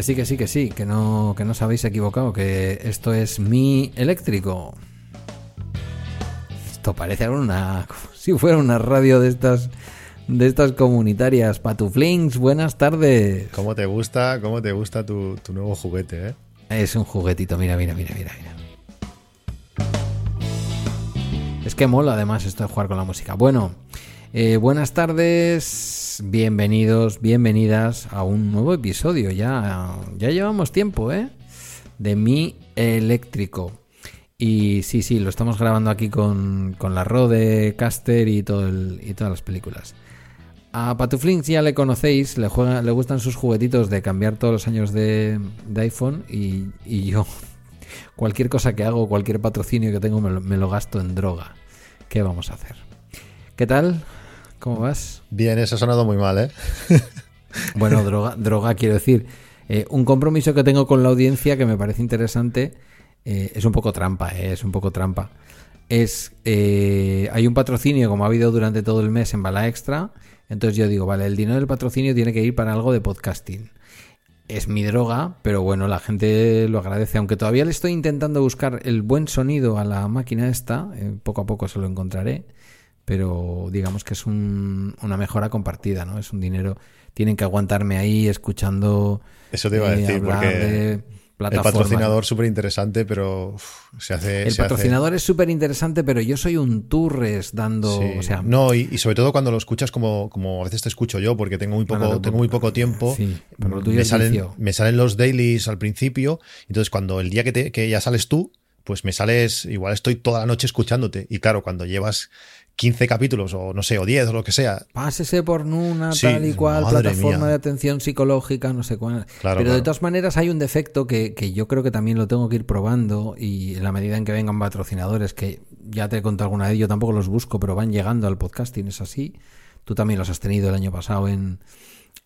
Que sí, que sí, que sí, que no, que no os habéis equivocado, que esto es mi eléctrico. Esto parece una. como si fuera una radio de estas. De estas comunitarias. Patuflings, buenas tardes. ¿Cómo te gusta, cómo te gusta tu, tu nuevo juguete, eh? Es un juguetito, mira, mira, mira, mira, mira. Es que mola además esto de jugar con la música. Bueno, eh, buenas tardes, bienvenidos, bienvenidas a un nuevo episodio. Ya, ya llevamos tiempo, ¿eh? De mi eléctrico. Y sí, sí, lo estamos grabando aquí con, con la Rode, Caster y, todo y todas las películas. A Patuflinks ya le conocéis, le, juega, le gustan sus juguetitos de cambiar todos los años de, de iPhone y, y yo cualquier cosa que hago, cualquier patrocinio que tengo me lo, me lo gasto en droga. ¿Qué vamos a hacer? ¿Qué tal? ¿Cómo vas? Bien, eso ha sonado muy mal, ¿eh? Bueno, droga, droga quiero decir. eh, un compromiso que tengo con la audiencia que me parece interesante. eh, es un poco trampa, eh, es un poco trampa. Es. eh, hay un patrocinio, como ha habido durante todo el mes en Bala Extra. Entonces yo digo, vale, el dinero del patrocinio tiene que ir para algo de podcasting. Es mi droga, pero bueno, la gente lo agradece. Aunque todavía le estoy intentando buscar el buen sonido a la máquina esta, poco a poco se lo encontraré. Pero digamos que es un- una mejora compartida, ¿no? Es un dinero. Tienen que aguantarme ahí escuchando. Eso te iba a eh, decir, porque de el patrocinador súper interesante, pero uf, se hace... El se hace- patrocinador es súper interesante, pero yo soy un turres dando. Sí. O sea, no, y, y sobre todo cuando lo escuchas como, como a veces te escucho yo, porque tengo muy poco, tengo muy poco tiempo. sí, pero me, salen, me salen los dailies al principio. Entonces, cuando el día que, te- que ya sales tú, pues me sales, igual estoy toda la noche escuchándote. Y claro, cuando llevas 15 capítulos, o no sé, o 10 o lo que sea, Pásese por Nuna, Sí, tal y cual, plataforma mía. de atención psicológica, no sé cuál. Claro, Pero de todas maneras hay un defecto que, que yo creo que también lo tengo que ir probando y en la medida en que vengan patrocinadores, que ya te he contado alguna vez, yo tampoco los busco, pero van llegando al podcasting, es así. Tú también los has tenido el año pasado en,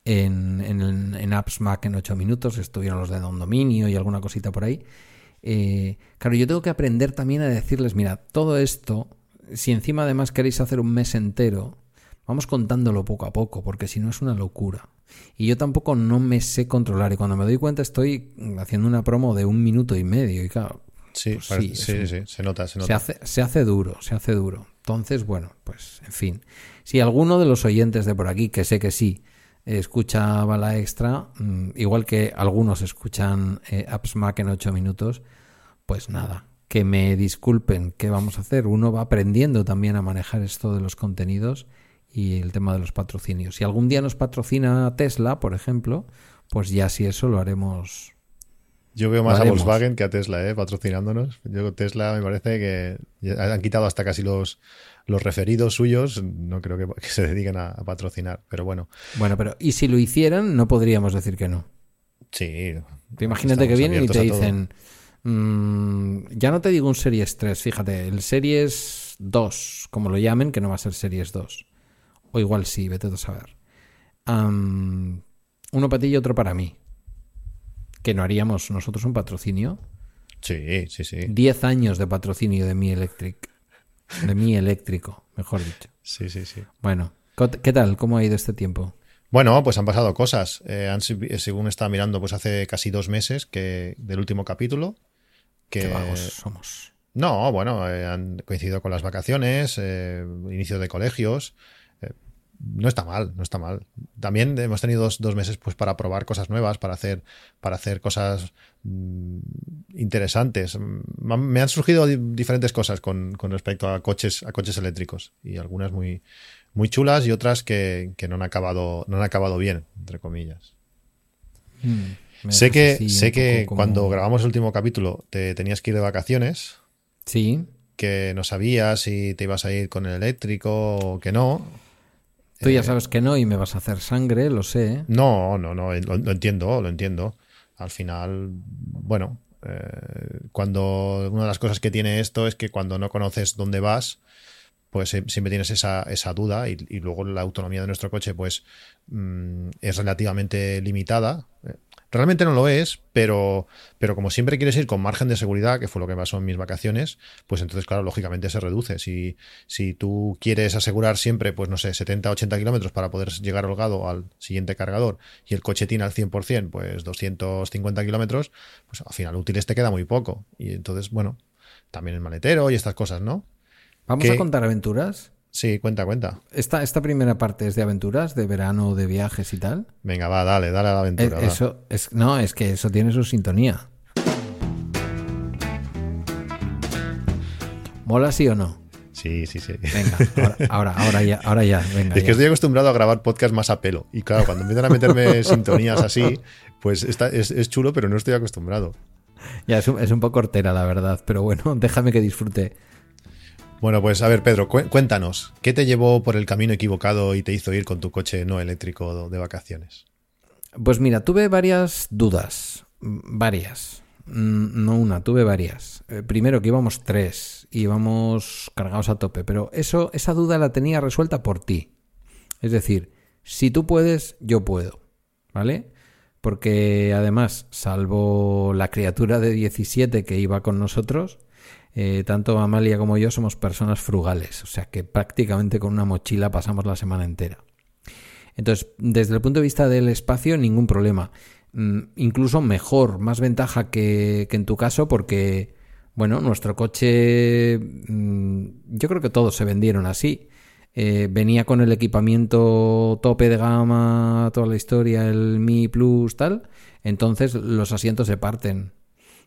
en, en, en Apps Mac en 8 minutos, estuvieron los de Don Dominio y alguna cosita por ahí. Eh, claro, yo tengo que aprender también a decirles, mira, todo esto, si encima además queréis hacer un mes entero, vamos contándolo poco a poco, porque si no es una locura. Y yo tampoco no me sé controlar, y cuando me doy cuenta estoy haciendo una promo de un minuto y medio, y claro, sí, Pues sí, sí, se nota, se nota. se hace, se hace duro, se hace duro. Entonces, bueno, pues en fin. Si alguno de los oyentes de por aquí, que sé que sí, escucha Bala Extra, mm, igual que algunos escuchan eh, Apps Mac en 8 minutos, pues nada, que me disculpen, ¿qué vamos a hacer? Uno va aprendiendo también a manejar esto de los contenidos y el tema de los patrocinios. Si algún día nos patrocina Tesla, por ejemplo, pues ya si eso lo haremos Yo veo más a. Volkswagen que a Tesla, ¿eh? patrocinándonos. Yo Tesla me parece que han quitado hasta casi los, los referidos suyos. No creo que, que se dediquen a, a patrocinar, pero bueno, Bueno, pero ¿y si lo hicieran? No podríamos decir que no. sí. Imagínate que vienen y te todo. Mm, ya no te digo un Series 3, fíjate, el Series 2, como lo llamen, que no va a ser Series 2. O igual sí, vete a saber. Uno para ti y otro para mí. Que no haríamos nosotros un patrocinio. Sí, sí, sí. 10 años de patrocinio de mi electric. De mi eléctrico, mejor dicho. Sí, sí, sí. Bueno, ¿co- ¿qué tal? ¿Cómo ha ido este tiempo? Bueno, pues han pasado cosas. Eh, han si- según estaba mirando, pues hace casi dos meses que del último capítulo. Que, Qué vagos somos. No, bueno, eh, han coincidido con las vacaciones, eh, inicio de colegios. eh, no está mal, no está mal. También hemos tenido dos, dos meses pues para probar cosas nuevas, para hacer, para hacer cosas mm, interesantes. Mm, Me han surgido di- diferentes cosas con, con respecto a coches, a coches eléctricos. Y algunas muy, muy chulas y otras que, que no han acabado, no han acabado bien, entre comillas. Mm, me Sé que, así sé que como- cuando grabamos el último capítulo te tenías que ir de vacaciones. Sí, que no sabías si te ibas a ir con el eléctrico o que no. Tú ya Eh, sabes que no y me vas a hacer sangre, lo sé. No, no, no, lo, lo entiendo, lo entiendo. Al final, bueno, eh, cuando una de las cosas que tiene esto es que cuando no conoces dónde vas, pues siempre tienes esa, esa duda y, luego la autonomía de nuestro coche pues mm, es relativamente limitada. Realmente no lo es, pero, pero como siempre quieres ir con margen de seguridad, que fue lo que pasó en mis vacaciones, pues entonces, claro, lógicamente se reduce. Si, si tú quieres asegurar siempre, pues no sé, 70, 80 kilómetros para poder llegar holgado al siguiente cargador y el coche tiene al 100%, pues 250 kilómetros, pues al final útiles te queda muy poco. Y entonces, bueno, también el maletero y estas cosas, ¿no? ¿Vamos a contar aventuras? Sí, cuenta, cuenta. Esta, esta primera parte es de aventuras, de verano, de viajes y tal. Venga, va, dale, dale a la aventura. Eso, es, no, es que eso tiene su sintonía. ¿Mola sí o no? Sí, sí, sí. Venga, ahora, ahora, ya, ahora ya. Venga, es que estoy acostumbrado a grabar podcast más a pelo. Y claro, cuando empiezan a meterme sintonías así, pues está, es, chulo, pero no estoy acostumbrado. Ya, es un, es un poco hortera, la verdad. Pero bueno, déjame que disfrute bueno, pues a ver, Pedro, cuéntanos, ¿qué te llevó por el camino equivocado y te hizo ir con tu coche no eléctrico de vacaciones? Pues mira, tuve varias dudas, varias, mm, no una, tuve varias. Eh, primero que íbamos tres, íbamos cargados a tope, pero eso, esa duda la tenía resuelta por ti. Es decir, si tú puedes, yo puedo, ¿vale? Porque además, salvo la criatura de 17 que iba con nosotros, eh, tanto Amalia como yo somos personas frugales, o sea que prácticamente con una mochila pasamos la semana entera. Entonces, desde el punto de vista del espacio, ningún problema. Mm, incluso mejor, más ventaja que, en tu caso, porque, bueno, nuestro coche, mm, yo creo que todos se vendieron así. Eh, venía con el equipamiento tope de gama, toda la historia, el Mi Plus, tal. Entonces los asientos se parten.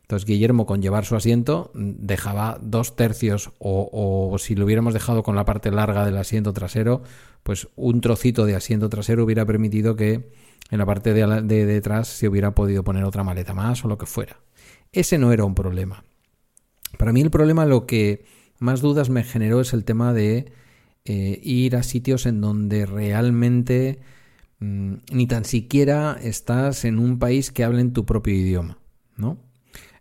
Entonces Guillermo con llevar su asiento dejaba dos tercios o, si lo hubiéramos dejado con la parte larga del asiento trasero, pues un trocito de asiento trasero hubiera permitido que en la parte de, detrás se hubiera podido poner otra maleta más o lo que fuera. Ese no era un problema. Para mí el problema lo que más dudas me generó es el tema de eh, ir a sitios en donde realmente mm, ni tan siquiera estás en un país que hable en tu propio idioma, ¿no?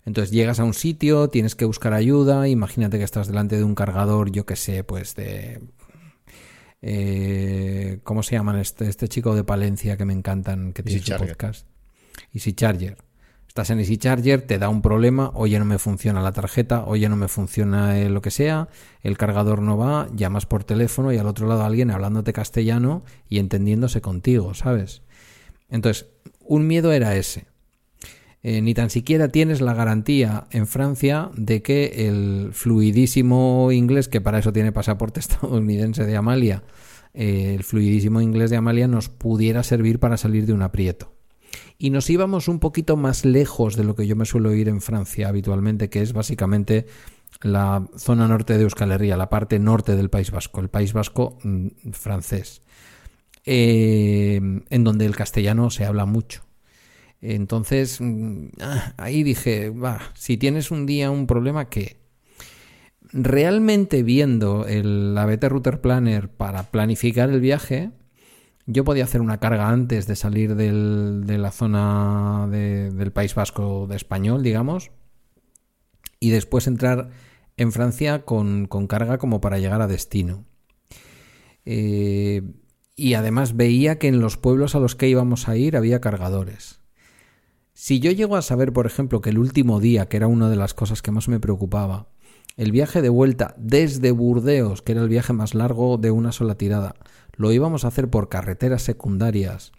Entonces llegas a un sitio, tienes que buscar ayuda, imagínate que estás delante de un cargador, yo que sé, pues de... Eh, ¿Cómo se llaman este, este chico de Palencia que me encantan, que tiene su podcast? Easy Charger. Estás en Easy Charger, te da un problema, oye no me funciona la tarjeta, oye no me funciona lo que sea, el cargador no va, llamas por teléfono y al otro lado alguien hablándote castellano y entendiéndose contigo, ¿sabes? Entonces, un miedo era ese. Eh, ni tan siquiera tienes la garantía en Francia de que el fluidísimo inglés, que para eso tiene pasaporte estadounidense de Amalia, eh, el fluidísimo inglés de Amalia nos pudiera servir para salir de un aprieto. Y nos íbamos un poquito más lejos de lo que yo me suelo ir en Francia habitualmente, que es básicamente la zona norte de Euskal Herria, la parte norte del País Vasco, el País Vasco mm, francés, eh, en donde el castellano se habla mucho. Entonces, mm, ah, ahí dije, va, si tienes un día un problema, ¿qué? Realmente viendo el ABT Router Planner para planificar el viaje, yo podía hacer una carga antes de salir del, de la zona del País Vasco de español, digamos, y después entrar en Francia con, carga como para llegar a destino. Eh, y además veía que en los pueblos a los que íbamos a ir había cargadores. Si yo llego a saber, por ejemplo, que el último día, que era una de las cosas que más me preocupaba, el viaje de vuelta desde Burdeos, que era el viaje más largo de una sola tirada, lo íbamos a hacer por carreteras secundarias,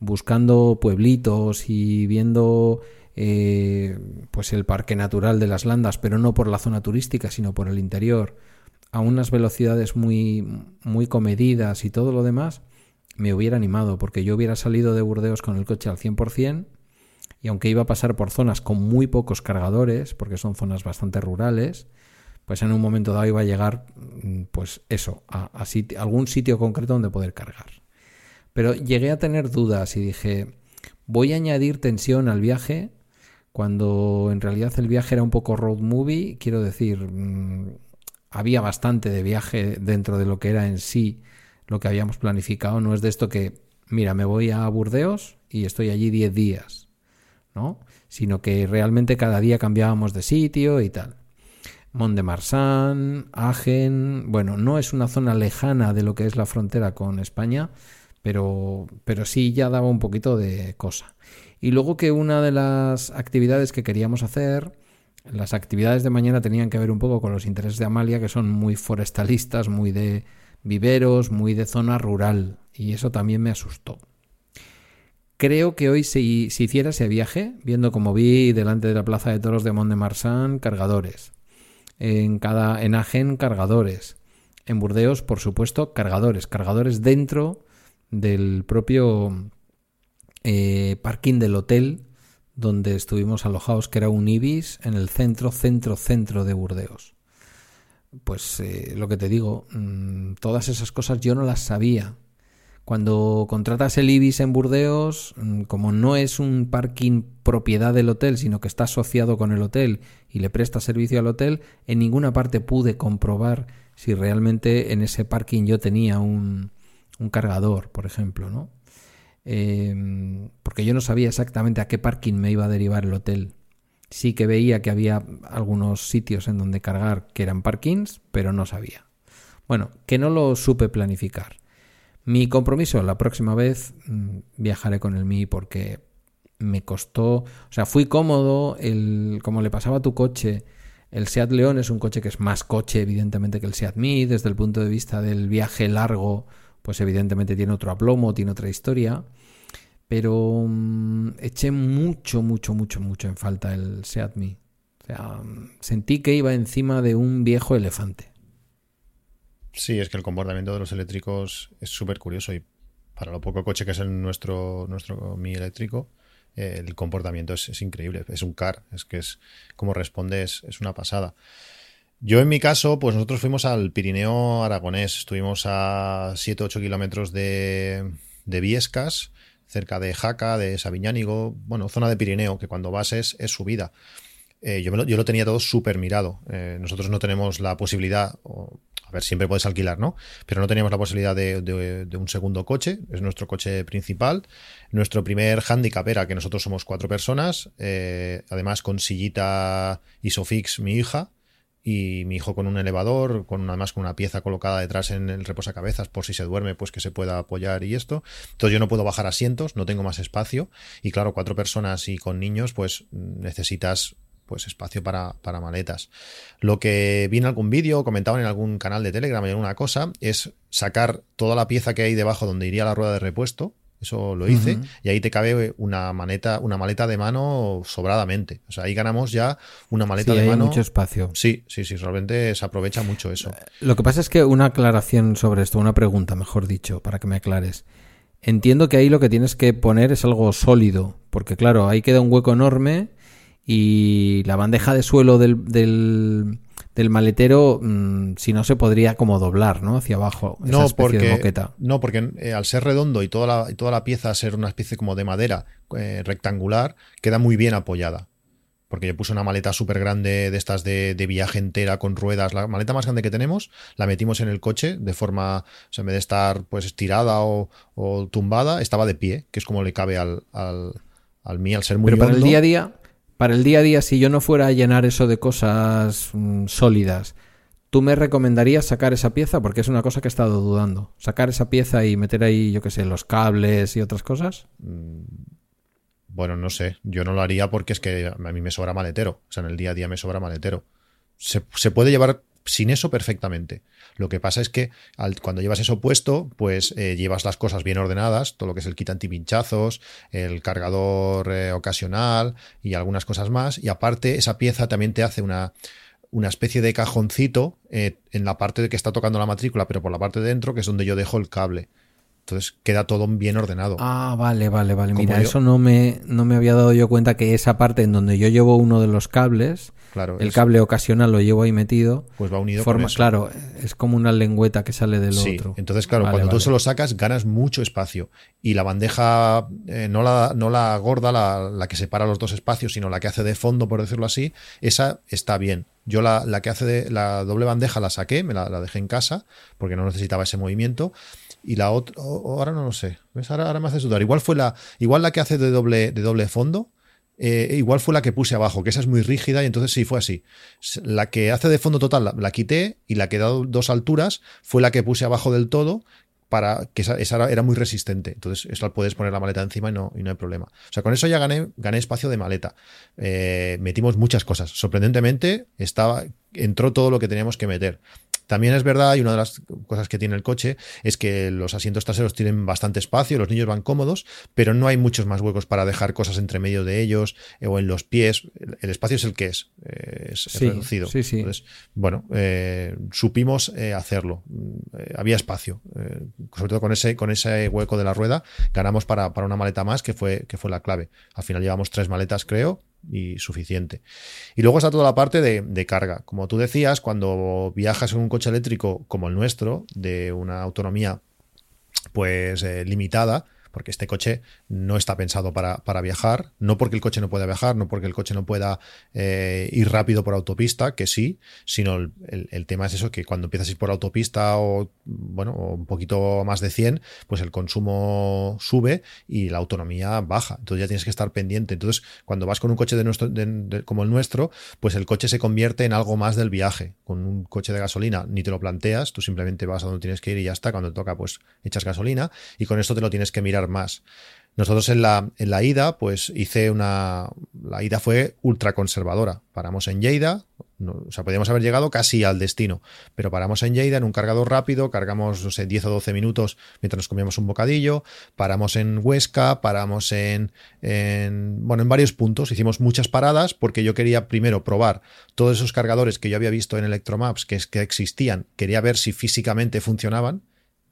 buscando pueblitos y viendo eh, pues el parque natural de las Landas, pero no por la zona turística, sino por el interior, a unas velocidades muy, muy comedidas y todo lo demás, me hubiera animado, porque yo hubiera salido de Burdeos con el coche al 100%, y aunque iba a pasar por zonas con muy pocos cargadores, porque son zonas bastante rurales, pues en un momento dado iba a llegar, mm, pues eso, a, algún sitio concreto donde poder cargar. Pero llegué a tener dudas y dije, voy a añadir tensión al viaje cuando en realidad el viaje era un poco road movie, quiero decir, mm, había bastante de viaje dentro de lo que era en sí lo que habíamos planificado, no es de esto que, mira, me voy a Burdeos y estoy allí 10 días Sino que realmente cada día cambiábamos de sitio y tal. Mont de Marsan, Agen. Bueno, no es una zona lejana de lo que es la frontera con España, pero, pero sí ya daba un poquito de cosa. Y luego que una de las actividades que queríamos hacer, las actividades de mañana tenían que ver un poco con los intereses de Amalia, que son muy forestalistas, muy de viveros, muy de zona rural. Y eso también me asustó. Creo que hoy si, si hiciera ese viaje, viendo como vi delante de la Plaza de Toros de Mont de Marsan, cargadores. En cada en Agen, cargadores. En Burdeos, por supuesto, cargadores. Cargadores dentro del propio eh, parking del hotel donde estuvimos alojados, que era un Ibis, en el centro, centro, centro de Burdeos. Pues eh, lo que te digo, mm, todas esas cosas yo no las sabía. Cuando contratas el Ibis en Burdeos, mm, como no es un parking propiedad del hotel, sino que está asociado con el hotel y le presta servicio al hotel, en ninguna parte pude comprobar si realmente en ese parking yo tenía un, cargador, por ejemplo, ¿no? Em, porque yo no sabía exactamente a qué parking me iba a derivar el hotel. Sí que veía que había algunos sitios en donde cargar que eran parkings, pero no sabía. Bueno, que no lo supe planificar. Mi compromiso, la próxima vez mm, viajaré con el Mi porque me costó, o sea, fui cómodo, el, como le pasaba a tu coche, el Seat León es un coche que es más coche evidentemente que el Seat Mi desde el punto de vista del viaje largo pues evidentemente tiene otro aplomo, tiene otra historia. Pero mm, eché mucho, mucho, mucho, mucho en falta el Seat Me. O sea, sentí que iba encima de un viejo elefante. Sí, es que el comportamiento de los eléctricos es súper curioso y para lo poco coche que es el nuestro, nuestro Mi eléctrico, el comportamiento es, increíble. Es un car, es que es como responde, es, es una pasada. Yo en mi caso, pues nosotros fuimos al Pirineo aragonés, estuvimos a 7-8 kilómetros de, de Viescas, cerca de Jaca, de Sabiñánigo, bueno, zona de Pirineo, que cuando vas es, subida. Eh, yo, lo, yo, lo, tenía todo súper mirado. Eh, nosotros no tenemos la posibilidad, a ver, siempre puedes alquilar, ¿no? Pero no teníamos la posibilidad de, un segundo coche, es nuestro coche principal. Nuestro primer handicap era que nosotros somos cuatro personas, eh, además con sillita Isofix, mi hija, y mi hijo con un elevador, con además con una pieza colocada detrás en el reposacabezas por si se duerme, pues que se pueda apoyar y esto. Entonces yo no puedo bajar asientos, no tengo más espacio y claro, cuatro personas y con niños, pues necesitas pues espacio para, para maletas. Lo que vi en algún vídeo, comentaban en algún canal de Telegram y alguna cosa, es sacar toda la pieza que hay debajo donde iría la rueda de repuesto, eso lo hice. Y ahí te cabe una maleta, una maleta de mano sobradamente. O sea, ahí ganamos ya una maleta de mano. mucho espacio. Sí, sí, sí, realmente se aprovecha mucho eso. Lo que pasa es que una aclaración sobre esto, una pregunta, mejor dicho, para que me aclares. Entiendo que ahí lo que tienes que poner es algo sólido, porque claro, ahí queda un hueco enorme y la bandeja de suelo del, del del maletero, mm, si no se podría como doblar, ¿no? Hacia abajo. no, porque, no, porque eh, al ser redondo y toda la, toda la pieza ser una especie como de madera eh, rectangular, queda muy bien apoyada. Porque yo puse una maleta súper grande de estas de, viaje entera con ruedas. La maleta más grande que tenemos la metimos en el coche de forma, o sea, en vez de estar pues estirada o, tumbada, estaba de pie, que es como le cabe al, al, al mí al ser muy Pero para el día a día, para el día a día, si yo no fuera a llenar eso de cosas mm, sólidas, ¿tú me recomendarías sacar esa pieza? Porque es una cosa que he estado dudando. ¿Sacar esa pieza y meter ahí, yo qué sé, los cables y otras cosas? Mm, bueno, no sé. Yo no lo haría porque es que a mí me sobra maletero. O sea, en el día a día me sobra maletero. Se, se puede llevar sin eso perfectamente. Lo que pasa es que cuando llevas eso puesto, pues eh, llevas las cosas bien ordenadas, todo lo que es el kit antipinchazos, el cargador eh, ocasional y algunas cosas más. Y aparte, esa pieza también te hace una, una especie de cajoncito eh, en la parte de que está tocando la matrícula, pero por la parte de dentro, que es donde yo dejo el cable. Entonces queda todo bien ordenado. Ah, vale, vale, vale. Mira, eso no me, no me había dado yo cuenta que esa parte en donde yo llevo uno de los cables, claro, el cable ocasional lo llevo ahí metido. Pues va unido forma, Claro, es como una lengüeta que sale del sí, otro. Entonces, claro, cuando tú se lo sacas, ganas mucho espacio. Y la bandeja, eh, no, la, no la gorda, la, la, que separa los dos espacios, sino la que hace de fondo, por decirlo así, esa está bien. Yo la, la que hace de la doble bandeja la saqué, me la, la dejé en casa, porque no necesitaba ese movimiento y la otra, ahora no lo sé. Ahora, ahora, me hace dudar. Igual fue la, igual la que hace de doble, de doble fondo, eh, igual fue la que puse abajo, que esa es muy rígida y entonces sí fue así. La que hace de fondo total la, quité y la que da dos alturas fue la que puse abajo del todo para que esa, era, muy resistente. Entonces, eso puedes poner la maleta encima y no, y no hay problema. O sea, con eso ya gané, gané espacio de maleta. Eh, metimos muchas cosas. Sorprendentemente, estaba, entró todo lo que teníamos que meter. También es verdad, y una de las cosas que tiene el coche es que los asientos traseros tienen bastante espacio, los niños van cómodos, pero no hay muchos más huecos para dejar cosas entre medio de ellos eh, o en los pies. El espacio es el que es, eh, es, reducido. Sí, sí. Entonces, bueno, eh, supimos hacerlo. había espacio. sobre todo con ese, con ese hueco de la rueda, ganamos para, para una maleta más, que fue, que fue la clave. Al final llevamos tres maletas, creo, y suficiente. Y luego está toda la parte de, carga. Como tú decías, cuando viajas en un coche eléctrico como el nuestro, de una autonomía pues eh, limitada, porque este coche no está pensado para, viajar, no porque el coche no pueda viajar, no porque el coche no pueda eh, ir rápido por autopista, que sí, sino el, tema es eso, que cuando empiezas a ir por autopista o, bueno, un poquito más de 100, pues el consumo sube y la autonomía baja, entonces ya tienes que estar pendiente. Entonces, cuando vas con un coche de nuestro, como el nuestro, pues el coche se convierte en algo más del viaje. Con un coche de gasolina ni te lo planteas, tú simplemente vas a donde tienes que ir y ya está, cuando te toca, pues echas gasolina y con esto te lo tienes que mirar más. Nosotros en la, en la ida, pues hice una. La ida fue ultra conservadora. Paramos en Lleida, o sea, podíamos haber llegado casi al destino, pero paramos en Lleida en un cargador rápido, cargamos, no sé, 10 o 12 minutos mientras nos comíamos un bocadillo, paramos en Huesca, paramos en, en, bueno, en varios puntos, hicimos muchas paradas porque yo quería primero probar todos esos cargadores que yo había visto en Electromaps que, que existían, quería ver si físicamente funcionaban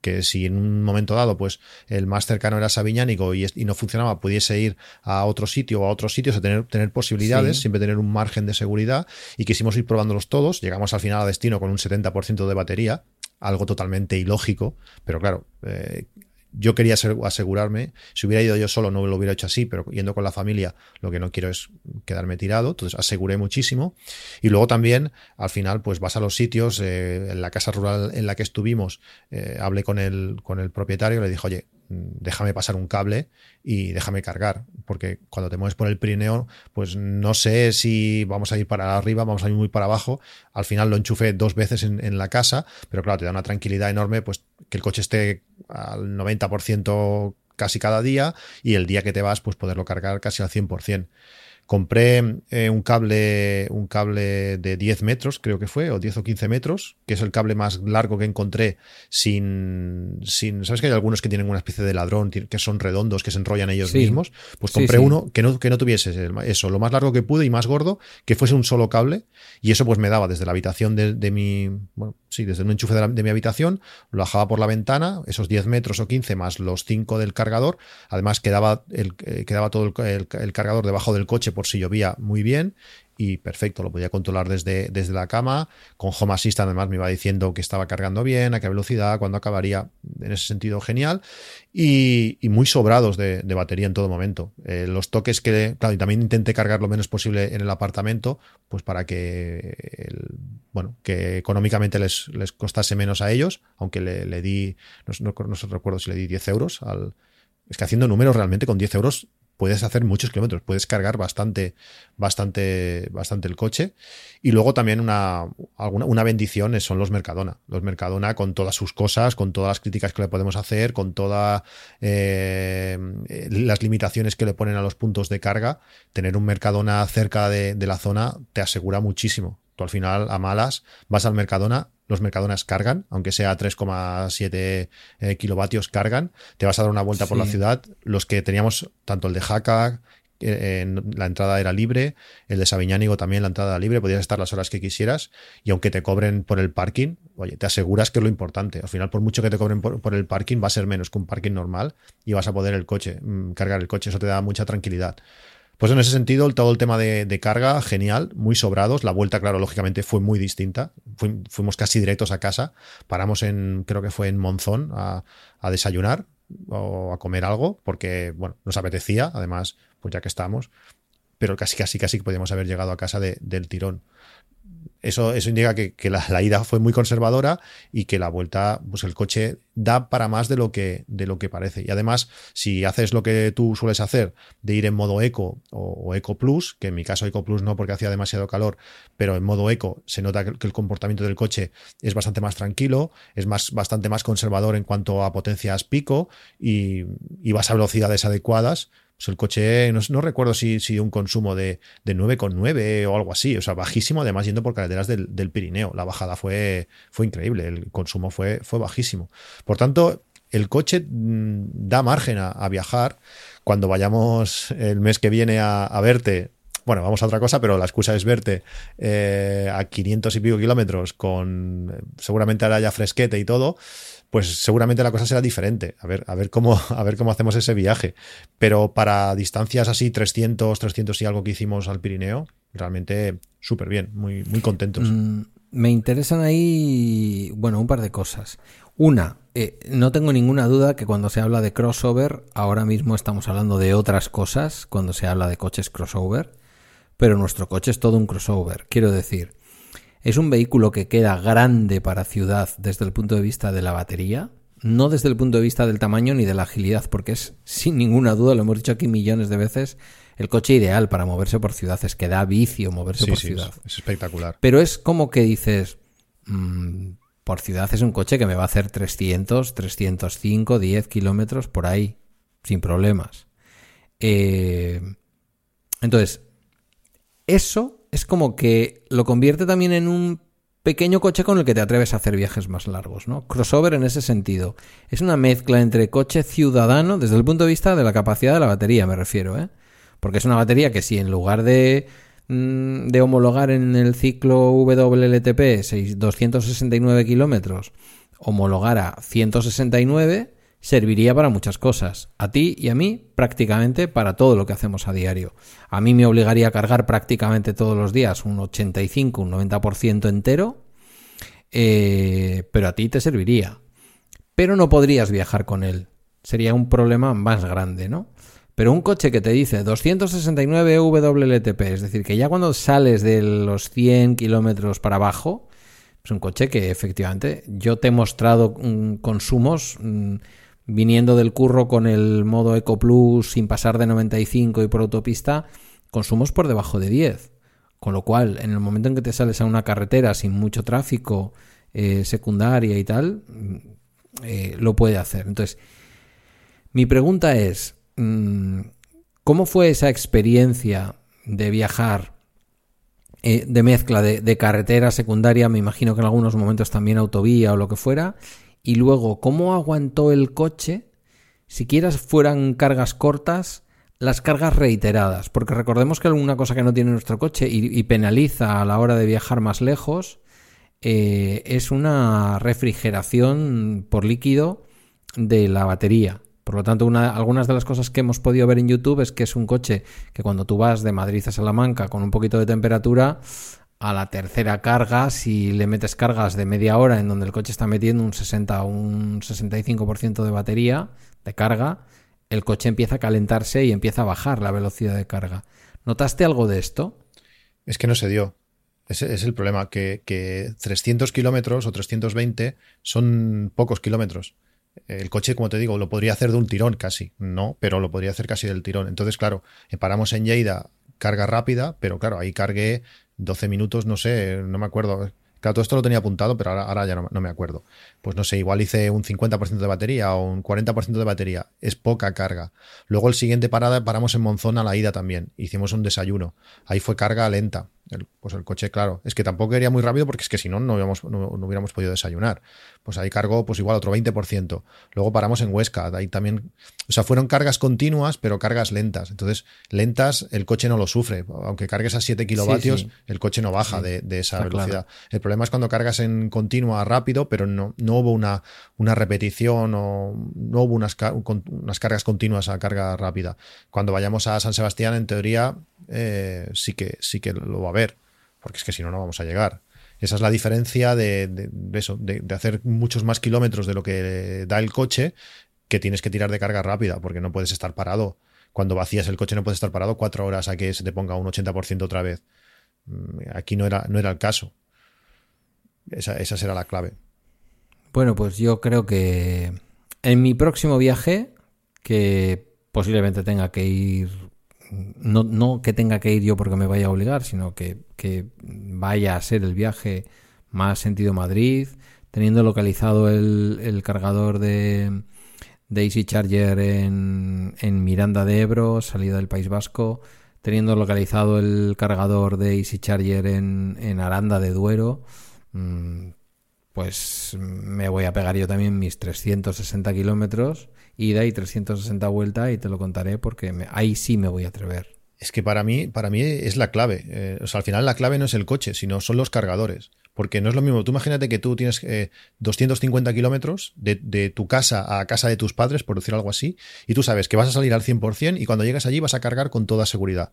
que si en un momento dado pues el más cercano era Sabiñánigo y, y, no funcionaba, pudiese ir a otro sitio o a otros sitios a tener, tener posibilidades, siempre tener un margen de seguridad y quisimos ir probándolos todos. Llegamos al final a destino con un 70% de batería, algo totalmente ilógico, pero claro, eh, yo quería asegurarme, si hubiera ido yo solo no lo hubiera hecho así, pero yendo con la familia lo que no quiero es quedarme tirado, entonces aseguré muchísimo. Y luego también, al final, pues vas a los sitios, eh, en la casa rural en la que estuvimos, eh, hablé con el, con el propietario, le dije, oye, déjame pasar un cable y déjame cargar, porque cuando te mueves por el Pirineo, pues no sé si vamos a ir para arriba, vamos a ir muy para abajo. Al final lo enchufé dos veces en, en la casa, pero claro, te da una tranquilidad enorme, pues que el coche esté al 90% casi cada día y el día que te vas, pues poderlo cargar casi al 100%. Compré eh, un cable un cable de 10 metros, creo que fue, o 10 o 15 metros, que es el cable más largo que encontré sin, sin ¿sabes que hay algunos que tienen una especie de ladrón, que son redondos, que se enrollan ellos mismos? Pues compré uno que no, que no tuviese eso, lo más largo que pude y más gordo, que fuese un solo cable, y eso pues me daba desde la habitación de, de mi, bueno, sí, desde un enchufe de, mi habitación, lo bajaba por la ventana, esos 10 metros o 15 más los 5 del cargador, además quedaba, el, eh, quedaba todo el, el cargador debajo del coche por si llovía muy bien y perfecto, lo podía controlar desde, desde la cama. Con Home Assistant además me iba diciendo que estaba cargando bien, a qué velocidad, cuándo acabaría. En ese sentido, genial. Y, muy sobrados de, batería en todo momento. Eh, los toques que, claro, y también intenté cargar lo menos posible en el apartamento, pues para que, bueno, que económicamente les, les costase menos a ellos, aunque le, di, no, no, no recuerdo si le di 10 euros al... Es que haciendo números realmente con 10 euros puedes hacer muchos kilómetros, puedes cargar bastante, bastante, bastante el coche. Y luego también una, alguna, una bendición son los Mercadona. Los Mercadona con todas sus cosas, con todas las críticas que le podemos hacer, con todas eh, las limitaciones que le ponen a los puntos de carga, tener un Mercadona cerca de, de la zona te asegura muchísimo. Tú al final, a malas, vas al Mercadona los Mercadonas cargan, aunque sea 3,7 eh, kilovatios cargan, te vas a dar una vuelta por la ciudad, los que teníamos, tanto el de Jaca, eh, la entrada era libre, el de Sabiñánigo también la entrada era libre, podías estar las horas que quisieras y aunque te cobren por el parking, oye, te aseguras que es lo importante. Al final, por mucho que te cobren por, el parking, va a ser menos que un parking normal y vas a poder el coche, mm, cargar el coche, eso te da mucha tranquilidad. Pues en ese sentido, todo el tema de, carga, genial, muy sobrados. La vuelta, claro, lógicamente fue muy distinta. fuimos casi directos a casa. Paramos en, creo que fue en Monzón, a, desayunar o a comer algo, porque, bueno, nos apetecía, además, pues ya que estamos. Pero casi, casi, casi podíamos haber llegado a casa del tirón. Eso, eso indica que, la, ida fue muy conservadora y que la vuelta, pues el coche da para más de lo que, de lo que parece. Y además, si haces lo que tú sueles hacer, de ir en modo eco o, eco plus, que en mi caso eco plus no porque hacía demasiado calor, pero en modo eco se nota que, el comportamiento del coche es bastante más tranquilo, es más, bastante más conservador en cuanto a potencias pico y, y vas a velocidades adecuadas, pues el coche, no, recuerdo si, un consumo de, de 9,9 o algo así, o sea, bajísimo, además yendo por carreteras del, Pirineo. La bajada fue, fue increíble, el consumo fue, fue bajísimo. Por tanto, el coche mm, da margen a, viajar. Cuando vayamos el mes que viene a, verte, bueno, vamos a otra cosa, pero la excusa es verte eh, a 500 y pico kilómetros con seguramente ahora ya fresquete y todo pues seguramente la cosa será diferente. A ver, a ver cómo, a ver cómo hacemos ese viaje. Pero para distancias así, 300, 300 y algo que hicimos al Pirineo, realmente súper bien, muy, muy contentos. Mm, me interesan ahí, bueno, un par de cosas. Una, eh, no tengo ninguna duda que cuando se habla de crossover, ahora mismo estamos hablando de otras cosas cuando se habla de coches crossover, pero nuestro coche es todo un crossover. Quiero decir, es un vehículo que queda grande para ciudad desde el punto de vista de la batería, no desde el punto de vista del tamaño ni de la agilidad, porque es sin ninguna duda, lo hemos dicho aquí millones de veces, el coche ideal para moverse por ciudad, es que da vicio moverse por ciudad. Es, espectacular. Pero es como que dices, mm, por ciudad es un coche que me va a hacer 300, 305, 10 kilómetros por ahí, sin problemas. Eh, entonces, eso es como que lo convierte también en un pequeño coche con el que te atreves a hacer viajes más largos, ¿no? Crossover en ese sentido. Es una mezcla entre coche ciudadano desde el punto de vista de la capacidad de la batería, me refiero, ¿eh? Porque es una batería que si en lugar de, mm, de homologar en el ciclo WLTP 269 kilómetros, homologara 169, serviría para muchas cosas. A ti y a mí prácticamente para todo lo que hacemos a diario. A mí me obligaría a cargar prácticamente todos los días un 85, un 90% entero, eh, pero a ti te serviría. Pero no podrías viajar con él. Sería un problema más grande, ¿no? Pero un coche que te dice 269 WLTP, es decir, que ya cuando sales de los 100 kilómetros para abajo, es un coche que efectivamente yo te he mostrado mm, consumos mm, viniendo del curro con el modo Eco Plus sin pasar de 95 y por autopista, consumos por debajo de 10. Con lo cual, en el momento en que te sales a una carretera sin mucho tráfico, eh, secundaria y tal, mm, eh, lo puede hacer. Entonces, mi pregunta es, mm, ¿cómo fue esa experiencia de viajar eh, de mezcla de, de, carretera secundaria, me imagino que en algunos momentos también autovía o lo que fuera, y luego, ¿cómo aguantó el coche, siquiera fueran cargas cortas, las cargas reiteradas? Porque recordemos que alguna cosa que no tiene nuestro coche y, penaliza a la hora de viajar más lejos eh, es una refrigeración por líquido de la batería. Por lo tanto, una, algunas de las cosas que hemos podido ver en YouTube es que es un coche que cuando tú vas de Madrid a Salamanca con un poquito de temperatura, a la tercera carga, si le metes cargas de media hora en donde el coche está metiendo un 60 o un 65% de batería de carga, el coche empieza a calentarse y empieza a bajar la velocidad de carga. ¿Notaste algo de esto? Es que no se dio. Es el problema, que, que 300 kilómetros o 320 son pocos kilómetros. El coche, como te digo, lo podría hacer de un tirón casi, no, pero lo podría hacer casi del tirón. Entonces, claro, paramos en Lleida, carga rápida, pero claro, ahí cargué 12 minutos, no sé, no me acuerdo. Claro, todo esto lo tenía apuntado, pero ahora, ya no, me acuerdo. Pues no sé, igual hice un 50% de batería o un 40% de batería. Es poca carga. Luego el siguiente parada paramos en Monzón a la ida también. Hicimos un desayuno. Ahí fue carga lenta pues el coche, claro, es que tampoco quería muy rápido porque es que si no, no hubiéramos, no, hubiéramos podido desayunar. Pues ahí cargó, pues igual otro 20%. Luego paramos en Huesca, ahí también, o sea, fueron cargas continuas, pero cargas lentas. Entonces, lentas, el coche no lo sufre. Aunque cargues a 7 kilovatios, el coche no baja de, esa velocidad. El problema es cuando cargas en continua rápido, pero no, no hubo una, una repetición o no hubo unas, unas cargas continuas a carga rápida. Cuando vayamos a San Sebastián, en teoría, eh, sí, que, sí que lo va porque es que si no, no vamos a llegar. Esa es la diferencia de, eso, de, hacer muchos más kilómetros de lo que da el coche, que tienes que tirar de carga rápida, porque no puedes estar parado. Cuando vacías el coche no puedes estar parado cuatro horas a que se te ponga un 80% otra vez. Mm, aquí no era, no era el caso. Esa, esa será la clave. Bueno, pues yo creo que en mi próximo viaje, que posiblemente tenga que ir, no, no que tenga que ir yo porque me vaya a obligar, sino que, vaya a ser el viaje más sentido Madrid, teniendo localizado el, cargador de, de Easy Charger en, en, Miranda de Ebro, salida del País Vasco, teniendo localizado el cargador de Easy Charger en, en Aranda de Duero, mmm, pues me voy a pegar yo también mis 360 kilómetros, ida y 360 vuelta y te lo contaré porque ahí sí me voy a atrever. Es que para mí, para mí es la clave. Eh, o sea, al final la clave no es el coche, sino son los cargadores. Porque no es lo mismo. Tú imagínate que tú tienes eh, 250 kilómetros de, de, tu casa a casa de tus padres, por decir algo así, y tú sabes que vas a salir al 100% y cuando llegas allí vas a cargar con toda seguridad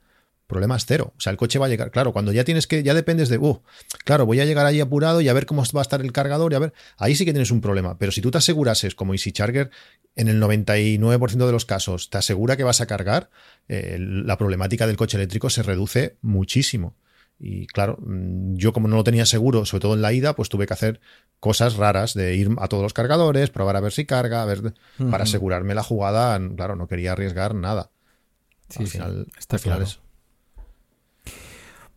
problema es cero. O sea, el coche va a llegar. Claro, cuando ya tienes que, ya dependes de, uh, claro, voy a llegar allí apurado y a ver cómo va a estar el cargador y a ver, ahí sí que tienes un problema. Pero si tú te asegurases, como Easy Charger, en el 99% de los casos, te asegura que vas a cargar, eh, la problemática del coche eléctrico se reduce muchísimo. Y claro, mm, yo como no lo tenía seguro, sobre todo en la ida, pues tuve que hacer cosas raras de ir a todos los cargadores, probar a ver si carga, a ver, uh -huh. para asegurarme la jugada. Claro, no quería arriesgar nada. Sí, al final, sí, está al final claro. es.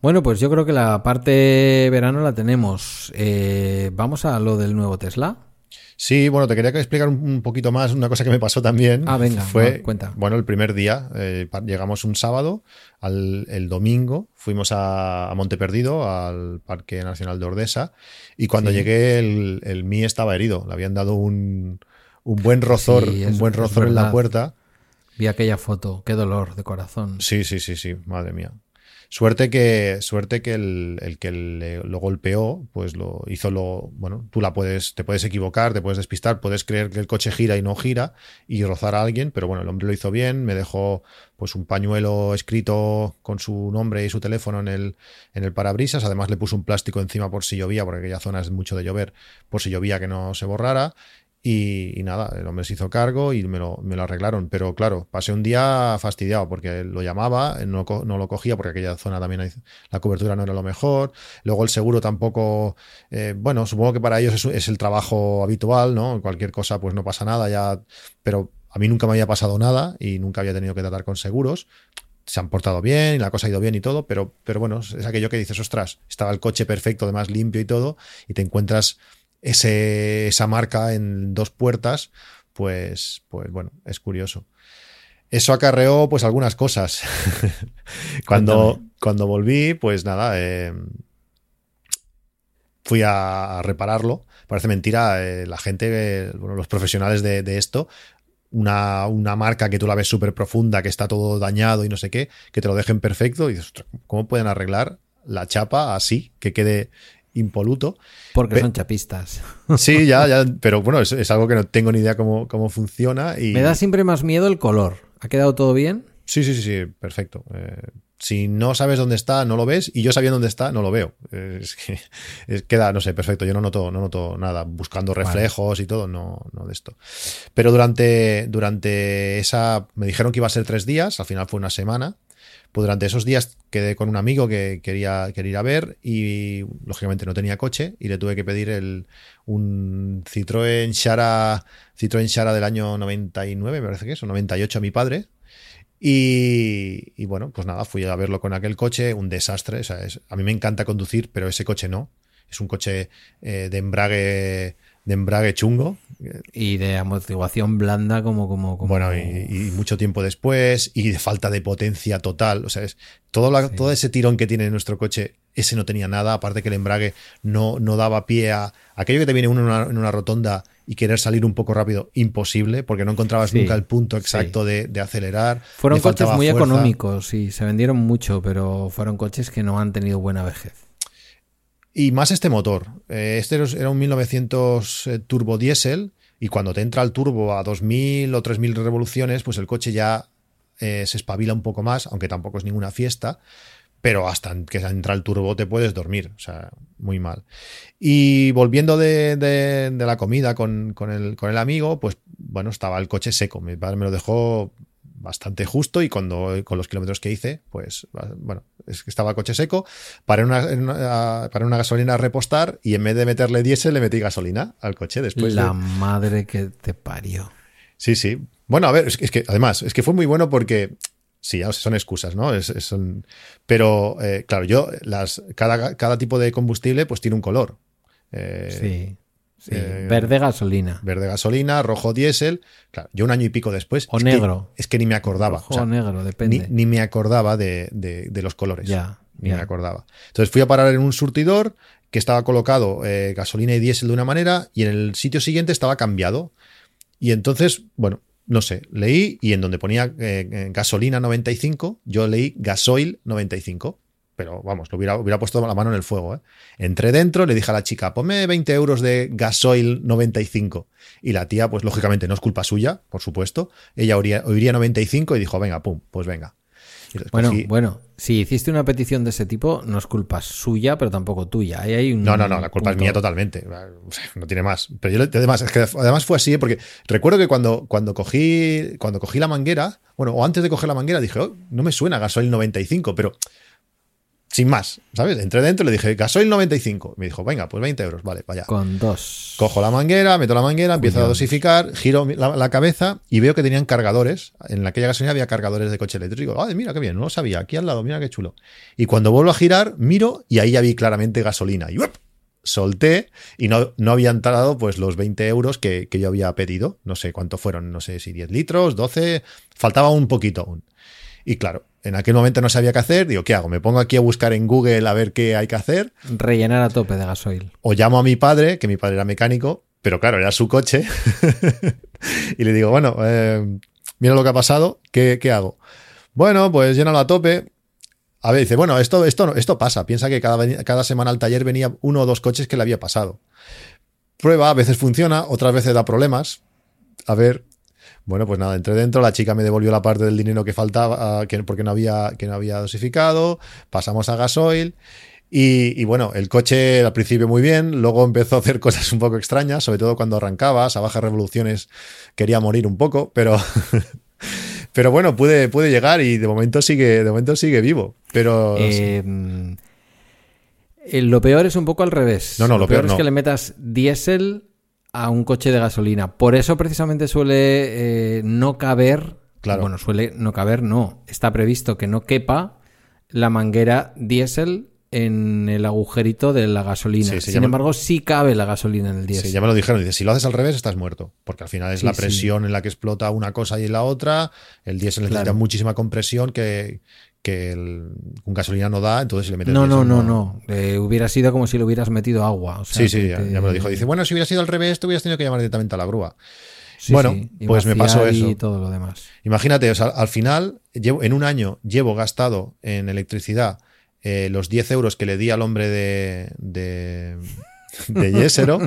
Bueno, pues yo creo que la parte verano la tenemos. Eh, Vamos a lo del nuevo Tesla. Sí, bueno, te quería explicar un poquito más una cosa que me pasó también. Ah, venga, fue, cuenta. Bueno, el primer día, eh, llegamos un sábado, al, el domingo fuimos a, a Monteperdido, al Parque Nacional de Ordesa, y cuando sí. llegué el, el Mi estaba herido, le habían dado un, un buen rozor, sí, es, un buen rozor en la puerta. Vi aquella foto, qué dolor de corazón. Sí, sí, sí, sí, madre mía. Suerte que, suerte que el, el que le, lo golpeó, pues lo hizo lo. Bueno, tú la puedes, te puedes equivocar, te puedes despistar, puedes creer que el coche gira y no gira y rozar a alguien, pero bueno, el hombre lo hizo bien, me dejó pues un pañuelo escrito con su nombre y su teléfono en el, en el parabrisas. Además, le puso un plástico encima por si llovía, porque aquella zona es mucho de llover, por si llovía que no se borrara. Y, nada, el hombre se hizo cargo y me lo, me lo, arreglaron. Pero claro, pasé un día fastidiado porque lo llamaba, no, no, lo cogía porque aquella zona también la cobertura no era lo mejor. Luego el seguro tampoco, eh, bueno, supongo que para ellos es, es, el trabajo habitual, ¿no? Cualquier cosa pues no pasa nada ya, pero a mí nunca me había pasado nada y nunca había tenido que tratar con seguros. Se han portado bien la cosa ha ido bien y todo, pero, pero bueno, es aquello que dices, ostras, estaba el coche perfecto, además limpio y todo, y te encuentras ese, esa marca en dos puertas, pues, pues bueno, es curioso. Eso acarreó pues algunas cosas. cuando, cuando volví, pues nada, eh, fui a, a, repararlo. Parece mentira, eh, la gente, eh, bueno, los profesionales de, de esto, una, una, marca que tú la ves súper profunda, que está todo dañado y no sé qué, que te lo dejen perfecto y dices, ¿cómo pueden arreglar la chapa así, que quede impoluto. Porque Pe son chapistas. Sí, ya, ya, pero bueno, es, es, algo que no tengo ni idea cómo, cómo funciona. Y... Me da siempre más miedo el color. ¿Ha quedado todo bien? Sí, sí, sí, sí perfecto. Eh, si no sabes dónde está, no lo ves, y yo sabiendo dónde está, no lo veo. Es que es, queda, no sé, perfecto. Yo no noto, no noto nada, buscando reflejos vale. y todo, no, no de esto. Pero durante, durante esa, me dijeron que iba a ser tres días, al final fue una semana. Pues durante esos días quedé con un amigo que quería, quería ir a ver y lógicamente no tenía coche y le tuve que pedir el, un Citroën Xara, Citroën Xara del año 99, me parece que es, o 98 a mi padre. Y, y, bueno, pues nada, fui a verlo con aquel coche, un desastre. O sea, es, a mí me encanta conducir, pero ese coche no. Es un coche eh, de embrague de embrague chungo. Y de amortiguación blanda como... como, como... Bueno, y, y, mucho tiempo después, y de falta de potencia total. O sea, es todo, la, sí. todo ese tirón que tiene nuestro coche, ese no tenía nada, aparte que el embrague no, no daba pie a aquello que te viene uno en una, en una rotonda y querer salir un poco rápido, imposible, porque no encontrabas sí, nunca el punto exacto sí. de, de, acelerar. Fueron coches muy fuerza. económicos y se vendieron mucho, pero fueron coches que no han tenido buena vejez. Y más este motor. Eh, este era un 1900 eh, turbo diésel y cuando te entra el turbo a 2000 o 3000 revoluciones, pues el coche ya eh, se espabila un poco más, aunque tampoco es ninguna fiesta, pero hasta que entra el turbo te puedes dormir, o sea, muy mal. Y volviendo de, de, la comida con, con, el, con el amigo, pues bueno, estaba el coche seco. Mi padre me lo dejó bastante justo y cuando con los kilómetros que hice, pues bueno, es que estaba coche seco, paré una, una, una gasolina a repostar y en vez de meterle diésel le metí gasolina al coche después. La madre que te parió. Sí, sí. Bueno, a ver, es, que además, es que fue muy bueno porque sí, son excusas, ¿no? Es, son, pero, eh, claro, yo, las, cada, cada, tipo de combustible pues tiene un color. Eh, sí. Eh, verde gasolina. Verde gasolina, rojo diésel. Claro, yo un año y pico después. O negro. es que ni me acordaba. o, negro, depende. Ni, me acordaba de, los colores. Ya. Ni me acordaba. Entonces fui a parar en un surtidor que estaba colocado eh, gasolina y diésel de una manera y en el sitio siguiente estaba cambiado. Y entonces, bueno, no sé, leí y en donde ponía eh, gasolina 95, yo leí gasoil 95 pero vamos, lo hubiera, hubiera puesto la mano en el fuego. ¿eh? Entré dentro, le dije a la chica, ponme 20 euros de gasoil 95. Y la tía, pues lógicamente no es culpa suya, por supuesto. Ella oiría, oiría 95 y dijo, venga, pum, pues venga. Bueno, bueno, si hiciste una petición de ese tipo, no es culpa suya, pero tampoco tuya. hay un no, no, no, la culpa es mía totalmente. No tiene más. Pero yo además, es que además fue así, ¿eh? porque recuerdo que cuando, cuando, cogí, cuando cogí la manguera, bueno, o antes de coger la manguera, dije, oh, no me suena gasoil 95, pero sin más, ¿sabes? Entré dentro y le dije, gasoil 95. Me dijo, venga, pues 20 euros, vale, vaya. Con dos. Cojo la manguera, meto la manguera, empiezo a dosificar, giro la, cabeza y veo que tenían cargadores. En aquella gasolina había cargadores de coche eléctrico. Ay, mira qué bien, no lo sabía. Aquí al lado, mira qué chulo. Y cuando vuelvo a girar, miro y ahí ya vi claramente gasolina. Y solté y no, no habían tardado pues los 20 euros que, que yo había pedido. No sé cuánto fueron, no sé si 10 litros, 12, faltaba un poquito aún. Y claro, en aquel momento no sabía qué hacer. Digo, ¿qué hago? ¿Me pongo aquí a buscar en Google a ver qué hay que hacer? Rellenar a tope de gasoil. O llamo a mi padre, que mi padre era mecánico, pero claro, era su coche. y le digo, bueno, eh, mira lo que ha pasado, ¿qué, hago? Bueno, pues llénalo a tope. A ver, dice, bueno, esto, esto, esto pasa. Piensa que cada, cada semana al taller venía uno o dos coches que le había pasado. Prueba, a veces funciona, otras veces da problemas. A ver, bueno, pues nada, entré dentro, la chica me devolvió la parte del dinero que faltaba, que, porque no había, que no había dosificado, pasamos a gasoil. Y, bueno, el coche al principio muy bien, luego empezó a hacer cosas un poco extrañas, sobre todo cuando arrancabas, a bajas revoluciones quería morir un poco, pero, pero bueno, pude, puede llegar y de momento sigue, de momento sigue vivo. Pero em, eh, lo peor es un poco al revés. No, no, lo, peor, es que le metas diésel a un coche de gasolina. Por eso precisamente suele eh, no caber, claro. bueno, suele no caber, no, está previsto que no quepa la manguera diésel en el agujerito de la gasolina. Sin embargo, sí cabe la gasolina en el diésel. Sí, ya me lo dijeron. Dice, si lo haces al revés, estás muerto. Porque al final es la presión en la que explota una cosa y la otra. El diésel necesita muchísima compresión que, que el, un gasolina no da, entonces le metes. No, no, no, no. Eh, hubiera sido como si le hubieras metido agua. sí, sí, ya, me lo dijo. Dice, bueno, si hubiera sido al revés, te hubieras tenido que llamar directamente a la grúa. bueno, pues me pasó eso. Y todo lo demás. Imagínate, o sea, al final, llevo, en un año llevo gastado en electricidad eh, los 10 euros que le di al hombre de, de de Yesero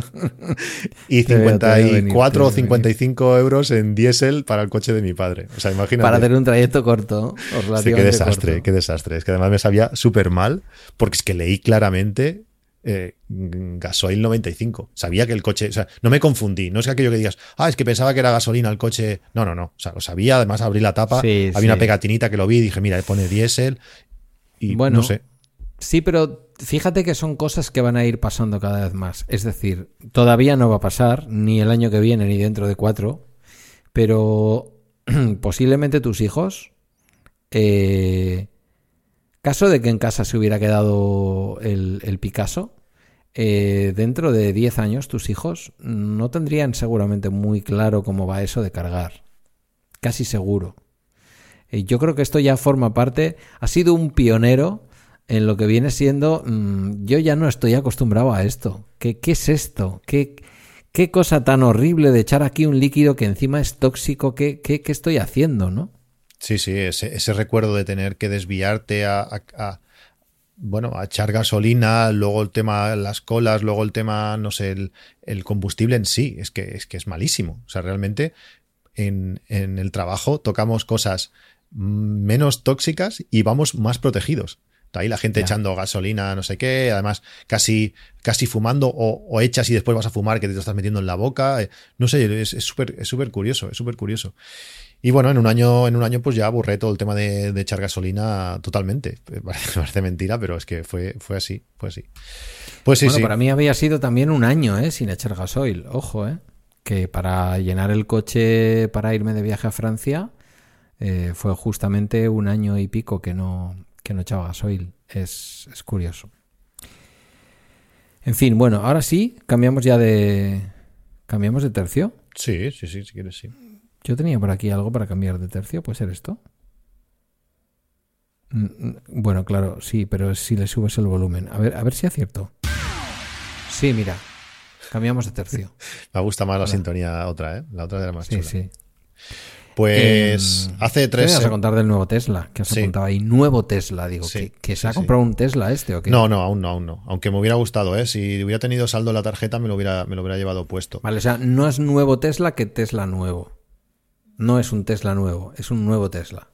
y 54 o 55 euros en diésel para el coche de mi padre. O sea, imagínate. Para tener un trayecto corto. qué desastre, qué desastre. Es que además me sabía súper mal porque es que leí claramente eh, gasoil 95. Sabía que el coche, o sea, no me confundí. No es aquello que digas, ah, es que pensaba que era gasolina el coche. No, no, no. O sea, lo sabía. Además, abrí la tapa. había una pegatinita que lo vi y dije, mira, pone diésel. Y bueno, no sé. Sí, pero fíjate que son cosas que van a ir pasando cada vez más. Es decir, todavía no va a pasar, ni el año que viene, ni dentro de cuatro, pero posiblemente tus hijos, eh, caso de que en casa se hubiera quedado el, Picasso, eh, dentro de 10 años tus hijos no tendrían seguramente muy claro cómo va eso de cargar. Casi seguro. Eh, yo creo que esto ya forma parte, ha sido un pionero en lo que viene siendo, mm, yo ya no estoy acostumbrado a esto. ¿Qué, es esto? ¿Qué, ¿Qué cosa tan horrible de echar aquí un líquido que encima es tóxico? ¿Qué, qué, estoy haciendo, no? Sí, sí, ese, recuerdo de tener que desviarte a, a, bueno, a echar gasolina, luego el tema las colas, luego el tema, no sé, el, combustible en sí, es que, es que es malísimo. O sea, realmente en, en el trabajo tocamos cosas menos tóxicas y vamos más protegidos Ahí la gente echando gasolina, no sé qué, además casi, casi fumando o, echas y después vas a fumar que te estás metiendo en la boca. Eh, no sé, es súper es súper curioso, es súper curioso. Y bueno, en un año, en un año pues ya aburré todo el tema de, echar gasolina totalmente. Parece mentira, pero es que fue, fue así, fue así. Pues sí, bueno, para mí había sido también un año, ¿eh? Sin echar gasoil. Ojo, ¿eh? Que para llenar el coche para irme de viaje a Francia eh, fue justamente un año y pico que no, que no echaba gasoil. Es, es curioso. En fin, bueno, ahora sí, cambiamos ya de. ¿Cambiamos de tercio? Sí, sí, sí, si quieres, sí. Yo tenía por aquí algo para cambiar de tercio, ¿puede ser esto? Mm, mm, bueno, claro, sí, pero si le subes el volumen. A ver, a ver si acierto. Sí, mira. Cambiamos de tercio. Me gusta más la sintonía otra, ¿eh? La otra era más sí, Sí, Pues em, hace tres. ¿Qué vas a contar del nuevo Tesla? Que has apuntado ahí. Nuevo Tesla, digo. ¿Que, se ha comprado un Tesla este o qué? No, no, aún no, aún no. Aunque me hubiera gustado, ¿eh? Si hubiera tenido saldo en la tarjeta, me lo hubiera, me lo hubiera llevado puesto. Vale, o sea, no es nuevo Tesla que Tesla nuevo no es un Tesla nuevo, es un nuevo Tesla.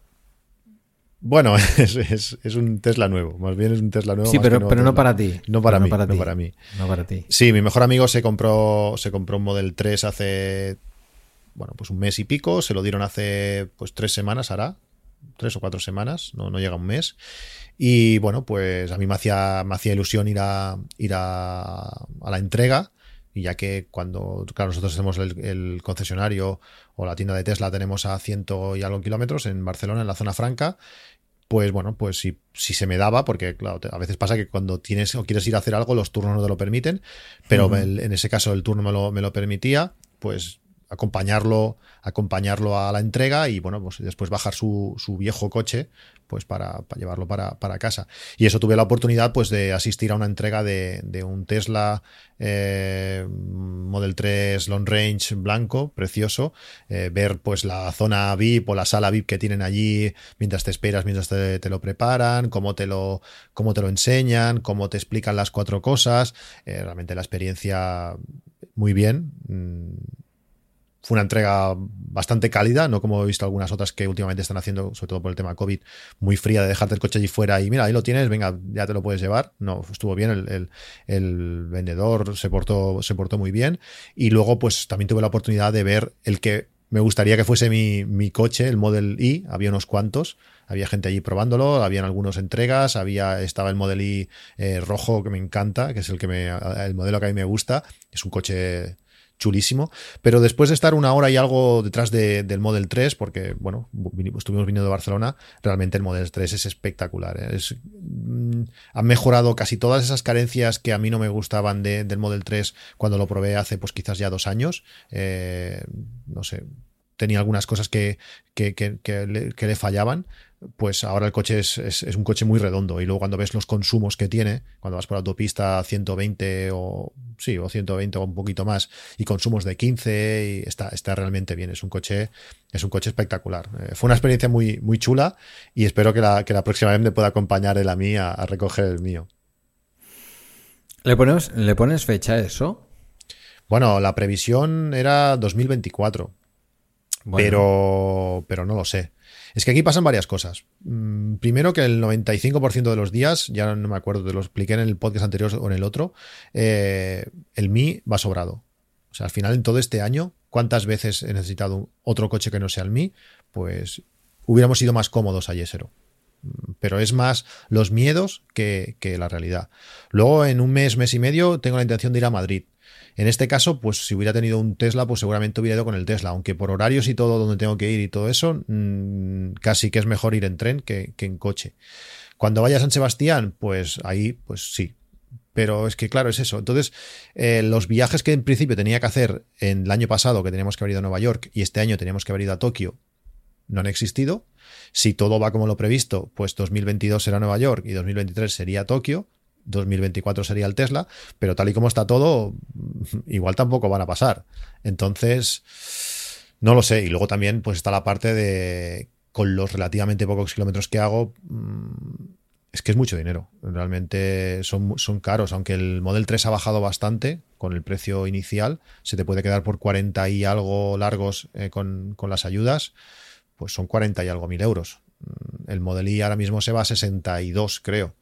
Bueno, es, un Tesla nuevo, más bien es un Tesla nuevo. Sí, pero, pero no para ti. No para, mí, no para, no para mí. No para ti. Sí, mi mejor amigo se compró, se compró un Model 3 hace, bueno, pues un mes y pico, se lo dieron hace pues tres semanas, hará, tres o cuatro semanas, no, no llega un mes. Y bueno, pues a mí me hacía, me hacía ilusión ir a, ir a, a la entrega y ya que cuando, claro, nosotros tenemos el, concesionario o la tienda de Tesla tenemos a ciento y algo kilómetros en Barcelona, en la zona franca, pues bueno, pues si, si se me daba, porque claro, a veces pasa que cuando tienes o quieres ir a hacer algo, los turnos no te lo permiten, pero en ese caso el turno me lo, me lo permitía, pues acompañarlo, acompañarlo a la entrega y bueno, pues después bajar su, su viejo coche pues para, llevarlo para, casa. Y eso tuve la oportunidad pues de asistir a una entrega de, un Tesla eh, Model 3 Long Range blanco, precioso, eh, ver pues la zona VIP o la sala VIP que tienen allí mientras te esperas, mientras te, lo preparan, cómo te lo, cómo te lo enseñan, cómo te explican las cuatro cosas. Eh, realmente la experiencia muy bien mm, fue una entrega bastante cálida, no como he visto algunas otras que últimamente están haciendo, sobre todo por el tema COVID, muy fría de dejarte el coche allí fuera y mira, ahí lo tienes, venga, ya te lo puedes llevar. No, estuvo bien, el, vendedor se portó, se portó muy bien. Y luego, pues también tuve la oportunidad de ver el que me gustaría que fuese mi, coche, el Model I, había unos cuantos, había gente allí probándolo, habían algunas entregas, había, estaba el Model I eh, rojo que me encanta, que es el que me, el modelo que a mí me gusta, es un coche chulísimo. Pero después de estar una hora y algo detrás del Model 3, porque, bueno, estuvimos viniendo de Barcelona, realmente el Model 3 es espectacular. ¿eh? Mm, ha mejorado casi todas esas carencias que a mí no me gustaban del Model 3 cuando lo probé hace, pues quizás ya dos años. Eh, no sé, tenía algunas cosas que, que, le, fallaban, pues ahora el coche es, es, un coche muy redondo. Y luego cuando ves los consumos que tiene, cuando vas por autopista 120 o sí, o 120 o un poquito más, y consumos de 15, y está, está realmente bien. Es un coche, es un coche espectacular. Eh, fue una experiencia muy, muy chula y espero que la, que la próxima vez me pueda acompañar él a mí a, recoger el mío. ¿Le pones, ¿Le pones fecha a eso? Bueno, la previsión era 2024. Pero, pero no lo sé. Es que aquí pasan varias cosas. Mm, primero que el 95% de los días, ya no me acuerdo, te lo expliqué en el podcast anterior o en el otro, eh, el Mi va sobrado. O sea, al final en todo este año, ¿cuántas veces he necesitado otro coche que no sea el Mi? Pues hubiéramos sido más cómodos a Yesero. Mm, pero es más los miedos que, que la realidad. Luego, en un mes, mes y medio, tengo la intención de ir a Madrid. En este caso, pues si hubiera tenido un Tesla, pues seguramente hubiera ido con el Tesla, aunque por horarios y todo donde tengo que ir y todo eso, mm, casi que es mejor ir en tren que, en coche. Cuando vaya a San Sebastián, pues ahí, pues sí, pero es que, claro, es eso. Entonces, eh, los viajes que en principio tenía que hacer en el año pasado, que teníamos que haber ido a Nueva York, y este año teníamos que haber ido a Tokio, no han existido. Si todo va como lo previsto, pues 2022 será Nueva York y 2023 sería Tokio. 2024 sería el Tesla, pero tal y como está todo, igual tampoco van a pasar. Entonces, no lo sé. Y luego también pues está la parte de, con los relativamente pocos kilómetros que hago, mm, es que es mucho dinero. Realmente son, son caros, aunque el Model 3 ha bajado bastante con el precio inicial, se te puede quedar por 40 y algo largos eh, con, con las ayudas, pues son 40 y algo mil euros. Mm, el Model I ahora mismo se va a 62, creo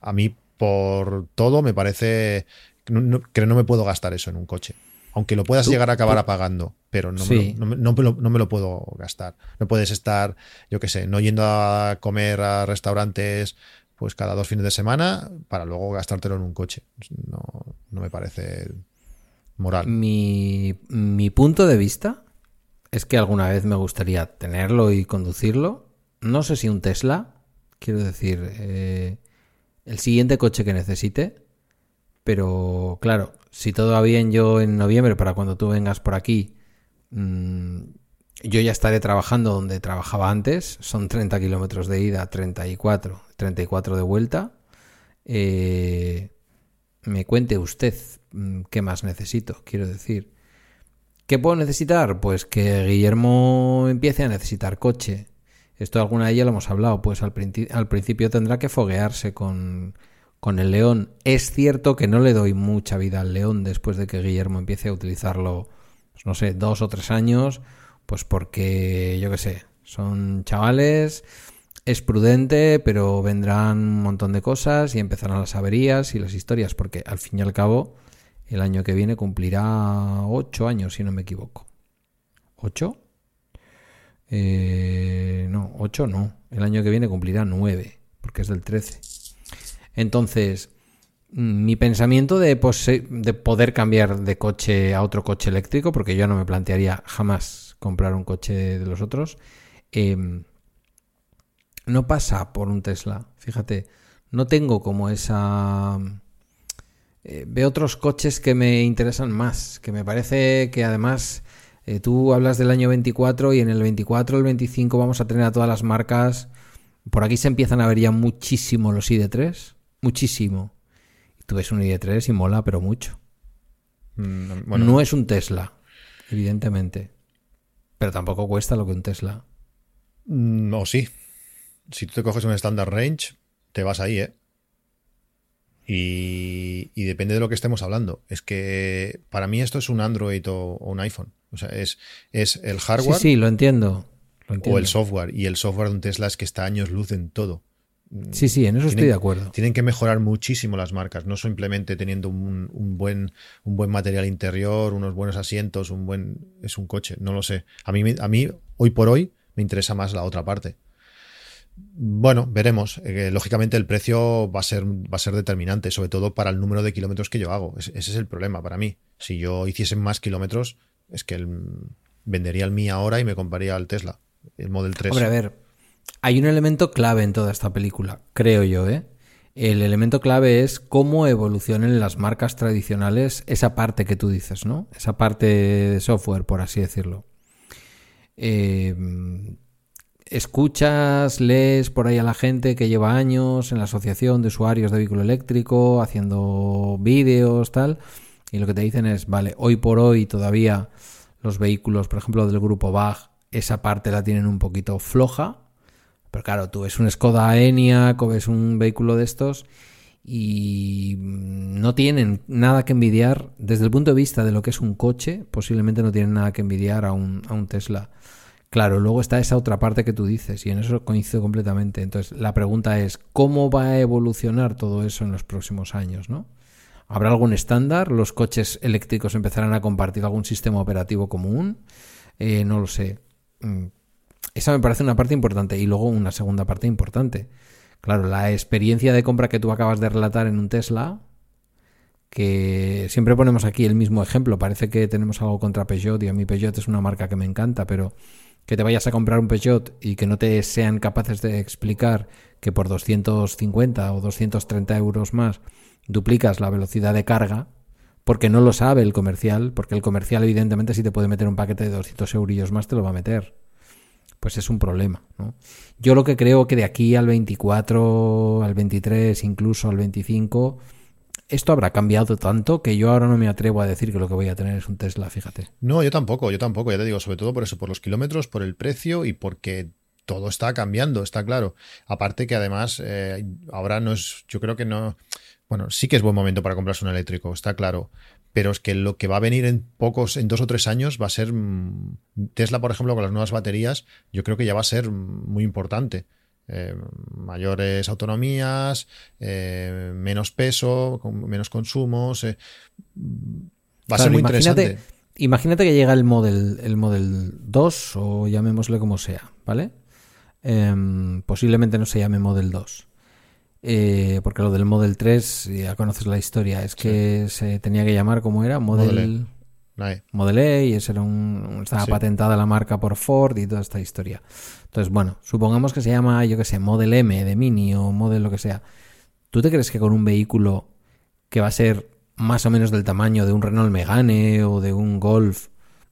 A mí, por todo, me parece que no me puedo gastar eso en un coche. Aunque lo puedas llegar a acabar apagando, pero no, me lo, no, me lo, puedo gastar. No puedes estar, yo qué sé, no yendo a comer a restaurantes pues cada dos fines de semana para luego gastártelo en un coche. No, no me parece moral. Mi, mi punto de vista es que alguna vez me gustaría tenerlo y conducirlo. No sé si un Tesla, quiero decir, eh, el siguiente coche que necesite. Pero claro, si todo va bien, yo en noviembre, para cuando tú vengas por aquí, mm, yo ya estaré trabajando donde trabajaba antes. Son 30 kilómetros de ida, 34, 34 de vuelta. Eh, me cuente usted mm, qué más necesito, quiero decir. ¿Qué puedo necesitar? Pues que Guillermo empiece a necesitar coche. Esto alguna de ellas lo hemos hablado, pues al, principio tendrá que foguearse con, con el león. Es cierto que no le doy mucha vida al león después de que Guillermo empiece a utilizarlo, pues no sé, dos o tres años, pues porque, yo qué sé, son chavales, es prudente, pero vendrán un montón de cosas y empezarán las averías y las historias, porque al fin y al cabo, el año que viene cumplirá ocho años, si no me equivoco. ¿Ocho? Eh, no, ocho no. El año que viene cumplirá nueve, porque es del 13. Entonces, mm, mi pensamiento de, de, poder cambiar de coche a otro coche eléctrico, porque yo no me plantearía jamás comprar un coche de los otros, em, no pasa por un Tesla. Fíjate, no tengo como esa... Eh, veo otros coches que me interesan más, que me parece que además eh, tú hablas del año 24 y en el 24, el 25 vamos a tener a todas las marcas. Por aquí se empiezan a ver ya muchísimo los ID3 muchísimo. Y tú ves un ID3 y mola, pero mucho. Mm, no es un Tesla, evidentemente. Pero tampoco cuesta lo que un Tesla. No, mm, sí. Si tú te coges un Standard Range, te vas ahí, ¿eh? Y, depende de lo que estemos hablando. Es que para mí esto es un Android o, un iPhone. O sea, es, es el hardware. Sí, sí, lo entiendo, lo entiendo. O el software. Y el software de un Tesla es que está años luz en todo. Sí, sí, en eso estoy de acuerdo. Tienen que mejorar muchísimo las marcas, no simplemente teniendo un, buen, un buen material interior, unos buenos asientos, un buen. es un coche, no lo sé. A mí, a mí hoy por hoy, me interesa más la otra parte. Bueno, veremos. Eh, lógicamente el precio va a, ser, va a ser determinante, sobre todo para el número de kilómetros que yo hago. ese es el problema para mí. Si yo hiciese más kilómetros, es que vendería el Mi ahora y me compraría el Tesla, el Model 3. Hombre, a ver, hay un elemento clave en toda esta película, creo yo, ¿eh? El elemento clave es cómo evolucionen las marcas tradicionales esa parte que tú dices, ¿no? Esa parte de software, por así decirlo. Eh, escuchas, lees por ahí a la gente que lleva años en la asociación de usuarios de vehículo eléctrico, haciendo vídeos, tal, y lo que te dicen es, vale, hoy por hoy todavía los vehículos, por ejemplo, del grupo BAG, esa parte la tienen un poquito floja, pero claro, tú ves un Skoda Enyaq o ves un vehículo de estos y no tienen nada que envidiar, desde el punto de vista de lo que es un coche, posiblemente no tienen nada que envidiar a un, a un Tesla. Claro, luego está esa otra parte que tú dices y en eso coincido completamente. Entonces, la pregunta es, ¿cómo va a evolucionar todo eso en los próximos años? ¿no? ¿Habrá algún estándar? ¿Los coches eléctricos empezarán a compartir algún sistema operativo común? Eh, no lo sé. Mm, esa me parece una parte importante. Y luego una segunda parte importante. Claro, la experiencia de compra que tú acabas de relatar en un Tesla, que siempre ponemos aquí el mismo ejemplo. Parece que tenemos algo contra Peugeot y a mí Peugeot es una marca que me encanta, pero que te vayas a comprar un Peugeot y que no te sean capaces de explicar que por 250 o 230 euros más duplicas la velocidad de carga, porque no lo sabe el comercial, porque el comercial evidentemente si te puede meter un paquete de 200 eurillos más te lo va a meter pues es un problema. ¿no? Yo lo que creo que de aquí al 24, al 23, incluso al 25, esto habrá cambiado tanto que yo ahora no me atrevo a decir que lo que voy a tener es un Tesla, fíjate. No, yo tampoco, yo tampoco, ya te digo, sobre todo por eso, por los kilómetros, por el precio y porque todo está cambiando, está claro. Aparte que además eh, ahora no es, yo creo que no, bueno, sí que es buen momento para comprarse un eléctrico, está claro, pero es que lo que va a venir en pocos, en dos o tres años, va a ser mm, Tesla, por ejemplo, con las nuevas baterías, yo creo que ya va a ser muy importante. Eh, mayores autonomías, eh, menos peso, menos consumos. Eh, va a ser muy interesante. Imagínate que llega el Model, el Model 2 o llamémosle como sea, ¿vale? Em, posiblemente no se llame Model 2. Porque lo del Model 3, ya conoces la historia, es que se tenía que llamar como era Model, Model E, y ese era un, estaba patentada la marca por Ford y toda esta historia. Entonces, bueno, supongamos que se llama, yo qué sé, Model M de Mini o Model lo que sea. ¿Tú te crees que con un vehículo que va a ser más o menos del tamaño de un Renault Megane o de un Golf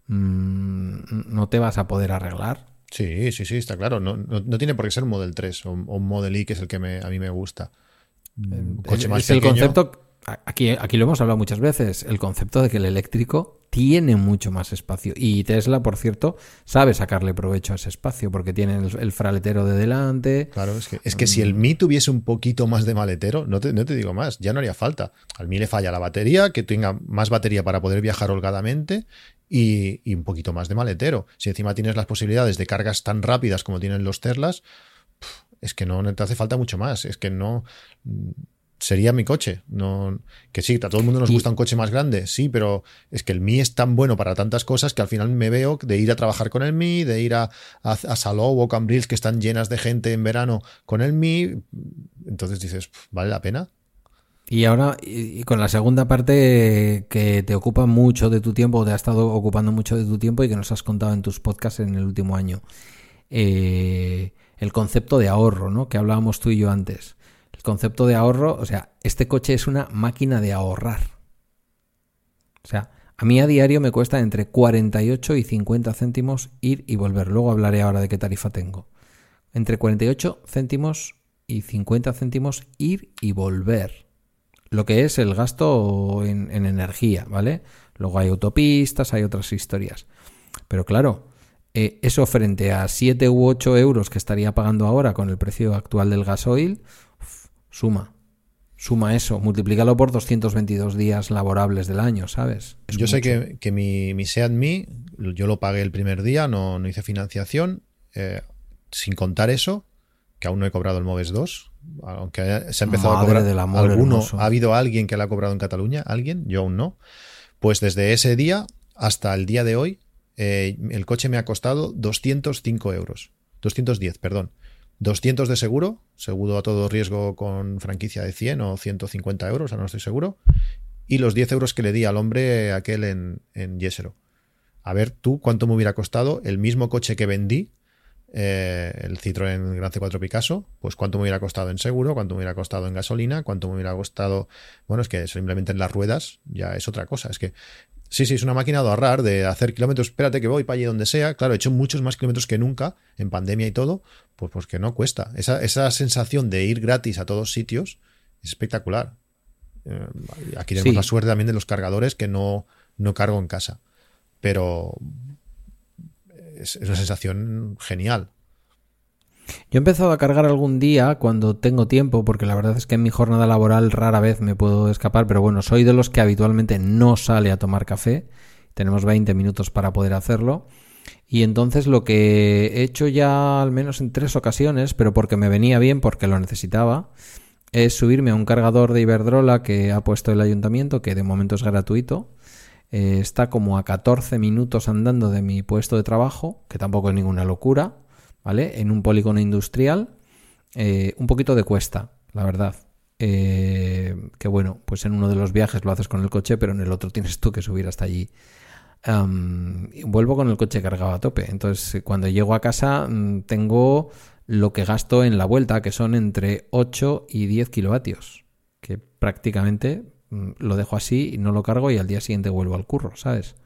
mm, no te vas a poder arreglar? Sí, sí, sí, está claro. No, tiene por qué ser un Model 3 o, un Model I, que es el que a mí me gusta. Un coche más es el concepto aquí, aquí lo hemos hablado muchas veces, el concepto de que el eléctrico tiene mucho más espacio. Y Tesla, por cierto, sabe sacarle provecho a ese espacio porque tiene el, fraletero de delante. Claro, es que, es que si el Mi tuviese un poquito más de maletero, no te, no te digo más, ya no haría falta. Al Mi le falla la batería, que tenga más batería para poder viajar holgadamente y, y un poquito más de maletero. Si encima tienes las posibilidades de cargas tan rápidas como tienen los Teslas, es que no te hace falta mucho más. Es que no sería mi coche. No, que sí, a todo el mundo nos gusta un coche más grande, sí, pero es que el Mi es tan bueno para tantas cosas que al final me veo de ir a trabajar con el Mi, de ir a, a, Salou o Cambrils que están llenas de gente en verano con el Mi. Entonces dices, ¿vale la pena? Y ahora, y con la segunda parte que te ocupa mucho de tu tiempo, te ha estado ocupando mucho de tu tiempo y que nos has contado en tus podcasts en el último año. Eh, el concepto de ahorro, ¿no? Que hablábamos tú y yo antes. El concepto de ahorro, o sea, este coche es una máquina de ahorrar. O sea, a mí a diario me cuesta entre 48 y 50 céntimos ir y volver. Luego hablaré ahora de qué tarifa tengo. Entre 48 céntimos y 50 céntimos ir y volver. Lo que es el gasto en, energía, ¿vale? Luego hay autopistas, hay otras historias. Pero claro, eh, eso frente a 7 u 8 euros que estaría pagando ahora con el precio actual del gasoil, Suma. Suma eso, multiplícalo por 222 días laborables del año, ¿sabes? yo sé que, mi, mi Seat Me, yo lo pagué el primer día, no, no hice financiación. Eh, sin contar eso, que aún no he cobrado el Moves 2, aunque se ha empezado a cobrar alguno, ha habido alguien que lo ha cobrado en Cataluña, alguien, yo aún no. Pues desde ese día hasta el día de hoy, eh, el coche me ha costado 205 euros. 210, perdón. 200 de seguro, seguro a todo riesgo con franquicia de 100 o 150 euros, ahora no estoy seguro, y los 10 euros que le di al hombre aquel en, en Yesero. A ver tú cuánto me hubiera costado el mismo coche que vendí, eh, el Citroën Gran C4 Picasso, pues cuánto me hubiera costado en seguro, cuánto me hubiera costado en gasolina, cuánto me hubiera costado, bueno, es que simplemente en las ruedas ya es otra cosa, es que Sí, sí, es una máquina de ahorrar, de hacer kilómetros. Espérate que voy para allí donde sea. Claro, he hecho muchos más kilómetros que nunca, en pandemia y todo, pues, pues que no cuesta. Esa, esa sensación de ir gratis a todos sitios es espectacular. Eh, aquí tenemos la suerte también de los cargadores que no, no cargo en casa. Pero es, una sensación genial. Yo he empezado a cargar algún día cuando tengo tiempo, porque la verdad es que en mi jornada laboral rara vez me puedo escapar, pero bueno, soy de los que habitualmente no sale a tomar café. Tenemos 20 minutos para poder hacerlo. Y entonces lo que he hecho ya al menos en tres ocasiones, pero porque me venía bien, porque lo necesitaba, es subirme a un cargador de Iberdrola que ha puesto el ayuntamiento, que de momento es gratuito. Eh, está como a 14 minutos andando de mi puesto de trabajo, que tampoco es ninguna locura. ¿vale? En un polígono industrial, eh, un poquito de cuesta, la verdad. Eh, que bueno, pues en uno de los viajes lo haces con el coche, pero en el otro tienes tú que subir hasta allí. vuelvo con el coche cargado a tope. Entonces, cuando llego a casa, mm, tengo lo que gasto en la vuelta, que son entre 8 y 10 kilovatios. Que prácticamente lo dejo así no lo cargo y al día siguiente vuelvo al curro, ¿sabes?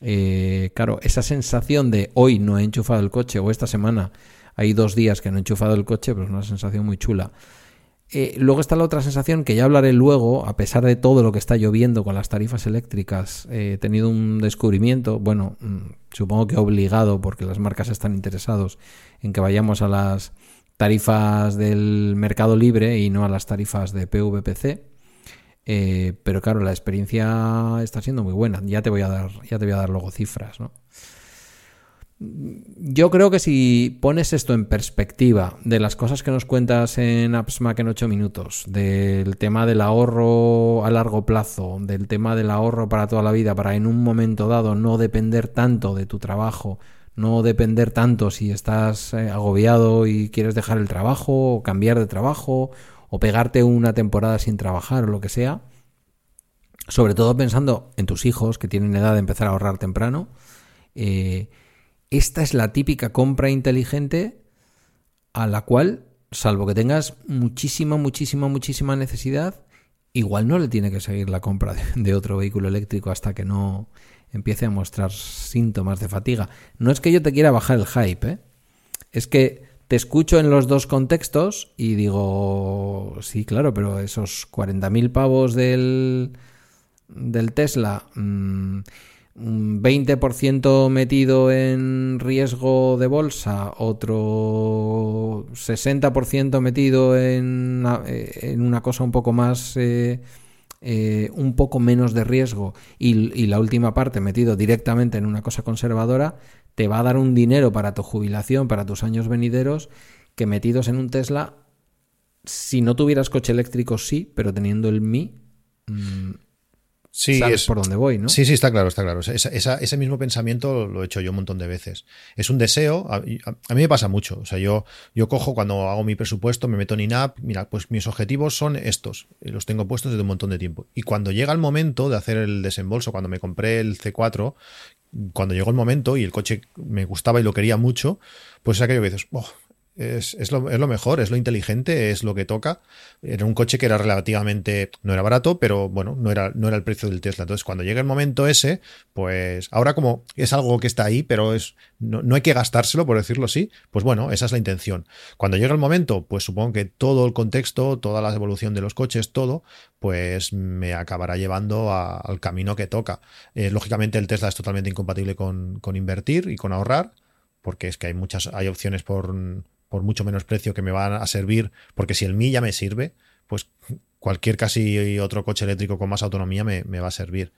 Eh, claro, esa sensación de hoy no he enchufado el coche o esta semana hay dos días que no he enchufado el coche, pues es una sensación muy chula. Eh, luego está la otra sensación que ya hablaré luego, a pesar de todo lo que está lloviendo con las tarifas eléctricas, eh, he tenido un descubrimiento, bueno, mm, supongo que obligado porque las marcas están interesados en que vayamos a las tarifas del mercado libre y no a las tarifas de PVPC. Eh, pero claro, la experiencia está siendo muy buena. Ya te voy a dar, ya te voy a dar luego cifras, ¿no? yo creo que si pones esto en perspectiva de las cosas que nos cuentas en AppsMac en 8 minutos, del tema del ahorro a largo plazo, del tema del ahorro para toda la vida, para en un momento dado no depender tanto de tu trabajo, no depender tanto si estás eh, agobiado y quieres dejar el trabajo o cambiar de trabajo o pegarte una temporada sin trabajar o lo que sea, sobre todo pensando en tus hijos que tienen edad de empezar a ahorrar temprano, eh, esta es la típica compra inteligente a la cual, salvo que tengas muchísima, muchísima, muchísima necesidad, igual no le tiene que seguir la compra de, otro vehículo eléctrico hasta que no empiece a mostrar síntomas de fatiga. No es que yo te quiera bajar el hype, ¿eh? es que te escucho en los dos contextos y digo, sí, claro, pero esos 40.000 pavos del, del Tesla... Mm, un 20% metido en riesgo de bolsa, otro 60% metido en, eh, en, una cosa un poco más, eh, eh, un poco menos de riesgo y, la última parte metido directamente en una cosa conservadora, te va a dar un dinero para tu jubilación, para tus años venideros, que metidos en un Tesla, si no tuvieras coche eléctrico sí, pero teniendo el Mi, mm, Sí, es, por dónde voy, ¿no? Sí, sí, está claro, está claro. ese mismo pensamiento lo he hecho yo un montón de veces. Es un deseo, a, mí me pasa mucho. O sea, yo, yo cojo cuando hago mi presupuesto, me meto en INAP, mira, pues mis objetivos son estos, los tengo puestos desde un montón de tiempo. Y cuando llega el momento de hacer el desembolso, cuando me compré el C4, cuando llegó el momento y el coche me gustaba y lo quería mucho, pues es aquello que dices, oh, es, lo, mejor, es lo inteligente, es lo que toca. Era un coche que era relativamente, no era barato, pero bueno, no era, no era el precio del Tesla. Entonces, cuando llega el momento ese, pues ahora como es algo que está ahí, pero es, no, no hay que gastárselo, por decirlo así, pues bueno, esa es la intención. Cuando llega el momento, pues supongo que todo el contexto, toda la evolución de los coches, todo, pues me acabará llevando al camino que toca. Eh, lógicamente el Tesla es totalmente incompatible con, con invertir y con ahorrar porque es que hay muchas, hay opciones por, por mucho menos precio que me van a servir, porque si el Mi ya me sirve, pues cualquier casi otro coche eléctrico con más autonomía me, va a servir.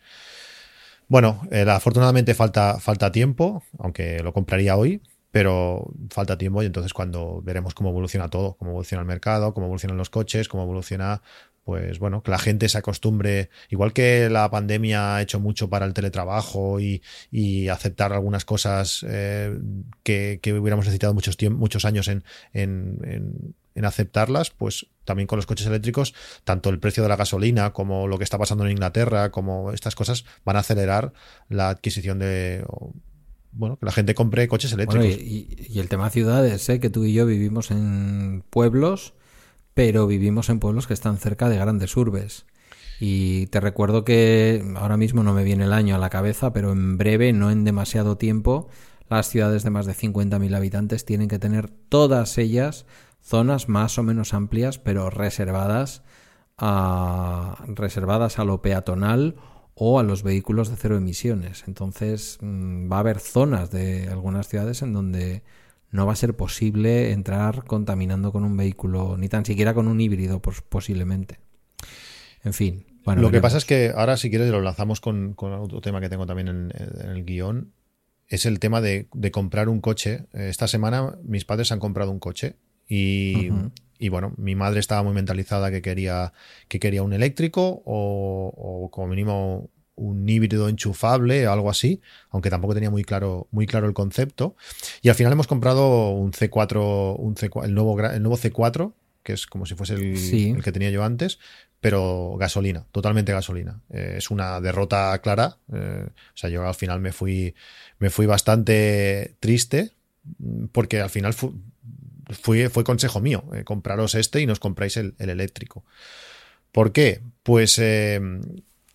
Bueno, eh, afortunadamente falta, falta tiempo, aunque lo compraría hoy, pero falta tiempo y entonces cuando veremos cómo evoluciona todo, cómo evoluciona el mercado, cómo evolucionan los coches, cómo evoluciona pues bueno, que la gente se acostumbre, igual que la pandemia ha hecho mucho para el teletrabajo y, aceptar algunas cosas eh, que, hubiéramos necesitado muchos, muchos años en, en, en, aceptarlas, pues también con los coches eléctricos, tanto el precio de la gasolina como lo que está pasando en Inglaterra, como estas cosas van a acelerar la adquisición de bueno, que la gente compre coches eléctricos. y, el tema ciudades, ¿eh? que tú y yo vivimos en pueblos pero vivimos en pueblos que están cerca de grandes urbes. Y te recuerdo que ahora mismo no me viene el año a la cabeza, pero en breve, no en demasiado tiempo, las ciudades de más de 50.000 habitantes tienen que tener todas ellas zonas más o menos amplias, pero reservadas a, reservadas a lo peatonal o a los vehículos de cero emisiones. Entonces mm, va a haber zonas de algunas ciudades en donde no va a ser posible entrar contaminando con un vehículo, ni tan siquiera con un híbrido, pues, posiblemente. En fin. Bueno, lo que pasa es que ahora, si quieres, lo lanzamos con, otro tema que tengo también en, el guion. Es el tema de, comprar un coche. Esta semana mis padres han comprado un coche y, y, bueno, mi madre estaba muy mentalizada que quería, que quería un eléctrico o, o como mínimo un híbrido enchufable o algo así, aunque tampoco tenía muy claro, muy claro el concepto. Y al final hemos comprado un C4, un c el, nuevo, el nuevo C4, que es como si fuese el, que tenía yo antes, pero gasolina, totalmente gasolina. Eh, es una derrota clara. Eh, o sea, yo al final me fui, me fui bastante triste porque al final fue, fue consejo mío, eh, compraros este y nos compráis el, eléctrico. ¿Por qué? Pues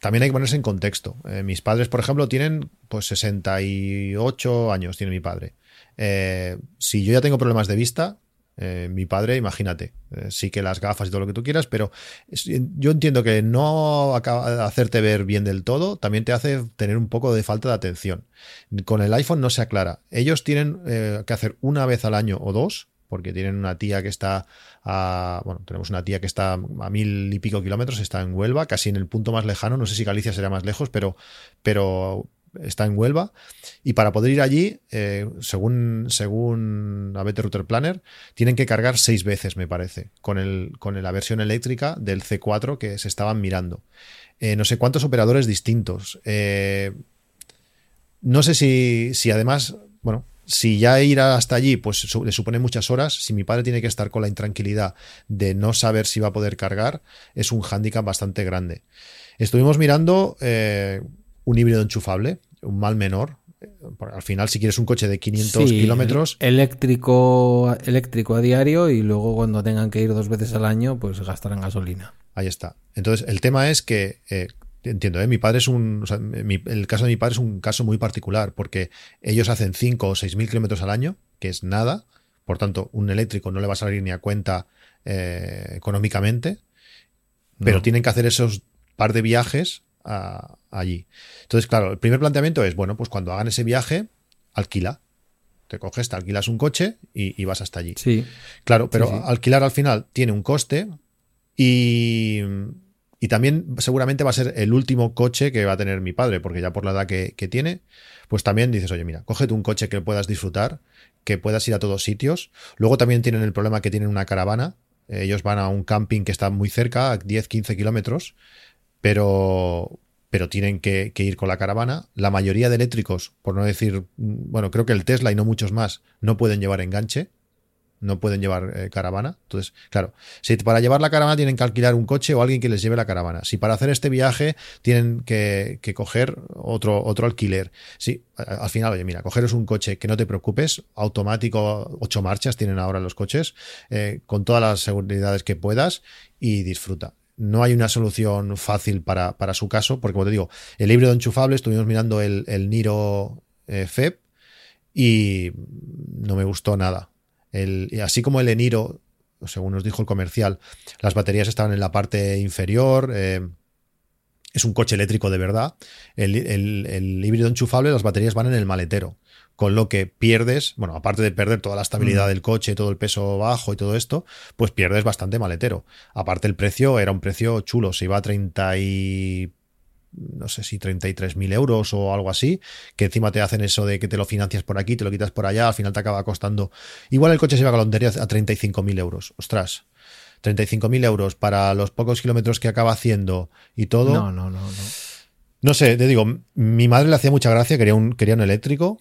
también hay que ponerse en contexto. Eh, mis padres, por ejemplo, tienen pues 68 años, tiene mi padre. Eh, si yo ya tengo problemas de vista, eh, mi padre, imagínate, sí que las gafas y todo lo que tú quieras, pero yo entiendo que no hacerte ver bien del todo, también te hace tener un poco de falta de atención. Con el iPhone no se aclara. Ellos tienen que hacer una vez al año o dos porque tienen una tía que está a, bueno, tenemos una tía que está a mil y pico kilómetros, está en Huelva, casi en el punto más lejano, no sé si Galicia será más lejos, pero, pero está en Huelva. Y para poder ir allí, eh, según, según ABT Router Planner, tienen que cargar seis veces, me parece, con, el, con la versión eléctrica del C4 que se estaban mirando. Eh, no sé cuántos operadores distintos. Eh, no sé si, si además, bueno, si ya ir hasta allí, pues le supone muchas horas. Si mi padre tiene que estar con la intranquilidad de no saber si va a poder cargar, es un hándicap bastante grande. Estuvimos mirando eh, un híbrido enchufable, un mal menor. Al final, si quieres un coche de 500 kilómetros. Eléctrico, eléctrico a diario y luego cuando tengan que ir dos veces al año, pues gastarán gasolina. Ahí está. Entonces, el tema es que eh, entiendo, ¿eh? mi padre es un. el caso de mi padre es un caso muy particular, porque ellos hacen 5 o 6 mil kilómetros al año, que es nada. Por tanto, un eléctrico no le va a salir ni a cuenta eh, económicamente. Pero tienen que hacer esos par de viajes allí. Entonces, claro, el primer planteamiento es: bueno, pues cuando hagan ese viaje, alquila. Te coges, te alquilas un coche y, vas hasta allí. Sí. Claro, pero alquilar al final tiene un coste y y también seguramente va a ser el último coche que va a tener mi padre, porque ya por la edad que, tiene, pues también dices, oye, mira, cógete un coche que puedas disfrutar, que puedas ir a todos sitios. Luego también tienen el problema que tienen una caravana. Ellos van a un camping que está muy cerca, a 10, 15 kilómetros, pero, pero tienen que, que, ir con la caravana. La mayoría de eléctricos, por no decir, bueno, creo que el Tesla y no muchos más, no pueden llevar enganche no pueden llevar eh, caravana. Entonces, claro, si para llevar la caravana tienen que alquilar un coche o alguien que les lleve la caravana. Si para hacer este viaje tienen que, coger otro, otro alquiler. Sí, al final, oye, mira, cogeros un coche que no te preocupes, automático, ocho marchas tienen ahora los coches, eh, con todas las seguridades que puedas y disfruta no hay una solución fácil para, para, su caso, porque como te digo, el híbrido enchufable, estuvimos mirando el, el Niro eh, FEB y no me gustó nada así como el Eniro, según nos dijo el comercial, las baterías estaban en la parte inferior. Eh, es un coche eléctrico de verdad. El, híbrido enchufable, las baterías van en el maletero. Con lo que pierdes, bueno, aparte de perder toda la estabilidad mm. del coche, todo el peso bajo y todo esto, pues pierdes bastante maletero. Aparte, el precio era un precio chulo, se iba a 30 y no sé si 33.000 euros o algo así, que encima te hacen eso de que te lo financias por aquí, te lo quitas por allá, al final te acaba costando. Igual el coche se va a la a 35.000 euros. Ostras, 35.000 euros para los pocos kilómetros que acaba haciendo y todo. No, no, no, no. No sé, te digo, mi madre le hacía mucha gracia, quería un, quería un eléctrico,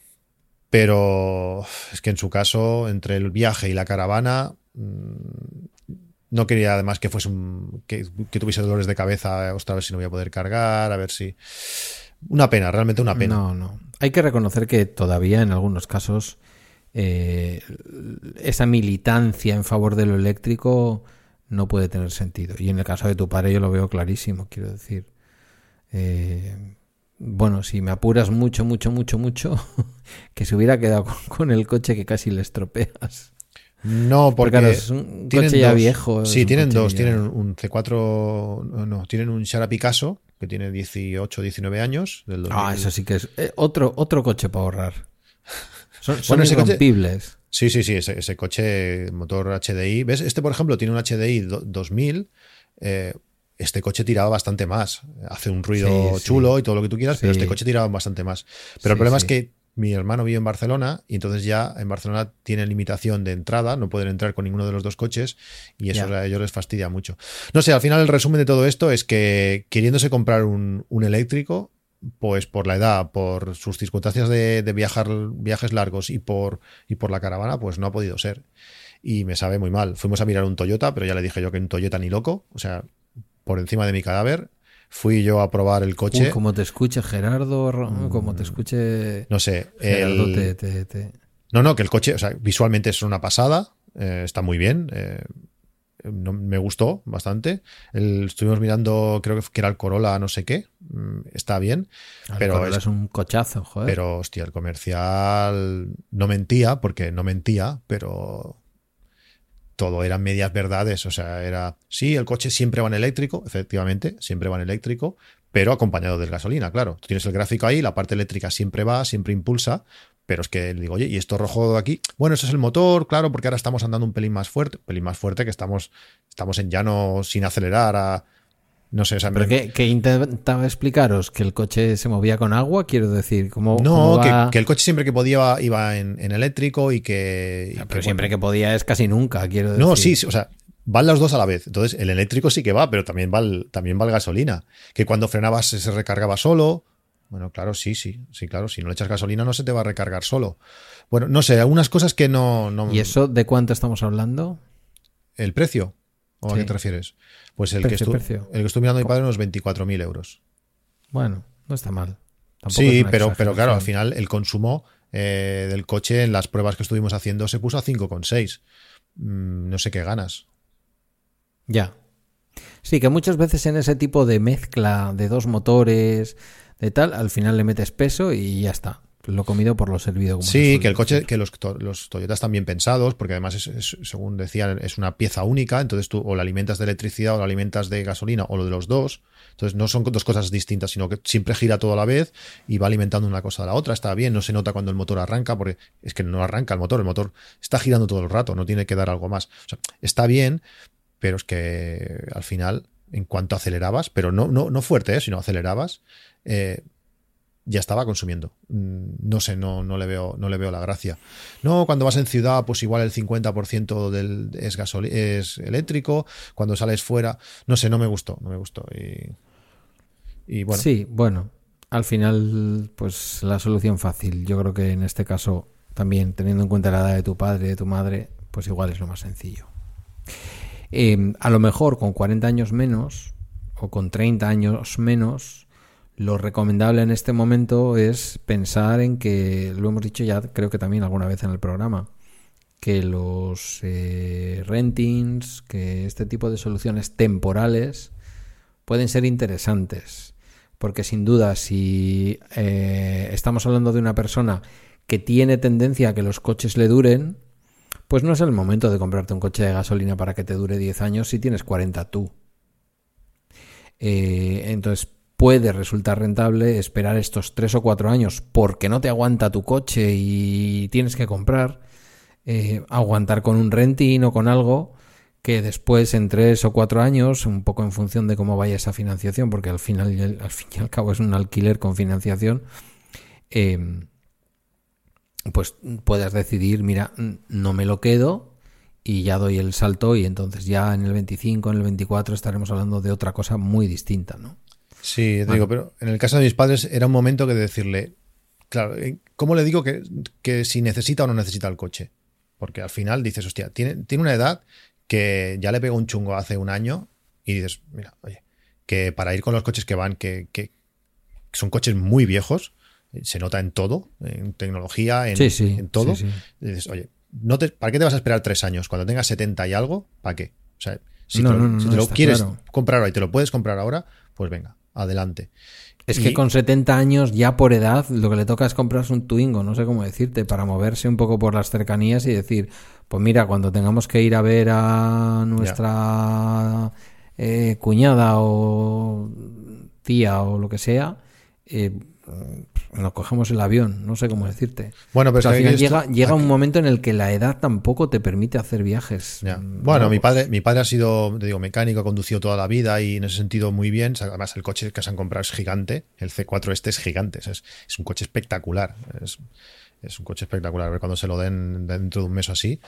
pero es que en su caso, entre el viaje y la caravana, mm, no quería además que fuese un, que, tuviese dolores de cabeza, a ver si no voy a poder cargar, a ver si... Una pena, realmente una pena. No, no. Hay que reconocer que todavía en algunos casos eh, esa militancia en favor de lo eléctrico no puede tener sentido. Y en el caso de tu padre yo lo veo clarísimo, quiero decir. Eh, bueno, si me apuras mucho, mucho, mucho, mucho, que se hubiera quedado con el coche que casi le estropeas. No, porque, es un coche ya viejo. Sí, tienen dos. Tienen un C4, no, tienen un Shara Picasso que tiene 18, 19 años. Ah, eso sí que es eh, otro, otro coche para ahorrar. Son, son irrompibles. sí, sí, sí, ese, coche motor HDI. ¿Ves? Este, por ejemplo, tiene un HDI 2000. Eh, este coche tiraba bastante más. Hace un ruido chulo y todo lo que tú quieras, pero este coche tiraba bastante más. Pero el problema es que mi hermano vive en Barcelona y entonces ya en Barcelona tiene limitación de entrada, no pueden entrar con ninguno de los dos coches y eso a ellos les fastidia mucho. No sé, al final el resumen de todo esto es que queriéndose comprar un, eléctrico, pues por la edad, por sus circunstancias de, viajar viajes largos y por, y por la caravana, pues no ha podido ser. Y me sabe muy mal. Fuimos a mirar un Toyota, pero ya le dije yo que un Toyota ni loco, o sea, por encima de mi cadáver fui yo a probar el coche. como te escuche Gerardo, como te escuche. No sé. Gerardo No, no, que el coche, o sea, visualmente es una pasada, eh, está muy bien. Eh, me gustó bastante. estuvimos mirando, creo que era el Corolla, no sé qué. Mm, está bien. pero es, un cochazo, joder. Pero, hostia, el comercial no mentía, porque no mentía, pero todo eran medias verdades, o sea, era, sí, el coche siempre va en eléctrico, efectivamente, siempre va en eléctrico, pero acompañado de gasolina, claro. Tú tienes el gráfico ahí, la parte eléctrica siempre va, siempre impulsa, pero es que digo, oye, ¿y esto rojo de aquí? Bueno, eso es el motor, claro, porque ahora estamos andando un pelín más fuerte, pelín más fuerte que estamos, estamos en llano sin acelerar a no sé, o sea, ¿Pero me- qué, qué intentaba explicaros? ¿Que el coche se movía con agua? Quiero decir, ¿cómo, no, cómo que, va- que el coche siempre que podía iba en, en eléctrico y que... y Pero que, siempre bueno, que podía es casi nunca, quiero decir. No, sí, sí, o sea, van las dos a la vez. Entonces, el eléctrico sí que va, pero también va el, también va el gasolina. Que cuando frenabas se, se recargaba solo. Bueno, claro, sí, sí, sí, claro. Si no le echas gasolina no se te va a recargar solo. Bueno, no sé, algunas cosas que no... no ¿Y eso de cuánto estamos hablando? ¿El precio? ¿O a qué te refieres? Pues el, Precio, que, estu- el que estoy mirando mi padre unos 24.000 euros. Bueno, no está mal. Tampoco Sí, pero, pero claro, al final el consumo eh, del coche en las pruebas que estuvimos haciendo se puso a 5,6. Mm, no sé qué ganas. Ya. Sí, que muchas veces en ese tipo de mezcla de dos motores, de tal, al final le metes peso y ya está. Lo comido por lo servido. Como Sí, que el coche, decir. que los, los Toyotas están bien pensados, porque además, es, es- según decían, es una pieza única, entonces tú o la alimentas de electricidad o la alimentas de gasolina o lo de los dos. Entonces no son dos cosas distintas, sino que siempre gira todo a la vez y va alimentando una cosa a la otra. Está bien, no se nota cuando el motor arranca, porque es que no arranca el motor, el motor está girando todo el rato, no tiene que dar algo más. O sea, está bien, pero es que al final, en cuanto acelerabas, pero no, no, no fuerte, ¿eh? sino acelerabas, eh, ya estaba consumiendo. Mm, No sé, no, no, le veo, no le veo la gracia. No, cuando vas en ciudad, pues igual el 50% del, es, gasoli- es eléctrico. Cuando sales fuera, no sé, no me gustó, no me gustó. Y, y bueno, Sí, bueno. Al final, pues la solución fácil. Yo creo que en este caso, también teniendo en cuenta la edad de tu padre, de tu madre, pues igual es lo más sencillo. Eh, a lo mejor con 40 años menos o con 30 años menos, lo recomendable en este momento es pensar en que, lo hemos dicho ya creo que también alguna vez en el programa, que los eh, rentings, que este tipo de soluciones temporales pueden ser interesantes. Porque sin duda, si eh, estamos hablando de una persona que tiene tendencia a que los coches le duren, pues no es el momento de comprarte un coche de gasolina para que te dure 10 años si tienes 40 tú. Eh, entonces puede resultar rentable esperar estos 3 o 4 años porque no te aguanta tu coche y tienes que comprar, eh, aguantar con un renting o con algo que después en 3 o 4 años, un poco en función de cómo vaya esa financiación, porque al final al, fin y al cabo es un alquiler con financiación, eh, pues puedas decidir, mira, no me lo quedo y ya doy el salto y entonces ya en el 25, en el 24 estaremos hablando de otra cosa muy distinta, ¿no? Sí, te digo, pero en el caso de mis padres era un momento que decirle, claro, eh, ¿cómo le digo que, que si necesita o no necesita el coche? Porque al final dices, hostia, tiene, tiene una edad que ya le pegó un chungo hace un año y dices, mira, oye, que para ir con los coches que van, que, que son coches muy viejos, eh, se nota en todo, en tecnología, en, Sí, sí, en todo. sí. Y dices, oye, no te, ¿para qué te vas a esperar tres años? Cuando tengas 70 y algo, ¿para qué? O sea, si No, te lo, no, no, si te lo quieres claro. comprar ahora y te lo puedes comprar ahora, pues venga, adelante. Es Y- que con 70 años, ya por edad, lo que le toca es comprarse un Twingo, no sé cómo decirte, para moverse un poco por las cercanías y decir, pues mira, cuando tengamos que ir a ver a nuestra eh, cuñada o tía o lo que sea, eh, nos cogemos el avión, no sé cómo decirte. Bueno, pero O sea, es al final esto- llega, llega un momento en el que la edad tampoco te permite hacer viajes. Ya. mm, Bueno, mi largos. padre, mi padre ha sido, te digo, mecánico, ha conducido toda la vida y en ese sentido muy bien. Además, el coche que se han comprado es gigante. El C4 este es gigante. Es, es un coche espectacular. Es, es un coche espectacular. A ver cuando se lo den dentro de un mes o así.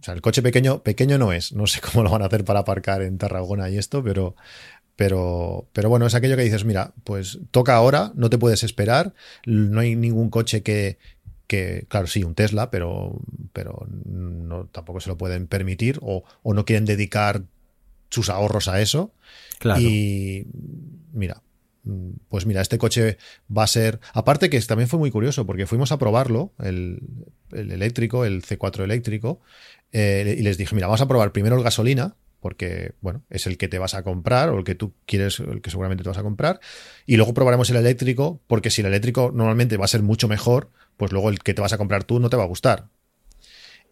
O sea, el coche pequeño, pequeño no es. No sé cómo lo van a hacer para aparcar en Tarragona y esto, pero, pero, pero bueno, es aquello que dices, mira, pues toca ahora, no te puedes esperar. No hay ningún coche que, que, claro, sí, un Tesla, pero, pero no, tampoco se lo pueden permitir o, o no quieren dedicar sus ahorros a eso. Claro. Y mira, pues mira, este coche va a ser. Aparte que también fue muy curioso, porque fuimos a probarlo, el, el eléctrico, el C4 eléctrico, eh, y les dije, mira, vamos a probar primero el gasolina, porque, bueno, es el que te vas a comprar, o el que tú quieres, el que seguramente te vas a comprar, y luego probaremos el eléctrico, porque si el eléctrico normalmente va a ser mucho mejor, pues luego el que te vas a comprar tú no te va a gustar.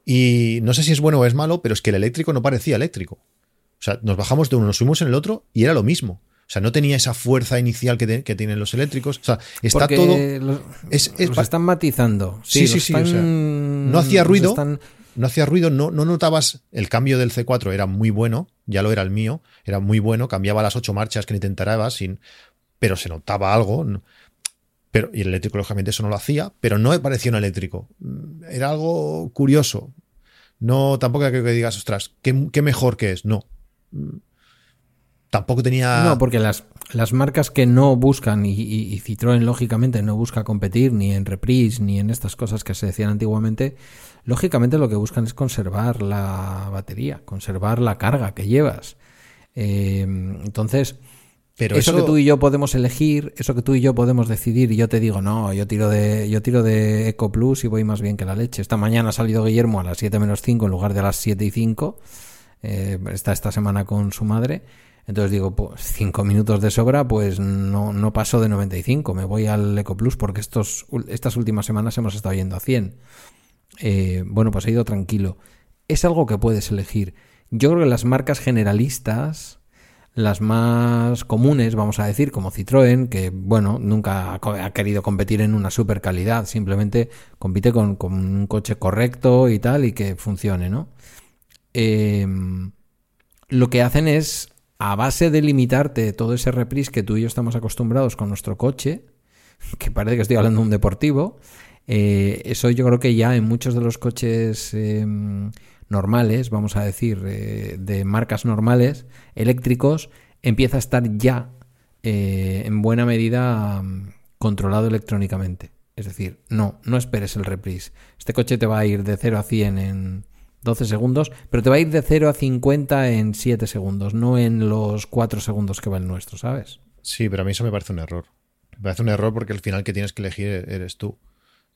Y no sé si es bueno o es malo, pero es que el eléctrico no parecía eléctrico. O sea, nos bajamos de uno, nos subimos en el otro y era lo mismo. O sea, no tenía esa fuerza inicial que, te- que tienen los eléctricos. O sea, está Porque todo. los, es- es los pa- están matizando. Sí, Sí, sí, los sí, o sea, están- no hacía ruido. están- no hacía ruido, no, no notabas el cambio del C4, era muy bueno, ya lo era el mío, era muy bueno, cambiaba las ocho marchas que ni te enterabas, sin, pero se notaba algo. Pero, y el eléctrico, lógicamente, eso no lo hacía, pero no me parecía un eléctrico. Era algo curioso. No, tampoco creo que digas, ostras, qué, qué mejor que es. No tampoco tenía. No, porque las, las marcas que no buscan, y, Citroën lógicamente no busca competir ni en reprise ni en estas cosas que se decían antiguamente, lógicamente lo que buscan es conservar la batería, conservar la carga que llevas. Eh, entonces. Pero eso, que tú y yo podemos elegir, eso que tú y yo podemos decidir, y yo te digo, no, yo tiro de, yo tiro de Eco Plus y voy más bien que la leche. Esta mañana ha salido Guillermo a las 7 menos 5 en lugar de a las 7 y 5. Eh, está esta semana con su madre entonces digo, pues 5 minutos de sobra, pues no, no paso de 95, me voy al EcoPlus porque estos, estas últimas semanas hemos estado yendo a 100. Eh, bueno, pues he ido tranquilo. Es algo que puedes elegir. Yo creo que las marcas generalistas, las más comunes, vamos a decir, como Citroën, que bueno, nunca ha querido competir en una super calidad, simplemente compite con, un coche correcto y tal, y que funcione, ¿no? Eh, lo que hacen es a base de limitarte todo ese reprise que tú y yo estamos acostumbrados con nuestro coche, que parece que estoy hablando de un deportivo, eh, eso yo creo que ya en muchos de los coches em, normales, vamos a decir, eh, de marcas normales, eléctricos, empieza a estar ya eh, en buena medida mm, controlado electrónicamente. Es decir, no, no esperes el reprise. Este coche te va a ir de 0 a 100 en 12 segundos, pero te va a ir de 0 a 50 en 7 segundos, no en los 4 segundos que va el nuestro, ¿sabes? Sí, pero a mí eso me parece un error. Me parece un error porque al final que tienes que elegir eres tú,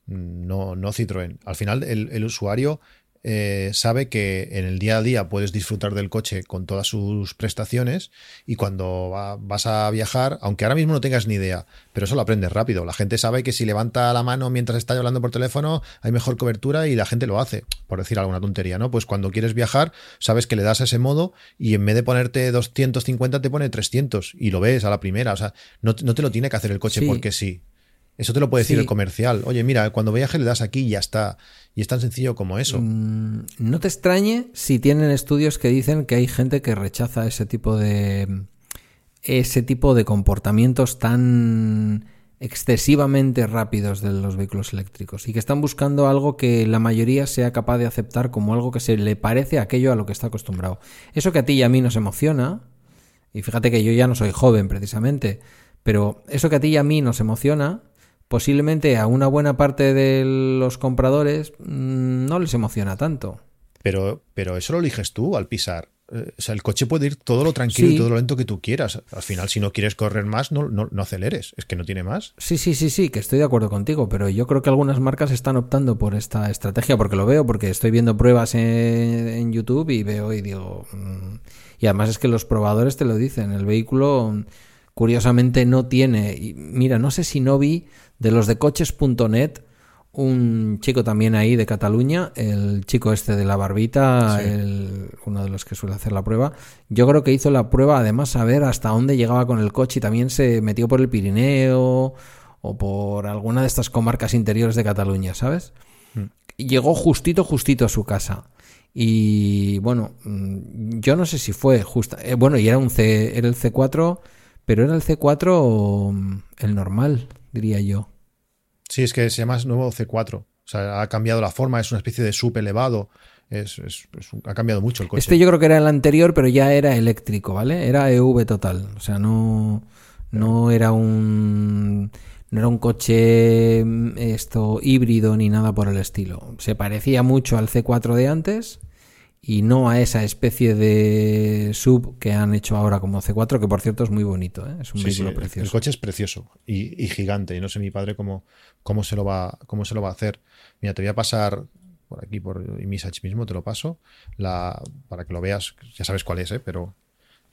no, no Citroën. Al final el, el usuario eh, sabe que en el día a día puedes disfrutar del coche con todas sus prestaciones y cuando vas a viajar, aunque ahora mismo no tengas ni idea, pero eso lo aprendes rápido. La gente sabe que si levanta la mano mientras está hablando por teléfono hay mejor cobertura y la gente lo hace, por decir alguna tontería, ¿no? Pues cuando quieres viajar, sabes que le das a ese modo y en vez de ponerte 250 te pone 300 y lo ves a la primera. O sea, no, te lo tiene que hacer el coche porque sí. Eso te lo puede decir el comercial. Oye, mira, cuando viajes le das aquí y ya está. Y es tan sencillo como eso. Mm, no te extrañe si tienen estudios que dicen que hay gente que rechaza ese tipo de. ese tipo de comportamientos tan excesivamente rápidos de los vehículos eléctricos y que están buscando algo que la mayoría sea capaz de aceptar como algo que se le parece a aquello a lo que está acostumbrado. Eso que a ti y a mí nos emociona, y fíjate que yo ya no soy joven precisamente, pero eso que a ti y a mí nos emociona, posiblemente a una buena parte de los compradores mm, no les emociona tanto. Pero, pero eso lo eliges tú al pisar. Eh, o sea, el coche puede ir todo lo tranquilo y todo lo lento que tú quieras. Al final, si no quieres correr más, no, no, aceleres. Es que no tiene más. Sí, sí, sí, sí, que estoy de acuerdo contigo. Pero yo creo que algunas marcas están optando por esta estrategia porque lo veo, porque estoy viendo pruebas en, YouTube y veo y digo. Mm, y además es que los probadores te lo dicen. El vehículo, curiosamente, no tiene. Y mira, no sé si no vi de los de coches.net, un chico también ahí de Cataluña, el chico este de la barbita, uno de los que suele hacer la prueba, yo creo que hizo la prueba además a ver hasta dónde llegaba con el coche y también se metió por el Pirineo o por alguna de estas comarcas interiores de Cataluña, ¿sabes? Mm. Llegó justito, justito a su casa. Y bueno, mm, yo no sé si fue justo. Eh, bueno, y era un C, era el C4, pero era el C4 mm, el normal, diría yo. Sí, es que se llama nuevo C4. O sea, ha cambiado la forma, es una especie de sub elevado. Es, ha cambiado mucho el coche. Este yo creo que era el anterior, pero ya era eléctrico, ¿vale? Era EV total. O sea, no, no era un. No era un coche mm, esto híbrido ni nada por el estilo. Se parecía mucho al C4 de antes y no a esa especie de sub que han hecho ahora como C4, que por cierto es muy bonito, ¿eh? es un vehículo precioso. El coche es precioso y, gigante, y no sé mi padre cómo, cómo, se lo va, cómo se lo va a hacer. Mira, te voy a pasar por aquí, por Imisach mismo, te lo paso, la, para que lo veas, ya sabes cuál es, ¿eh? pero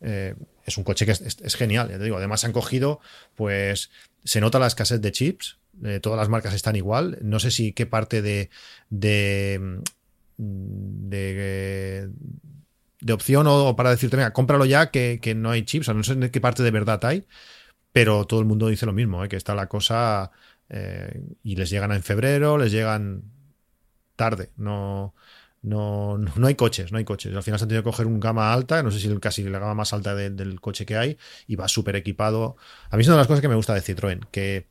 eh, es un coche que es, genial, ya te digo. Además han cogido, pues se nota la escasez de chips, todas las marcas están igual. No sé si qué parte de, de de, de opción o, para decirte, mira, cómpralo ya que, no hay chips, o no sé en qué parte de verdad hay, pero todo el mundo dice lo mismo, ¿eh? que está la cosa eh, y les llegan en febrero, les llegan tarde, no... no, no hay coches, no hay coches. Al final se han tenido que coger un gama alta, no sé si casi la gama más alta del coche que hay, y va súper equipado. A mí es una de las cosas que me gusta de Citroën, que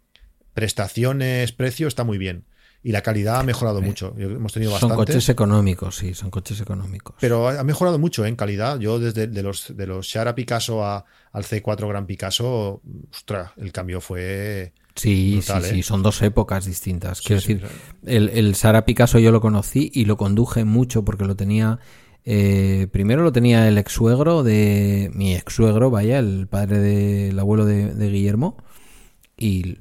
prestaciones, precio está muy bien. Y la calidad ha mejorado mucho. Hemos tenido son coches económicos, sí, son coches económicos. Pero ha mejorado mucho ¿eh? en calidad. Yo desde de los, de los Shara Picasso a, al C4 Gran Picasso, ostras, el cambio fue... Sí, sí, sí, ¿eh? son dos épocas distintas. Quiero decir, el, el Sara Picasso yo lo conocí y lo conduje mucho porque lo tenía. Eh, primero lo tenía el ex suegro de. Mi ex suegro, vaya, el padre del abuelo de, de, Guillermo. Y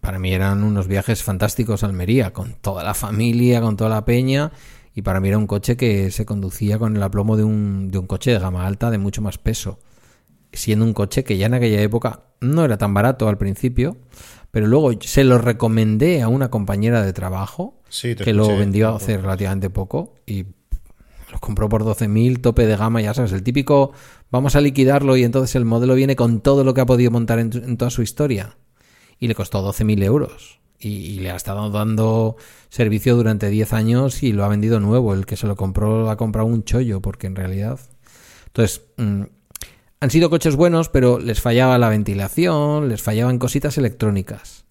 para mí eran unos viajes fantásticos a Almería, con toda la familia, con toda la peña. Y para mí era un coche que se conducía con el aplomo de un, de un coche de gama alta de mucho más peso. Siendo un coche que ya en aquella época no era tan barato al principio pero luego se lo recomendé a una compañera de trabajo que lo vendió hace relativamente poco y lo compró por 12.000, tope de gama, ya sabes, el típico vamos a liquidarlo y entonces el modelo viene con todo lo que ha podido montar en, toda su historia. Y le costó 12.000 euros. Y, le ha estado dando servicio durante 10 años y lo ha vendido nuevo. El que se lo compró ha comprado un chollo, porque en realidad... Entonces, mm, han sido coches buenos, pero les fallaba la ventilación, les fallaban cositas electrónicas.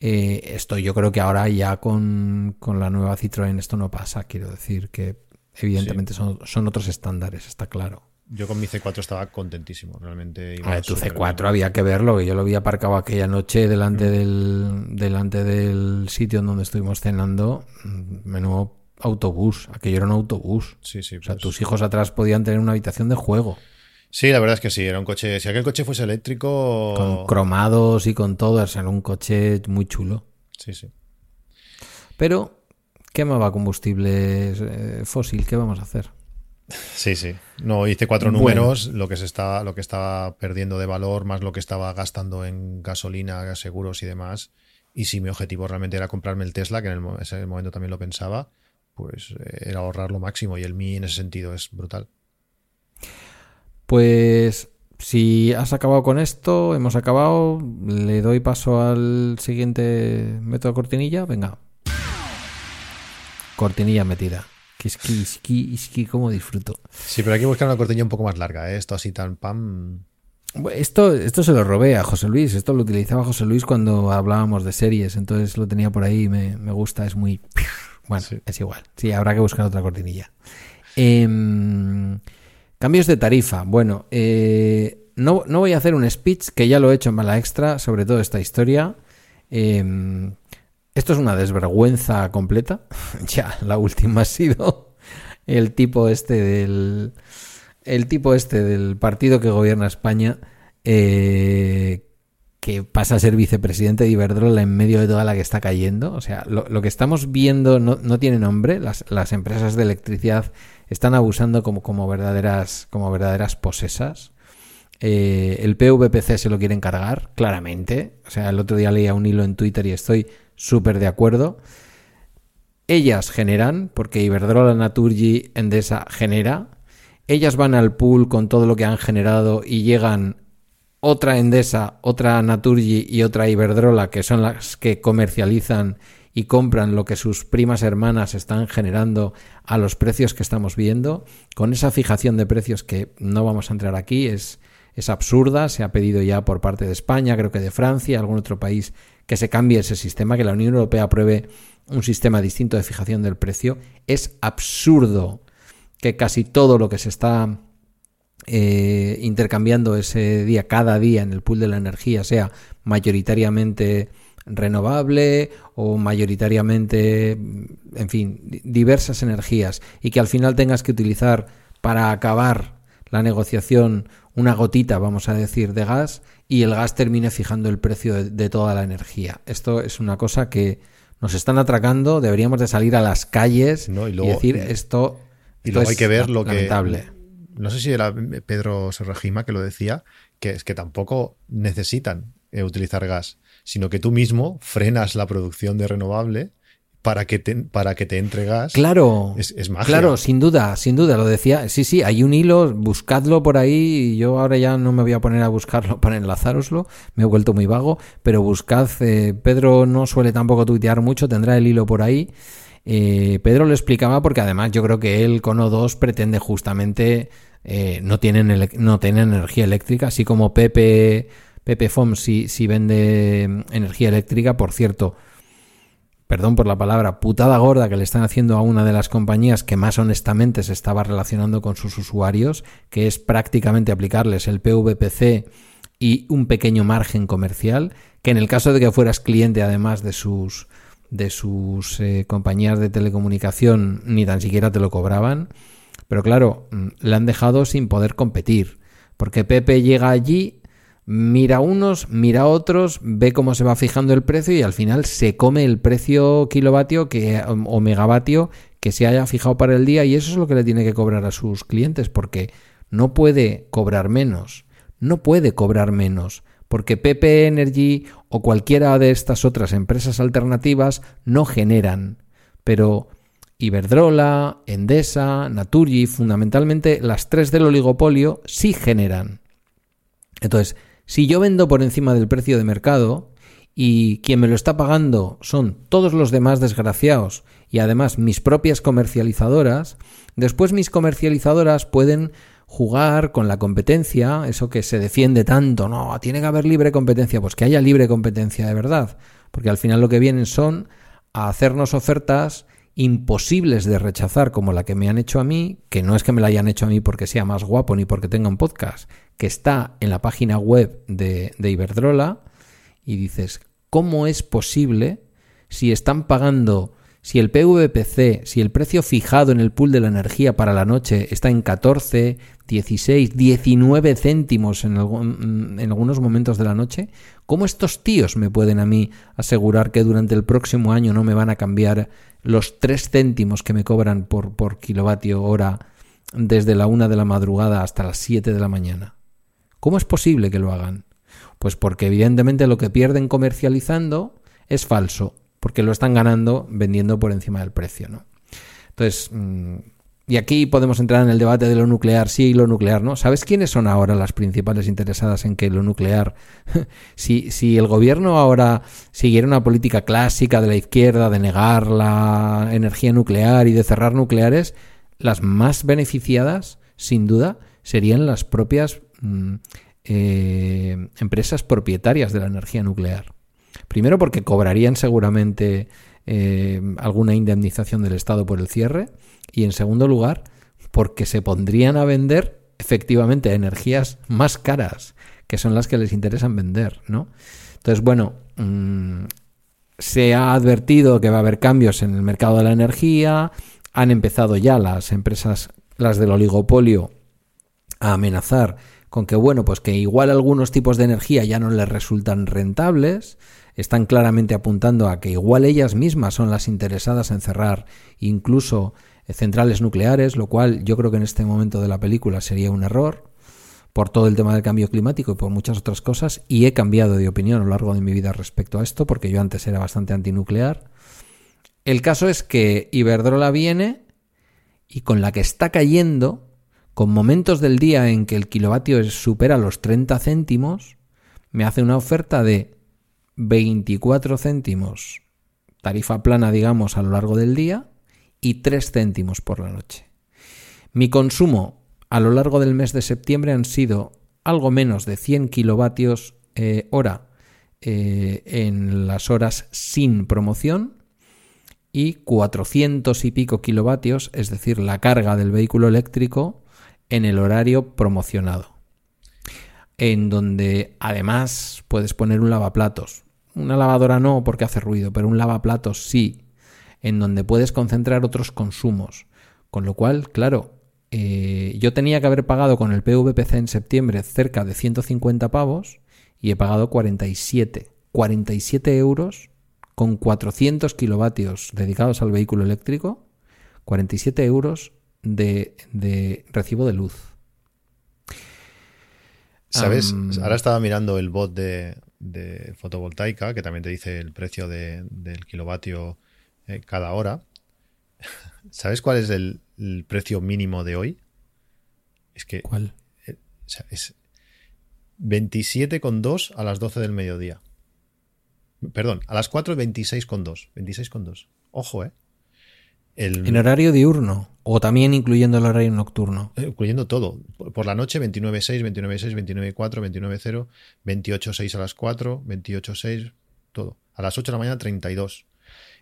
Eh, esto yo creo que ahora ya con, la nueva Citroën esto no pasa. Quiero decir que evidentemente son, son, otros estándares, está claro. Yo con mi C4 estaba contentísimo, realmente. A tu C4 había que verlo, que yo lo había aparcado aquella noche delante, mm. del, delante del sitio en donde estuvimos cenando. Menudo autobús, aquello era un autobús. Sí, sí. O sea, pues tus hijos atrás podían tener una habitación de juego. Sí, la verdad es que sí, era un coche. Si aquel coche fuese eléctrico. Con cromados y con todo, era un coche muy chulo. Sí, sí. Pero quemaba combustible eh, fósil, ¿qué vamos a hacer? Sí, sí. No, hice cuatro números, lo que se está, lo que estaba perdiendo de valor, más lo que estaba gastando en gasolina, seguros y demás. Y si mi objetivo realmente era comprarme el Tesla, que en ese momento también lo pensaba, pues eh, era ahorrar lo máximo. Y el Mi en ese sentido es brutal. Pues si has acabado con esto, hemos acabado, le doy paso al siguiente método cortinilla, venga. Cortinilla metida. Kiski, iski, iski, cómo disfruto. Sí, pero hay que buscar una cortinilla un poco más larga, ¿eh? esto así tan pam. Esto, esto se lo robé a José Luis, esto lo utilizaba José Luis cuando hablábamos de series, entonces lo tenía por ahí, me, me gusta, es muy... Bueno, es igual, sí, habrá que buscar otra cortinilla. Eh, Cambios de tarifa. Bueno, eh, no, voy a hacer un speech, que ya lo he hecho en Mala Extra, sobre todo esta historia. Em, esto es una desvergüenza completa. ya, la última ha sido el tipo este del. El tipo este del partido que gobierna España. Eh, que pasa a ser vicepresidente de Iberdrola en medio de toda la que está cayendo. O sea, lo, que estamos viendo no, no tiene nombre. Las, las, empresas de electricidad están abusando como, como, verdaderas, como verdaderas posesas. Eh, el PVPC se lo quieren cargar, claramente. O sea, el otro día leía un hilo en Twitter y estoy súper de acuerdo. Ellas generan, porque Iberdrola, Naturgy, Endesa genera. Ellas van al pool con todo lo que han generado y llegan otra Endesa, otra Naturgy y otra Iberdrola, que son las que comercializan y compran lo que sus primas hermanas están generando a los precios que estamos viendo, con esa fijación de precios que no vamos a entrar aquí, es, es absurda, se ha pedido ya por parte de España, creo que de Francia, algún otro país, que se cambie ese sistema, que la Unión Europea apruebe un sistema distinto de fijación del precio. Es absurdo que casi todo lo que se está eh, intercambiando ese día, cada día en el pool de la energía, sea mayoritariamente renovable o mayoritariamente, en fin, diversas energías y que al final tengas que utilizar para acabar la negociación una gotita, vamos a decir, de gas y el gas termine fijando el precio de, toda la energía. Esto es una cosa que nos están atracando, deberíamos de salir a las calles y, decir esto, y luego hay que ver lo que no sé si era Pedro Serrajima que lo decía, que es que tampoco necesitan eh, utilizar gas sino que tú mismo frenas la producción de renovable para que te, para que te entre gas. Claro. Es, es magia. Claro, sin duda, sin duda, lo decía. Sí, sí, hay un hilo, buscadlo por ahí. Y yo ahora ya no me voy a poner a buscarlo para enlazároslo, me he vuelto muy vago, pero buscad. Eh, Pedro no suele tampoco tuitear mucho, tendrá el hilo por ahí. Eh, Pedro lo explicaba porque además yo creo que él con O2 pretende justamente eh, no, tienen no tienen energía eléctrica, así como Pepe, Pepe Fom si, si vende energía eléctrica, por cierto, perdón por la palabra, putada gorda que le están haciendo a una de las compañías que más honestamente se estaba relacionando con sus usuarios, que es prácticamente aplicarles el PVPC y un pequeño margen comercial, que en el caso de que fueras cliente además de sus de sus eh, compañías de telecomunicación ni tan siquiera te lo cobraban. Pero claro, mm, le han dejado sin poder competir. Porque Pepe llega allí, mira unos, mira otros, ve cómo se va fijando el precio y al final se come el precio kilovatio que, o megavatio que se haya fijado para el día y eso es lo que le tiene que cobrar a sus clientes porque no puede cobrar menos. No puede cobrar menos porque Pepe Energy o cualquiera de estas otras empresas alternativas no generan. Pero Iberdrola, Endesa, Naturgy, fundamentalmente las tres del oligopolio, sí generan. Entonces, si yo vendo por encima del precio de mercado y quien me lo está pagando son todos los demás desgraciados y además mis propias comercializadoras, después mis comercializadoras pueden jugar con la competencia, eso que se defiende tanto, no, tiene que haber libre competencia, pues que haya libre competencia de verdad, porque al final lo que vienen son a hacernos ofertas imposibles de rechazar como la que me han hecho a mí, que no es que me la hayan hecho a mí porque sea más guapo ni porque tenga un podcast, que está en la página web de, de Iberdrola, y dices, ¿cómo es posible si están pagando, si el PVPC, si el precio fijado en el pool de la energía para la noche está en 14, 16, 19 céntimos en, en algunos momentos de la noche, ¿cómo estos tíos me pueden a mí asegurar que durante el próximo año no me van a cambiar los 3 céntimos que me cobran por, por kilovatio hora desde la 1 de la madrugada hasta las 7 de la mañana? ¿Cómo es posible que lo hagan? Pues porque evidentemente lo que pierden comercializando es falso, porque lo están ganando vendiendo por encima del precio, ¿no? Entonces, mm, y aquí podemos entrar en el debate de lo nuclear sí y lo nuclear no. ¿Sabes quiénes son ahora las principales interesadas en que lo nuclear, si, si el gobierno ahora siguiera una política clásica de la izquierda de negar la energía nuclear y de cerrar nucleares, las más beneficiadas, sin duda, serían las propias mm, eh, empresas propietarias de la energía nuclear. Primero porque cobrarían seguramente eh, alguna indemnización del Estado por el cierre. Y en segundo lugar porque se pondrían a vender efectivamente energías más caras, que son las que les interesan vender, ¿no? Entonces, bueno, mm, se ha advertido que va a haber cambios en el mercado de la energía, han empezado ya las empresas, las del oligopolio, a amenazar con que, bueno, pues que igual algunos tipos de energía ya no les resultan rentables, están claramente apuntando a que igual ellas mismas son las interesadas en cerrar incluso eh, centrales nucleares, lo cual yo creo que en este momento de la película sería un error por todo el tema del cambio climático y por muchas otras cosas, y he cambiado de opinión a lo largo de mi vida respecto a esto, porque yo antes era bastante antinuclear. El caso es que Iberdrola viene y con la que está cayendo, con momentos del día en que el kilovatio supera los 30 céntimos, me hace una oferta de 24 céntimos, tarifa plana, digamos, a lo largo del día, y 3 céntimos por la noche. Mi consumo a lo largo del mes de septiembre han sido algo menos de 100 kilovatios eh, hora eh, en las horas sin promoción y 400 y pico kilovatios, es decir, la carga del vehículo eléctrico en el horario promocionado, en donde además puedes poner un lavaplatos. Una lavadora no porque hace ruido, pero un lavaplatos sí, en donde puedes concentrar otros consumos. Con lo cual, claro, eh, yo tenía que haber pagado con el PVPC en septiembre cerca de 150 pavos y he pagado 47. 47 euros con 400 kilovatios dedicados al vehículo eléctrico, 47 euros de, de recibo de luz. ¿Sabes? Ahora estaba mirando el bot de, fotovoltaica, que también te dice el precio del kilovatio eh, cada hora. ¿Sabes cuál es el, precio mínimo de hoy? Es que. ¿Cuál? Eh, es 27,2 a las 12 del mediodía. Perdón, a las 4 26,2. 26,2. Ojo, ¿eh? ¿En horario diurno? ¿O también incluyendo el horario nocturno? Eh, incluyendo todo. Por la noche 29.6, 29.6, 29.4, 29.0, 28.6 a las 4, 28.6, todo. A las 8 de la mañana 32.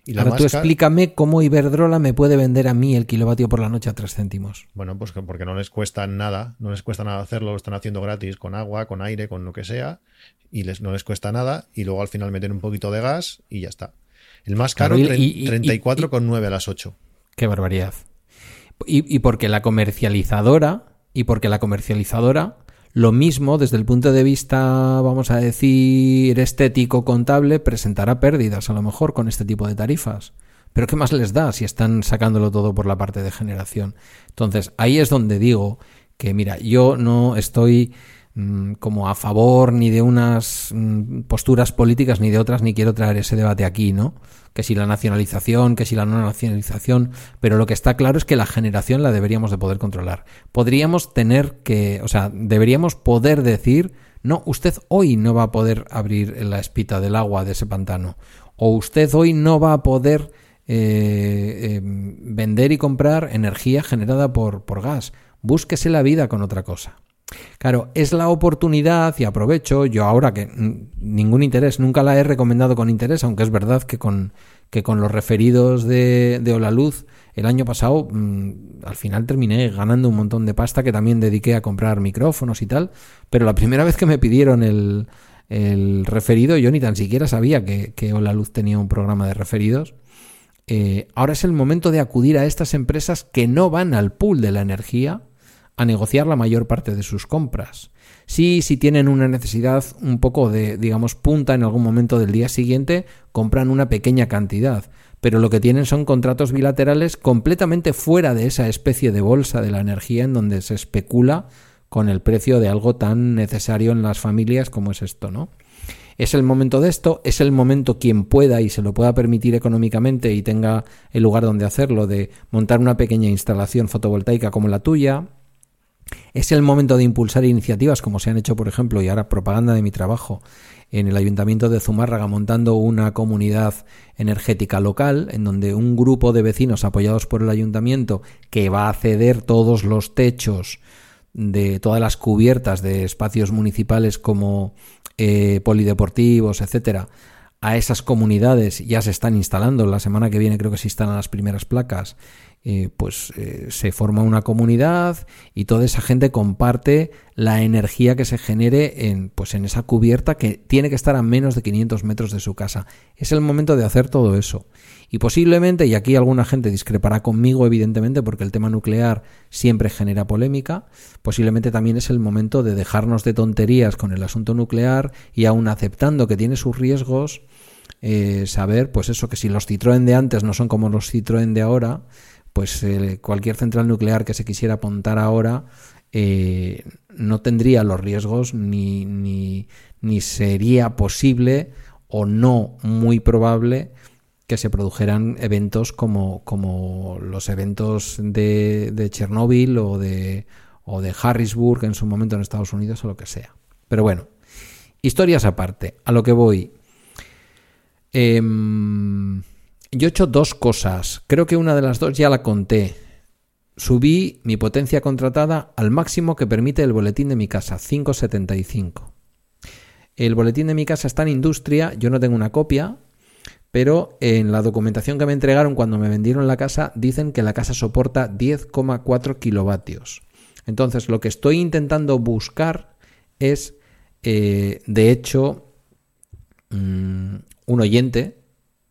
Y la Ahora tú explícame cómo Iberdrola me puede vender a mí el kilovatio por la noche a 3 céntimos. Bueno, pues porque no les cuesta nada, no les cuesta nada hacerlo, lo están haciendo gratis con agua, con aire, con lo que sea, y les, no les cuesta nada, y luego al final meten un poquito de gas y ya está. El más caro, 34,9 a las 8. Qué barbaridad. Y, y porque la comercializadora, y porque la comercializadora, lo mismo desde el punto de vista, vamos a decir, estético, contable, presentará pérdidas a lo mejor con este tipo de tarifas. Pero ¿qué más les da si están sacándolo todo por la parte de generación? Entonces, ahí es donde digo que, mira, yo no estoy como a favor ni de unas mm, posturas políticas ni de otras, ni quiero traer ese debate aquí, ¿no? Que si la nacionalización, que si la no nacionalización, pero lo que está claro es que la generación la deberíamos de poder controlar. Podríamos tener que, o sea, deberíamos poder decir, no, usted hoy no va a poder abrir la espita del agua de ese pantano, o usted hoy no va a poder eh, em, vender y comprar energía generada por, por gas. Búsquese la vida con otra cosa. Claro, es la oportunidad y aprovecho, yo ahora que ningún interés, nunca la he recomendado con interés, aunque es verdad que con, que con los referidos de, de Luz el año pasado mm, al final terminé ganando un montón de pasta que también dediqué a comprar micrófonos y tal, pero la primera vez que me pidieron el, el referido yo ni tan siquiera sabía que, que Luz tenía un programa de referidos. Eh, ahora es el momento de acudir a estas empresas que no van al pool de la energía, a negociar la mayor parte de sus compras. Sí, si tienen una necesidad un poco de, digamos, punta en algún momento del día siguiente, compran una pequeña cantidad, pero lo que tienen son contratos bilaterales completamente fuera de esa especie de bolsa de la energía en donde se especula con el precio de algo tan necesario en las familias como es esto, ¿no? Es el momento de esto, es el momento quien pueda y se lo pueda permitir económicamente y tenga el lugar donde hacerlo de montar una pequeña instalación fotovoltaica como la tuya, es el momento de impulsar iniciativas como se han hecho, por ejemplo, y ahora propaganda de mi trabajo en el Ayuntamiento de Zumárraga montando una comunidad energética local en donde un grupo de vecinos apoyados por el ayuntamiento que va a ceder todos los techos de todas las cubiertas de espacios municipales como eh, polideportivos, etcétera, a esas comunidades ya se están instalando. La semana que viene creo que se instalan las primeras placas eh, pues eh, se forma una comunidad y toda esa gente comparte la energía que se genere en, pues en esa cubierta que tiene que estar a menos de 500 metros de su casa. Es el momento de hacer todo eso. Y posiblemente, y aquí alguna gente discrepará conmigo, evidentemente, porque el tema nuclear siempre genera polémica, posiblemente también es el momento de dejarnos de tonterías con el asunto nuclear y aún aceptando que tiene sus riesgos, eh, saber, pues eso, que si los Citroën de antes no son como los Citroën de ahora, pues eh, cualquier central nuclear que se quisiera apuntar ahora eh, no tendría los riesgos ni, ni, sería posible o no muy probable que se produjeran eventos como, como los eventos de, de Chernóbil o de, o de Harrisburg en su momento en Estados Unidos o lo que sea. Pero bueno, historias aparte, a lo que voy. Eh, yo he hecho dos cosas. Creo que una de las dos ya la conté. Subí mi potencia contratada al máximo que permite el boletín de mi casa, 575. El boletín de mi casa está en industria, yo no tengo una copia, pero en la documentación que me entregaron cuando me vendieron la casa dicen que la casa soporta 10,4 kilovatios. Entonces lo que estoy intentando buscar es, eh, de hecho, mm, un oyente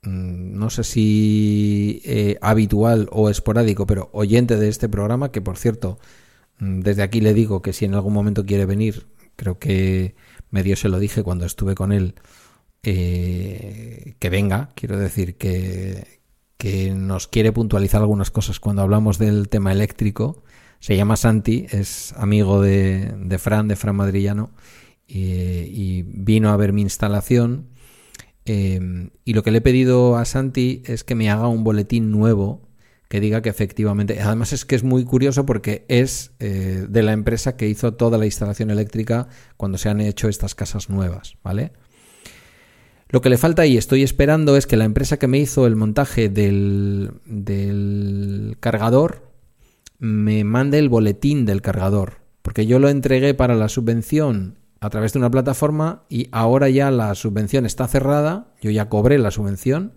no sé si eh, habitual o esporádico, pero oyente de este programa, que por cierto, mm, desde aquí le digo que si en algún momento quiere venir, creo que medio se lo dije cuando estuve con él, eh, que venga, quiero decir que, que nos quiere puntualizar algunas cosas cuando hablamos del tema eléctrico. Se llama Santi, es amigo de, de Fran, de Fran Madrillano, y vino a ver mi instalación Em, y lo que le he pedido a Santi es que me haga un boletín nuevo que diga que efectivamente, además es que es muy curioso porque es eh, de la empresa que hizo toda la instalación eléctrica cuando se han hecho estas casas nuevas, ¿vale? Lo que le falta y estoy esperando es que la empresa que me hizo el montaje del, del cargador me mande el boletín del cargador. Porque yo lo entregué para la subvención a través de una plataforma y ahora ya la subvención está cerrada, yo ya cobré la subvención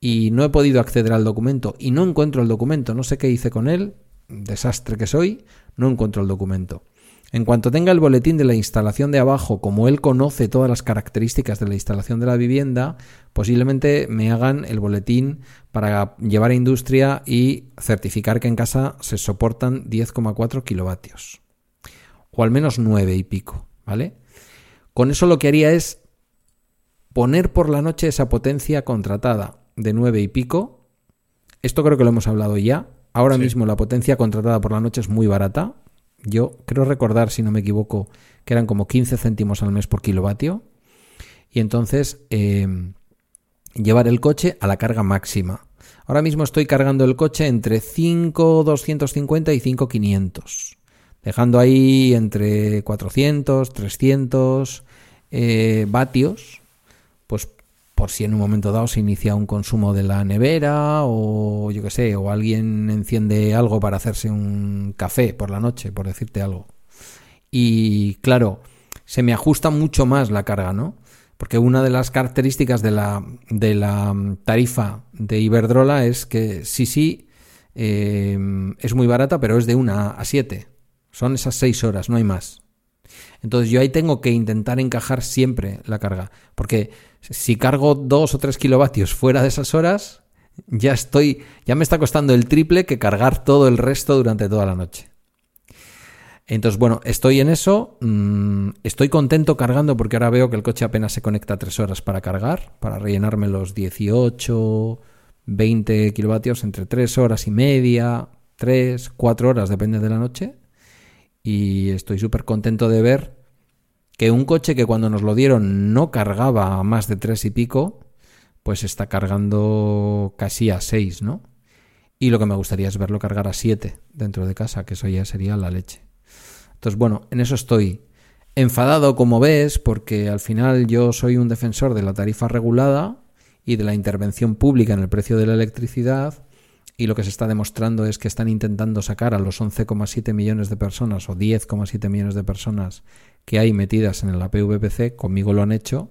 y no he podido acceder al documento y no encuentro el documento, no sé qué hice con él, desastre que soy, no encuentro el documento. En cuanto tenga el boletín de la instalación de abajo, como él conoce todas las características de la instalación de la vivienda, posiblemente me hagan el boletín para llevar a industria y certificar que en casa se soportan 10,4 kilovatios. O al menos 9 y pico, ¿vale? Con eso lo que haría es poner por la noche esa potencia contratada de 9 y pico. Esto creo que lo hemos hablado ya. Ahora mismo la potencia contratada por la noche es muy barata, yo creo recordar, si no me equivoco, que eran como 15 céntimos al mes por kilovatio. Y entonces em, llevar el coche a la carga máxima. Ahora mismo estoy cargando el coche entre 5,250 y 5,500. Dejando ahí entre 400, 300 eh, vatios. Pues por si en un momento dado se inicia un consumo de la nevera o yo qué sé, o alguien enciende algo para hacerse un café por la noche, por decirte algo. Y claro, se me ajusta mucho más la carga, ¿no? Porque una de las características de la, de la tarifa de Iberdrola es que sí, sí, eh, es muy barata, pero es de una a siete. Son esas seis horas, no hay más. Entonces yo ahí tengo que intentar encajar siempre la carga. Porque si cargo 2 o 3 kilovatios fuera de esas horas, ya estoy, ya me está costando el triple que cargar todo el resto durante toda la noche. Entonces, bueno, estoy en eso. Mm, estoy contento cargando porque ahora veo que el coche apenas se conecta 3 horas para cargar, para rellenarme los 18, 20 kilovatios entre 3 horas y media, 3, 4 horas, depende de la noche. Y estoy súper contento de ver que un coche que cuando nos lo dieron no cargaba a más de tres y pico, pues está cargando casi a seis, ¿no? Y lo que me gustaría es verlo cargar a siete dentro de casa, que eso ya sería la leche. Entonces, bueno, en eso estoy enfadado, como ves, porque al final yo soy un defensor de la tarifa regulada y de la intervención pública en el precio de la electricidad y lo que se está demostrando es que están intentando sacar a los 11,7 millones de personas o 10,7 millones de personas que hay metidas en el APVPC, conmigo lo han hecho,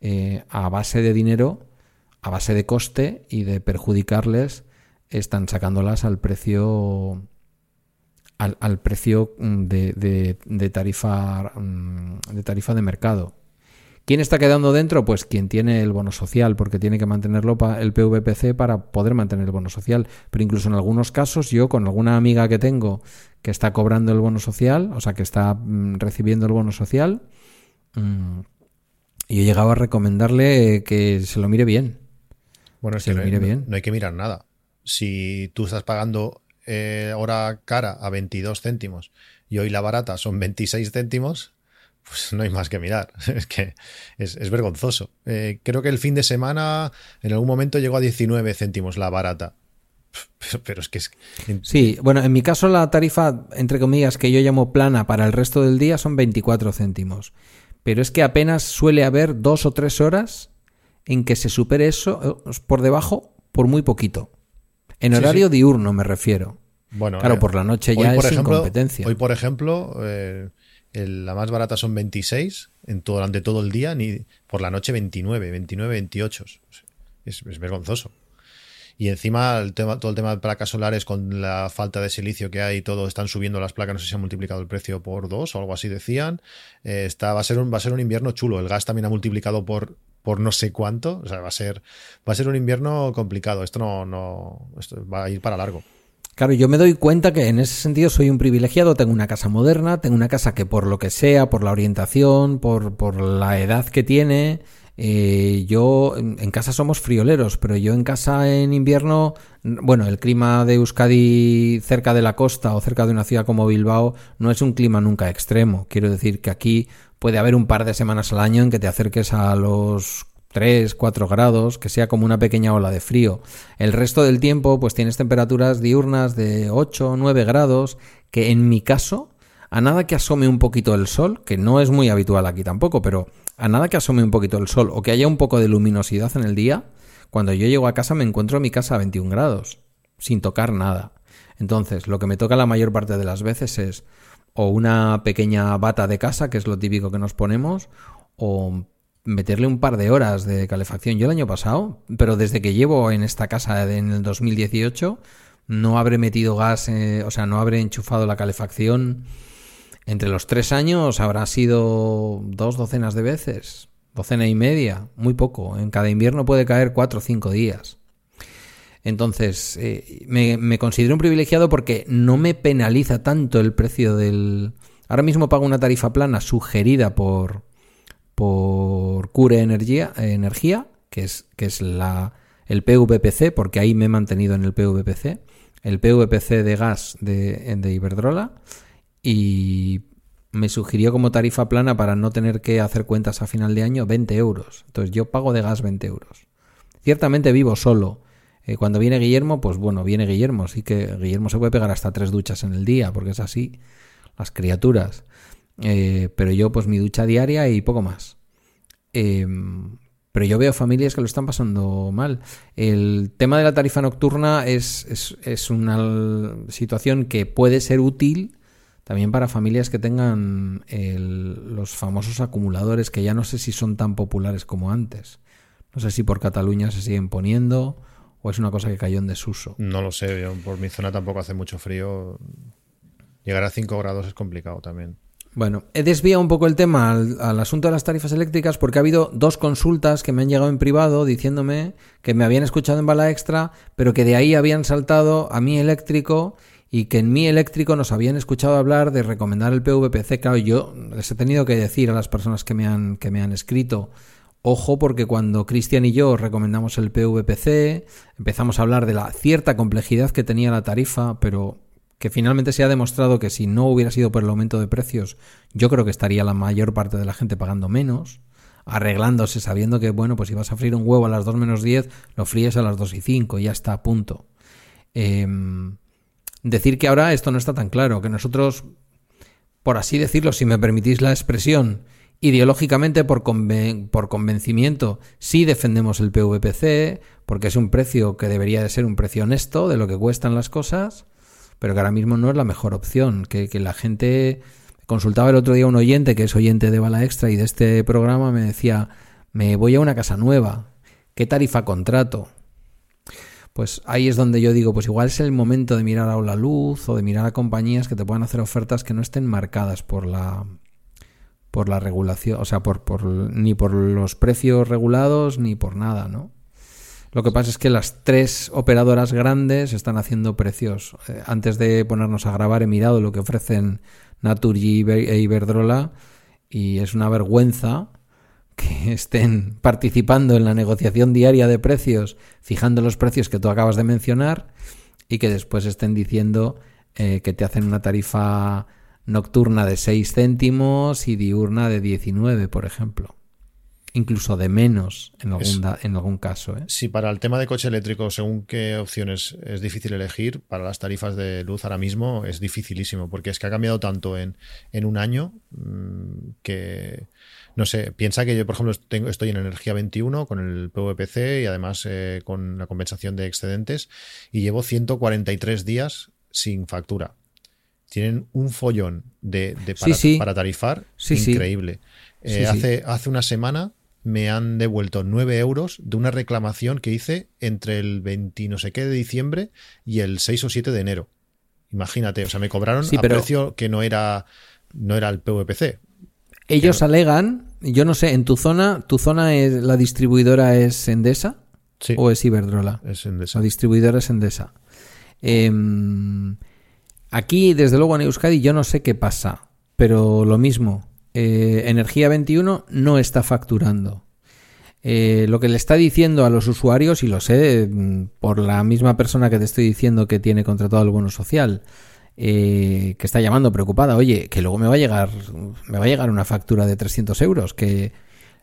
eh, a base de dinero, a base de coste y de perjudicarles, están sacándolas al precio al, precio mm, de, tarifa mm, de tarifa de mercado. ¿Quién está quedando dentro? Pues quien tiene el bono social, porque tiene que mantenerlo el PVPC para poder mantener el bono social. Pero incluso en algunos casos, yo con alguna amiga que tengo que está cobrando el bono social, o sea, que está mm, recibiendo el bono social, mm, yo he llegado a recomendarle que se lo mire bien. Bueno, es que no, mire bien. no hay que mirar nada. Si tú estás pagando eh, hora cara a 22 céntimos y hoy la barata son 26 céntimos, pues no hay más que mirar. Es que es, vergonzoso. Eh, creo que el fin de semana en algún momento llegó a 19 céntimos la barata. Pero, es que es... Sí, bueno, en mi caso la tarifa, entre comillas, que yo llamo plana para el resto del día son 24 céntimos. Pero es que apenas suele haber dos o tres horas en que se supere eso eh, por debajo por muy poquito. En horario diurno me refiero. Bueno, claro, eh, por la noche ya es ejemplo, competencia. Hoy, por ejemplo, la más barata son 26 en todo, durante todo el día, ni por la noche 29, 29, 28. Es, vergonzoso. Y encima el tema, todo el tema de placas solares con la falta de silicio que hay y todo, están subiendo las placas, no sé si han multiplicado el precio por dos o algo así decían. Eh, está, va, a ser un, va a ser un invierno chulo. El gas también ha multiplicado por, por no sé cuánto. O sea, va a ser, va a ser un invierno complicado. Esto no, no esto va a ir para largo. Claro, yo me doy cuenta que en ese sentido soy un privilegiado, tengo una casa moderna, tengo una casa que por lo que sea, por la orientación, por, por la edad que tiene, eh, yo en casa somos frioleros, pero yo en casa en invierno, bueno, el clima de Euskadi cerca de la costa o cerca de una ciudad como Bilbao no es un clima nunca extremo. Quiero decir que aquí puede haber un par de semanas al año en que te acerques a los 3, 4 grados, que sea como una pequeña ola de frío. El resto del tiempo, pues tienes temperaturas diurnas de 8, 9 grados, que en mi caso, a nada que asome un poquito el sol, que no es muy habitual aquí tampoco, pero a nada que asome un poquito el sol o que haya un poco de luminosidad en el día, cuando yo llego a casa me encuentro en mi casa a 21 grados, sin tocar nada. Entonces, lo que me toca la mayor parte de las veces es o una pequeña bata de casa, que es lo típico que nos ponemos, o meterle un par de horas de calefacción. Yo el año pasado, pero desde que llevo en esta casa en el 2018, no habré metido gas, eh, o sea, no habré enchufado la calefacción. Entre los tres años habrá sido dos docenas de veces, docena y media, muy poco. En cada invierno puede caer cuatro o cinco días. Entonces, eh, me, me, considero un privilegiado porque no me penaliza tanto el precio del... Ahora mismo pago una tarifa plana sugerida por, por Cure Energía, Energía que es, que es la, el PVPC, porque ahí me he mantenido en el PVPC, el PVPC de gas de, de Iberdrola, y me sugirió como tarifa plana para no tener que hacer cuentas a final de año 20 euros. Entonces yo pago de gas 20 euros. Ciertamente vivo solo. Eh, cuando viene Guillermo, pues bueno, viene Guillermo. Así que Guillermo se puede pegar hasta tres duchas en el día, porque es así. Las criaturas. Eh, pero yo, pues mi ducha diaria y poco más. Em, pero yo veo familias que lo están pasando mal. El tema de la tarifa nocturna es, es, una situación que puede ser útil también para familias que tengan los famosos acumuladores que ya no sé si son tan populares como antes. No sé si por Cataluña se siguen poniendo o es una cosa que cayó en desuso. No lo sé, por mi zona tampoco hace mucho frío. Llegar a 5 grados es complicado también. Bueno, he desviado un poco el tema al, asunto de las tarifas eléctricas porque ha habido dos consultas que me han llegado en privado diciéndome que me habían escuchado en bala extra, pero que de ahí habían saltado a mi eléctrico y que en mi eléctrico nos habían escuchado hablar de recomendar el PVPC. Claro, yo les he tenido que decir a las personas que me han, que me han escrito, ojo porque cuando Cristian y yo recomendamos el PVPC, empezamos a hablar de la cierta complejidad que tenía la tarifa, pero que finalmente se ha demostrado que si no hubiera sido por el aumento de precios, yo creo que estaría la mayor parte de la gente pagando menos, arreglándose, sabiendo que, bueno, pues si vas a freír un huevo a las 2 menos 10, lo fríes a las 2 y 5 y ya está a punto. Em, decir que ahora esto no está tan claro, que nosotros, por así decirlo, si me permitís la expresión, ideológicamente por, por convencimiento sí defendemos el PVPC, porque es un precio que debería de ser un precio honesto de lo que cuestan las cosas, pero que ahora mismo no es la mejor opción. Que, la gente. Consultaba el otro día un oyente que es oyente de Bala Extra y de este programa me decía: Me voy a una casa nueva. ¿Qué tarifa contrato? Pues ahí es donde yo digo, pues igual es el momento de mirar a la luz o de mirar a compañías que te puedan hacer ofertas que no estén marcadas por la por la regulación, o sea, por, por ni por los precios regulados ni por nada, ¿no? Lo que pasa es que las tres operadoras grandes están haciendo precios. Eh, antes de ponernos a grabar he mirado lo que ofrecen Naturgy e Iberdrola y es una vergüenza que estén participando en la negociación diaria de precios, fijando los precios que tú acabas de mencionar y que después estén diciendo eh, que te hacen una tarifa nocturna de 6 céntimos y diurna de 19, por ejemplo incluso de menos en algún, en algún caso. ¿eh? Si para el tema de coche eléctrico, según qué opciones es difícil elegir, para las tarifas de luz ahora mismo es dificilísimo, porque es que ha cambiado tanto en, en un año mm, que, no sé, piensa que yo, por ejemplo, tengo, estoy en energía 21 con el PVPC y además eh, con la compensación de excedentes y llevo 143 días sin factura. Tienen un follón de, para, tarifar increíble. Eh, hace, hace una semana me han devuelto 9 euros de una reclamación que hice entre el 20 no sé qué de diciembre y el 6 o 7 de enero. Imagínate, o sea, me cobraron a precio que no era, no era el PVPC. Ellos alegan, yo no sé, en tu zona, ¿tu zona es la distribuidora es Endesa? ¿O es Iberdrola? Es Endesa. La distribuidora es Endesa. Em, aquí, desde luego, en Euskadi, yo no sé qué pasa, pero lo mismo. Eh, Energía 21 no está facturando. Eh, lo que le está diciendo a los usuarios, y lo sé mm, por la misma persona que te estoy diciendo que tiene contratado el bono social, eh, que está llamando preocupada, oye, que luego me va a llegar, me va a llegar una factura de 300 euros, que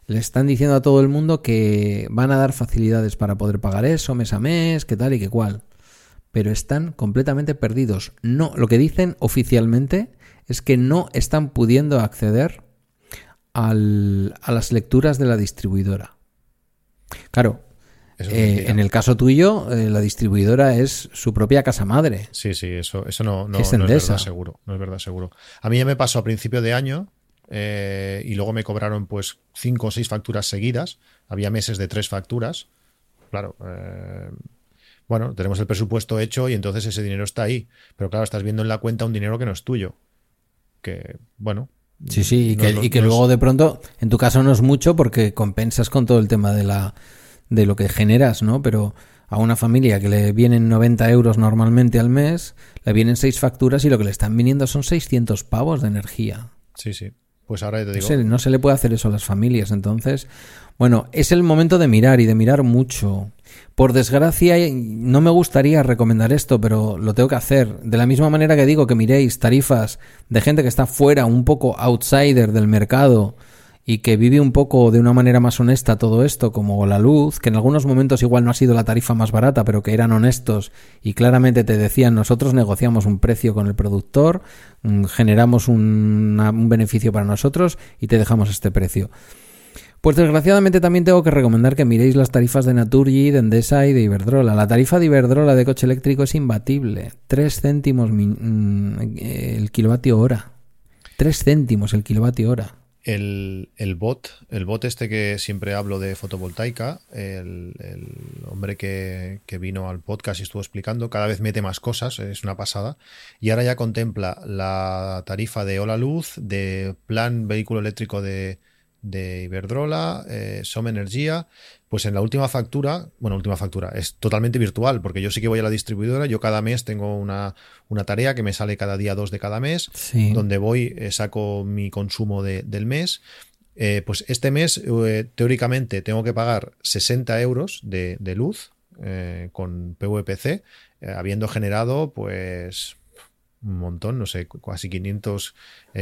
le están diciendo a todo el mundo que van a dar facilidades para poder pagar eso mes a mes, que tal y que cual. pero están completamente perdidos. No, lo que dicen oficialmente es que no están pudiendo acceder a las lecturas de la distribuidora. Claro, eh, en el caso tuyo, eh, la distribuidora es su propia casa madre. Sí, sí, eso, eso no, no, es, verdad seguro. No es verdad seguro. A mí ya me pasó a principio de año eh, y luego me cobraron pues cinco o seis facturas seguidas. Había meses de tres facturas. Claro, bueno, tenemos el presupuesto hecho y entonces ese dinero está ahí. Pero claro, estás viendo en la cuenta un dinero que no es tuyo. Que, bueno, Sí, sí, y que, luego de pronto, en tu caso no es mucho porque compensas con todo el tema de la de lo que generas, ¿no? Pero a una familia que le vienen 90 euros normalmente al mes, le vienen seis facturas y lo que le están viniendo son 600 pavos de energía. Sí, sí. Pues ahora te digo. No se, le puede hacer eso a las familias. Entonces, bueno, es el momento de mirar y de mirar mucho. Por desgracia, no me gustaría recomendar esto, pero lo tengo que hacer. De la misma manera que digo que miréis tarifas de gente que está fuera, un poco outsider del mercado y que vive un poco de una manera más honesta todo esto, como la luz, que en algunos momentos igual no ha sido la tarifa más barata, pero que eran honestos y claramente te decían nosotros negociamos un precio con el productor, mm, generamos un, un beneficio para nosotros y te dejamos este precio. Pues desgraciadamente también tengo que recomendar que miréis las tarifas de Naturgy, de Endesa y de Iberdrola. La tarifa de Iberdrola de coche eléctrico es imbatible. 3 céntimos mm, el kilovatio hora. 3 céntimos el kilovatio hora el, el, bot, el bot este que siempre hablo de fotovoltaica, el, hombre que, que, vino al podcast y estuvo explicando, cada vez mete más cosas, es una pasada, y ahora ya contempla la tarifa de Hola Luz, de plan vehículo eléctrico de, de Iberdrola, eh, Som Energía, pues en la última factura, bueno, última factura, es totalmente virtual, porque yo sí que voy a la distribuidora, yo cada mes tengo una, una tarea que me sale cada día dos de cada mes, donde voy, eh, saco mi consumo del mes. Eh, pues este mes, teóricamente, tengo que pagar 60 euros de, luz con PVPC, habiendo generado, pues, un montón, no sé, casi 500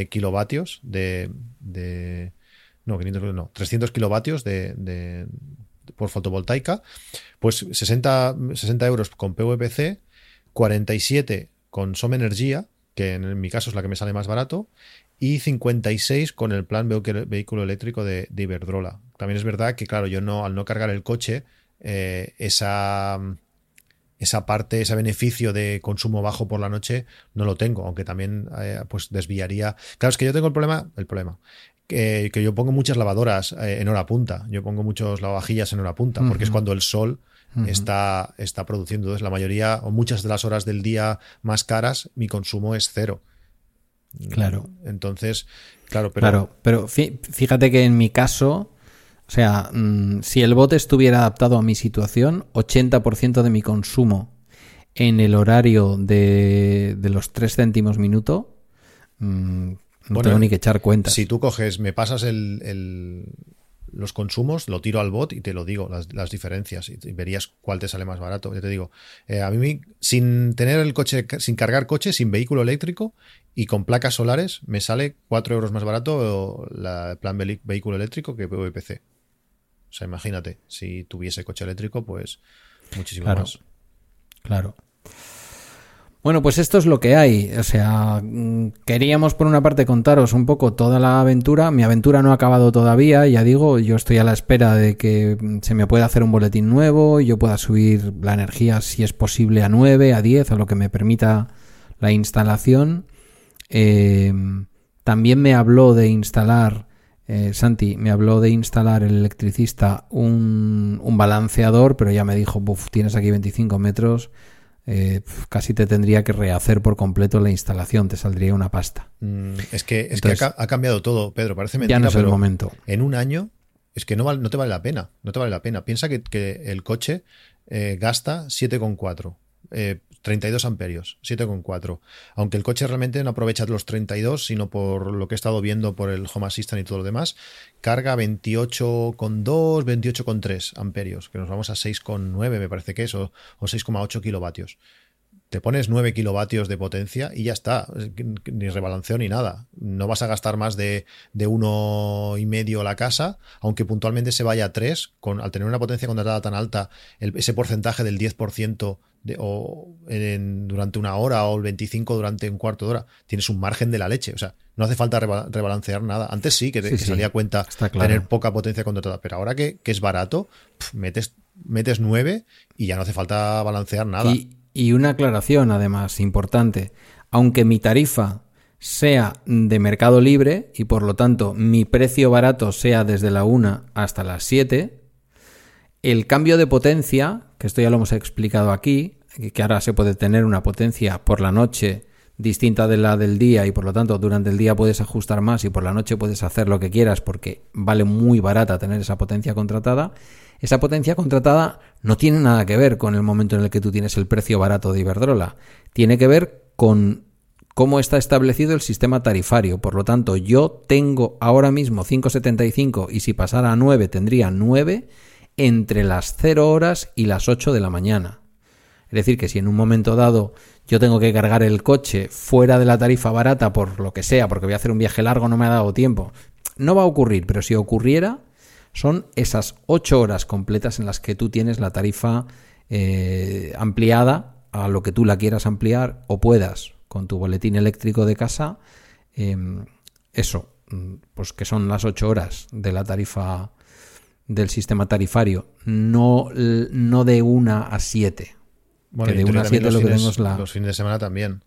kilovatios de no, 500, no, 300 kilovatios de, por fotovoltaica, pues 60, 60 euros con PVPC, 47 con Som Energía, que en mi caso es la que me sale más barato, y 56 con el plan vehículo eléctrico de, Iberdrola. También es verdad que, claro, yo no, al no cargar el coche, eh, esa, esa parte, ese beneficio de consumo bajo por la noche, no lo tengo, aunque también eh, pues desviaría. Claro, es que yo tengo el problema, el problema, que, yo pongo muchas lavadoras eh, en hora punta. Yo pongo muchos lavavajillas en hora punta, porque es cuando el sol está, está produciendo. Entonces, la mayoría o muchas de las horas del día más caras, mi consumo es cero. Claro. Entonces, claro, pero. Claro, pero fíjate que en mi caso. O sea, mm, si el bote estuviera adaptado a mi situación, 80% de mi consumo en el horario de, de los 3 céntimos minuto, mm, no tengo ni que echar cuenta. Si tú coges, me pasas el, los consumos, lo tiro al bot y te lo digo, las, diferencias, y, verías cuál te sale más barato. Ya te digo, eh, a mí, sin tener el coche, sin cargar coche, sin vehículo eléctrico y con placas solares, me sale 4 euros más barato el plan vehículo eléctrico que VPC. O sea, imagínate, si tuviese coche eléctrico, pues muchísimo más. Claro. Bueno, pues esto es lo que hay. O sea, mm, queríamos por una parte contaros un poco toda la aventura. Mi aventura no ha acabado todavía, ya digo, yo estoy a la espera de que mm, se me pueda hacer un boletín nuevo, y yo pueda subir la energía si es posible a 9, a 10, a lo que me permita la instalación. Eh, también me habló de instalar, eh, Santi, me habló de instalar el electricista un, un balanceador, pero ya me dijo, Buf, tienes aquí 25 metros eh, casi te tendría que rehacer por completo la instalación, te saldría una pasta. Mm, es que, es que ha, cambiado todo, Pedro, parece mentira, ya no es el momento. En un año es que no, no te vale la pena, no te vale la pena. Piensa que, el coche eh, gasta 7,4. Eh, 32 amperios, 7,4. Aunque el coche realmente no aprovecha los 32, sino por lo que he estado viendo por el Home Assistant y todo lo demás, carga 28,2, 28,3 amperios, que nos vamos a 6,9 me parece que es, o, 6,8 kilovatios te pones 9 kilovatios de potencia y ya está, ni rebalanceo ni nada. No vas a gastar más de, de uno y medio la casa, aunque puntualmente se vaya a 3, con, al tener una potencia contratada tan alta, ese porcentaje del 10% o durante una hora o el 25 durante un cuarto de hora, tienes un margen de la leche. O sea, no hace falta rebalancear nada. Antes sí, que, salía cuenta tener poca potencia contratada, pero ahora que, es barato, metes, metes 9 y ya no hace falta balancear nada. y una aclaración, además, importante. Aunque mi tarifa sea de mercado libre y por lo tanto mi precio barato sea desde la 1 hasta las 7, el cambio de potencia, que esto ya lo hemos explicado aquí, que ahora se puede tener una potencia por la noche distinta de la del día y por lo tanto durante el día puedes ajustar más y por la noche puedes hacer lo que quieras porque vale muy barata tener esa potencia contratada, esa potencia contratada no tiene nada que ver con el momento en el que tú tienes el precio barato de Iberdrola, tiene que ver con cómo está establecido el sistema tarifario. Por lo tanto, yo tengo ahora mismo 5,75 y si pasara a 9 tendría 9 entre las 0 horas y las 8 de la mañana. Es decir, que si en un momento dado yo tengo que cargar el coche fuera de la tarifa barata por lo que sea, porque voy a hacer un viaje largo, no me ha dado tiempo, no va a ocurrir, pero si ocurriera, son esas 8 horas completas en las que tú tienes la tarifa eh, ampliada a lo que tú la quieras ampliar o puedas con tu boletín eléctrico de casa, em, eso, mm, pues que son las ocho horas de la tarifa del sistema tarifario, no, no de una a siete. Bueno, que de una a siete lo que tenemos la... Los fines de semana también.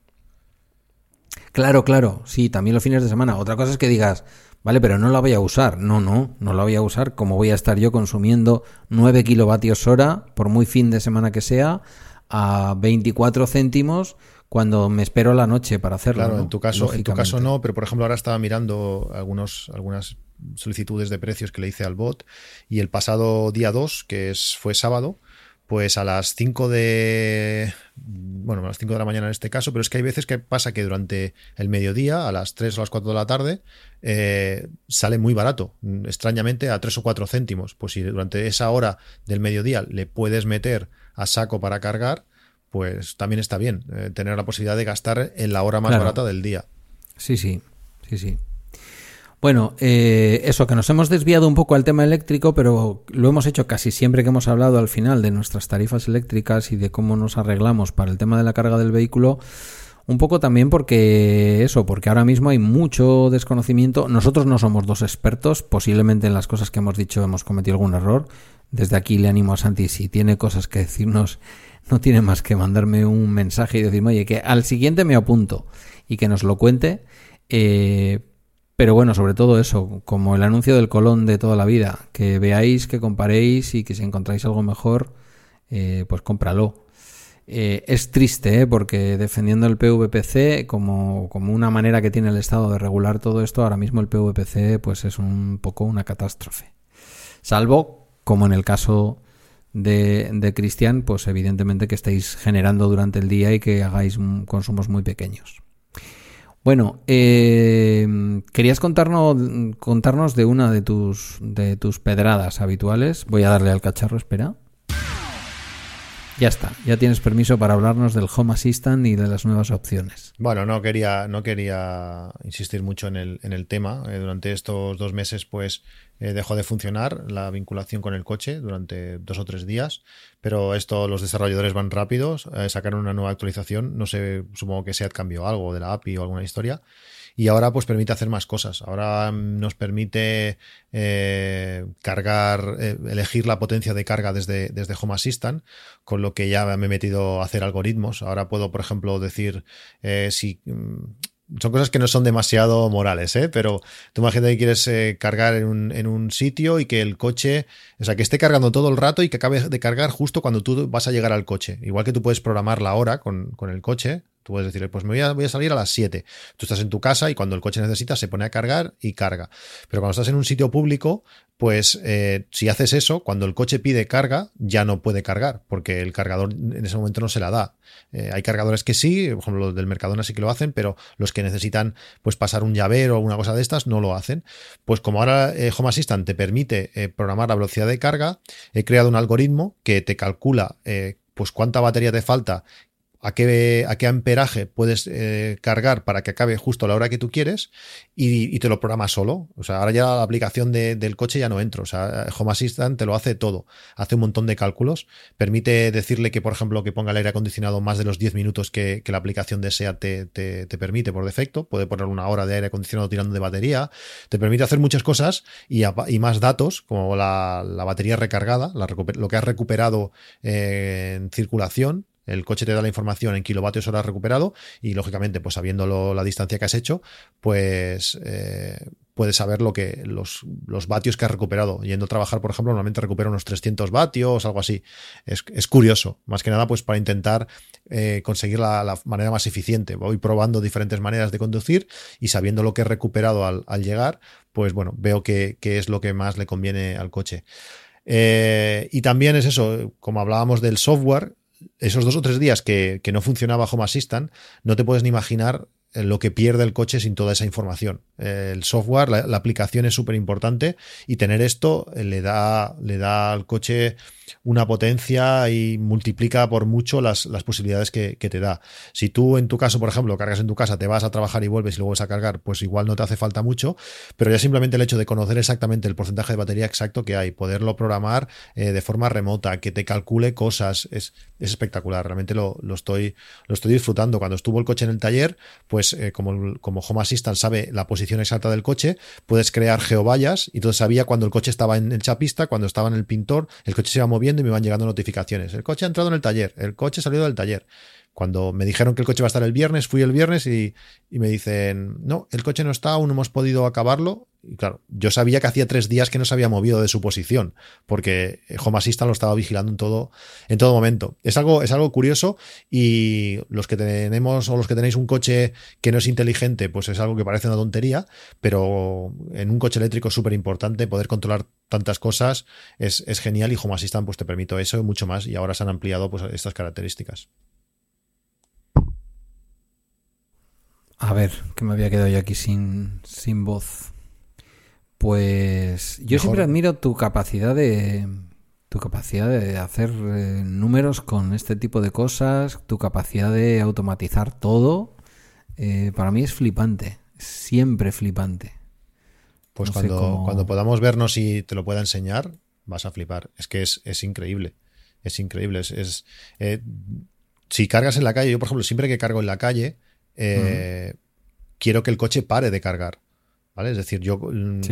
Claro, claro, sí, también los fines de semana. Otra cosa es que digas, vale, pero no la voy a usar. No, no, no la voy a usar. Como voy a estar yo consumiendo 9 kilovatios hora, por muy fin de semana que sea, a 24 céntimos cuando me espero la noche para hacerlo. Claro, en tu caso, en tu caso no, pero por ejemplo ahora estaba mirando algunos, algunas solicitudes de precios que le hice al bot y el pasado día 2, que es, fue sábado, pues a las 5 de bueno, a las 5 de la mañana en este caso, pero es que hay veces que pasa que durante el mediodía, a las 3 o las 4 de la tarde, eh, sale muy barato, extrañamente a 3 o 4 céntimos. Pues si durante esa hora del mediodía le puedes meter a saco para cargar, pues también está bien eh, tener la posibilidad de gastar en la hora más barata del día. Sí, sí, sí, sí. Bueno, eh, eso, que nos hemos desviado un poco al tema eléctrico, pero lo hemos hecho casi siempre que hemos hablado al final de nuestras tarifas eléctricas y de cómo nos arreglamos para el tema de la carga del vehículo. Un poco también porque eso, porque ahora mismo hay mucho desconocimiento. Nosotros no somos dos expertos, posiblemente en las cosas que hemos dicho hemos cometido algún error. Desde aquí le animo a Santi, si tiene cosas que decirnos no tiene más que mandarme un mensaje y decirme, oye, que al siguiente me apunto y que nos lo cuente. Eh, pero bueno, sobre todo eso, como el anuncio del colón de toda la vida, que veáis, que comparéis y que si encontráis algo mejor, eh, pues cómpralo. Eh, es triste, porque defendiendo el PVPC como, como, una manera que tiene el Estado de regular todo esto, ahora mismo el PVPC pues es un poco una catástrofe. Salvo, como en el caso de, de Cristian, pues evidentemente que estáis generando durante el día y que hagáis consumos muy pequeños. Bueno, eh, querías contarnos, contarnos de una de tus, de tus pedradas habituales. Voy a darle al cacharro, espera. Ya está, ya tienes permiso para hablarnos del Home Assistant y de las nuevas opciones. Bueno, no quería, no quería insistir mucho en el, en el tema. Eh, durante estos dos meses, pues eh, dejó de funcionar la vinculación con el coche durante dos o tres días, pero esto los desarrolladores van rápidos, eh, sacaron una nueva actualización, no sé, supongo que SEAT cambió algo de la API o alguna historia, y ahora pues permite hacer más cosas. Ahora mm, nos permite eh, cargar, elegir la potencia de carga desde, desde Home Assistant, con lo que ya me he metido a hacer algoritmos. Ahora puedo, por ejemplo, decir si mm, son cosas que no son demasiado morales, ¿eh? pero tú imagínate que quieres cargar en un, en un, sitio y que el coche, o sea, que esté cargando todo el rato y que acabe de cargar justo cuando tú vas a llegar al coche. Igual que tú puedes programar la hora con, con el coche, Puedes decirle, pues me voy a, salir a las 7. Tú estás en tu casa y cuando el coche necesita se pone a cargar y carga. Pero cuando estás en un sitio público, pues eh, si haces eso, cuando el coche pide carga, ya no puede cargar, porque el cargador en ese momento no se la da. Eh, hay cargadores que sí, por ejemplo, los del Mercadona sí que lo hacen, pero los que necesitan pues pasar un llavero o una cosa de estas no lo hacen. Pues como ahora eh, Home Assistant te permite programar la velocidad de carga, he creado un algoritmo que te calcula pues cuánta batería te falta a qué, a qué amperaje puedes eh, cargar para que acabe justo a la hora que tú quieres y, te lo programa solo. O sea, ahora ya la aplicación del coche ya no entro. O sea, Home Assistant te lo hace todo. Hace un montón de cálculos. Permite decirle que, por ejemplo, que ponga el aire acondicionado más de los 10 minutos que, la aplicación desea te, te, permite por defecto. Puede poner una hora de aire acondicionado tirando de batería. Te permite hacer muchas cosas y, más datos, como la, batería recargada, lo que has recuperado eh, en circulación el coche te da la información en kilovatios hora recuperado y lógicamente, pues sabiendo la distancia que has hecho, pues eh, puedes saber lo que los, los, vatios que has recuperado. Yendo a trabajar, por ejemplo, normalmente recupera unos 300 vatios, algo así. Es, curioso, más que nada, pues para intentar eh, conseguir la, manera más eficiente. Voy probando diferentes maneras de conducir y sabiendo lo que he recuperado al, llegar, pues bueno, veo que, es lo que más le conviene al coche. Eh, y también es eso, como hablábamos del software, esos dos o tres días que, que no funcionaba Home Assistant, no te puedes ni imaginar lo que pierde el coche sin toda esa información. El software, la, aplicación es súper importante y tener esto eh, le da, le da al coche una potencia y multiplica por mucho las, posibilidades que, te da. Si tú en tu caso, por ejemplo, cargas en tu casa, te vas a trabajar y vuelves y luego vas a cargar, pues igual no te hace falta mucho, pero ya simplemente el hecho de conocer exactamente el porcentaje de batería exacto que hay, poderlo programar eh, de forma remota, que te calcule cosas, es, espectacular. Realmente lo, estoy, lo estoy disfrutando. Cuando estuvo el coche en el taller, pues eh, como, como Home Assistant sabe la posición exacta del coche, puedes crear geovallas y entonces sabía cuando el coche estaba en el chapista, cuando estaba en el pintor, el coche se iba y me iban llegando notificaciones. El coche ha entrado en el taller, el coche ha salido del taller. Cuando me dijeron que el coche va a estar el viernes, fui el viernes y, me dicen, no, el coche no está, aún no hemos podido acabarlo. Claro, yo sabía que hacía tres días que no se había movido de su posición, porque Home Assistant lo estaba vigilando en todo, en todo momento. Es algo, es algo curioso y los que tenemos o los que tenéis un coche que no es inteligente, pues es algo que parece una tontería, pero en un coche eléctrico es súper importante poder controlar tantas cosas, es, genial y Home Assistant pues te permite eso y mucho más y ahora se han ampliado pues estas características. A ver, que me había quedado yo aquí sin voz. Pues yo siempre admiro tu capacidad de tu capacidad de hacer eh, números con este tipo de cosas, tu capacidad de automatizar todo. Eh, para mí es flipante, siempre flipante. Pues cuando, cuando podamos vernos y te lo pueda enseñar, vas a flipar. Es que es, es increíble. Es increíble. Es, eh, si cargas en la calle, yo por ejemplo, siempre que cargo en la calle, quiero que el coche pare de cargar. ¿Vale? Es decir, yo mm,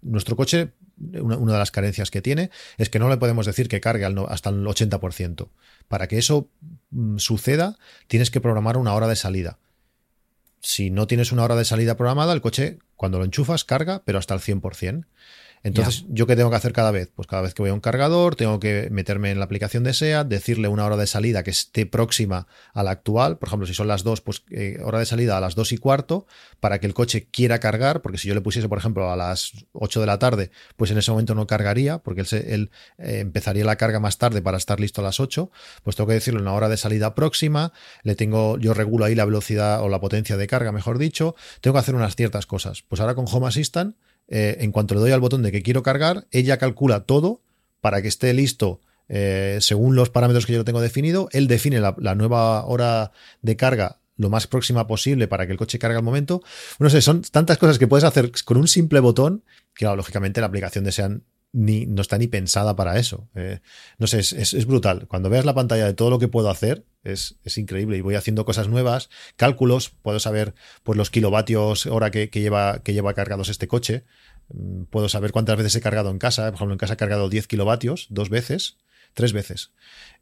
nuestro coche, una, de las carencias que tiene es que no le podemos decir que cargue hasta el 80%. Para que eso mm, suceda, tienes que programar una hora de salida. Si no tienes una hora de salida programada, el coche, cuando lo enchufas, carga, pero hasta el 100%. Entonces, ¿yo qué tengo que hacer cada vez? Pues cada vez que voy a un cargador, tengo que meterme en la aplicación de SEAT, decirle una hora de salida que esté próxima a la actual. Por ejemplo, si son las dos, pues eh, hora de salida a las dos y cuarto, para que el coche quiera cargar, porque si yo le pusiese, por ejemplo, a las 8 de la tarde, pues en ese momento no cargaría, porque él, eh, empezaría la carga más tarde para estar listo a las 8. Pues tengo que decirle una hora de salida próxima, le tengo, yo regulo ahí la velocidad o la potencia de carga, mejor dicho, tengo que hacer unas ciertas cosas. Pues ahora con Home Assistant eh, en cuanto le doy al botón de que quiero cargar, ella calcula todo para que esté listo eh, según los parámetros que yo tengo definido. Él define la, nueva hora de carga lo más próxima posible para que el coche cargue al momento. No sé, son tantas cosas que puedes hacer con un simple botón que, lógicamente, la aplicación de Sean ni, no está ni pensada para eso. Eh, no sé, es, brutal. Cuando veas la pantalla de todo lo que puedo hacer, es, increíble. Y voy haciendo cosas nuevas, cálculos, puedo saber pues, los kilovatios hora que, lleva, que lleva cargados este coche. Mm, puedo saber cuántas veces he cargado en casa. Por ejemplo, en casa he cargado 10 kilovatios dos veces tres veces.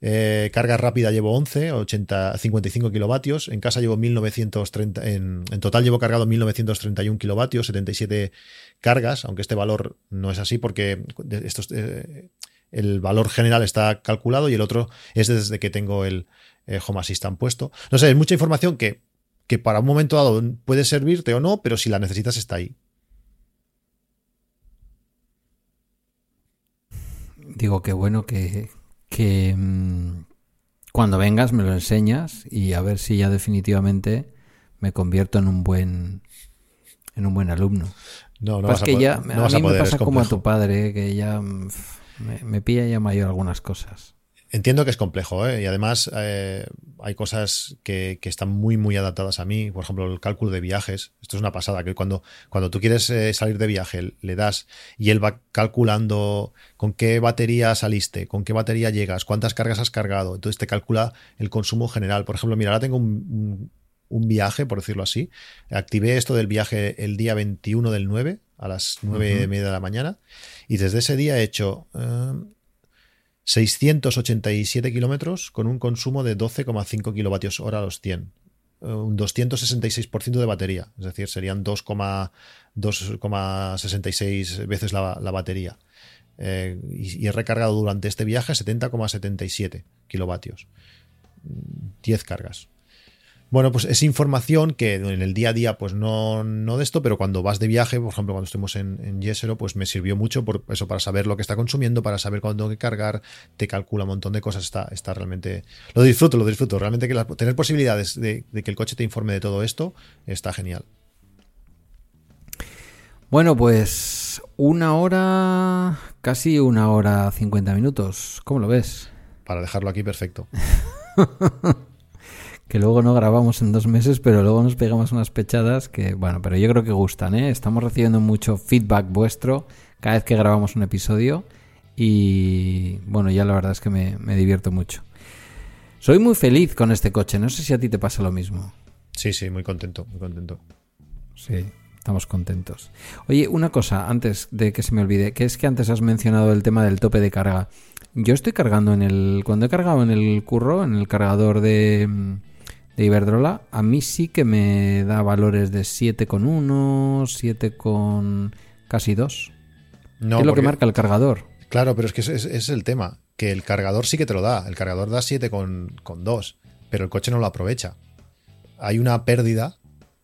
Eh, carga rápida llevo 11, 80, 55 kilovatios. En casa llevo 1930, en, en, total llevo cargado 1931 kilovatios, 77 cargas, aunque este valor no es así porque estos, eh, el valor general está calculado y el otro es desde que tengo el eh, Home Assistant puesto. No sé, es mucha información que, que para un momento dado puede servirte o no, pero si la necesitas está ahí. Digo que bueno que, que mm, cuando vengas me lo enseñas y a ver si ya definitivamente me convierto en un buen en un buen alumno. No, no vas que ya, a, mí me pasa como a tu padre, que ya me, me, pilla ya mayor algunas cosas. Entiendo que es complejo, ¿eh? y además, eh, hay cosas que, están muy, muy adaptadas a mí. Por ejemplo, el cálculo de viajes. Esto es una pasada, que cuando, cuando tú quieres eh, salir de viaje, le das y él va calculando con qué batería saliste, con qué batería llegas, cuántas cargas has cargado. Entonces te calcula el consumo general. Por ejemplo, mira, ahora tengo un, viaje, por decirlo así. Activé esto del viaje el día 21 del 9 a las 9 y media de la mañana. Y desde ese día he hecho... Eh, 687 kilómetros con un consumo de 12,5 kilovatios hora a los 100. Eh, un 266% de batería, es decir, serían 2,66 veces la, batería. Eh, y, y, he recargado durante este viaje 70,77 kilovatios. 10 cargas. Bueno, pues es información que en el día a día, pues no, no de esto, pero cuando vas de viaje, por ejemplo, cuando estuvimos en, en Yesero, pues me sirvió mucho por eso, para saber lo que está consumiendo, para saber cuándo tengo que cargar, te calcula un montón de cosas, está, está realmente. Lo disfruto, lo disfruto. Realmente que tener posibilidades de, que el coche te informe de todo esto está genial. Bueno, pues una hora, casi una hora cincuenta minutos. ¿Cómo lo ves? Para dejarlo aquí perfecto. que luego no grabamos en dos meses, pero luego nos pegamos unas pechadas que, bueno, pero yo creo que gustan, ¿eh? Estamos recibiendo mucho feedback vuestro cada vez que grabamos un episodio y, bueno, ya la verdad es que me, me divierto mucho. Soy muy feliz con este coche, no sé si a ti te pasa lo mismo. Sí, sí, muy contento, muy contento. Sí, estamos contentos. Oye, una cosa, antes de que se me olvide, que es que antes has mencionado el tema del tope de carga. Yo estoy cargando en el. Cuando he cargado en el curro, en el cargador de, de Iberdrola, a mí sí que me da valores de 7,1, 7 con casi 2. No, es lo que marca el cargador. Claro, pero es que ese es, el tema, que el cargador sí que te lo da, el cargador da 7 con, con 2, pero el coche no lo aprovecha. Hay una pérdida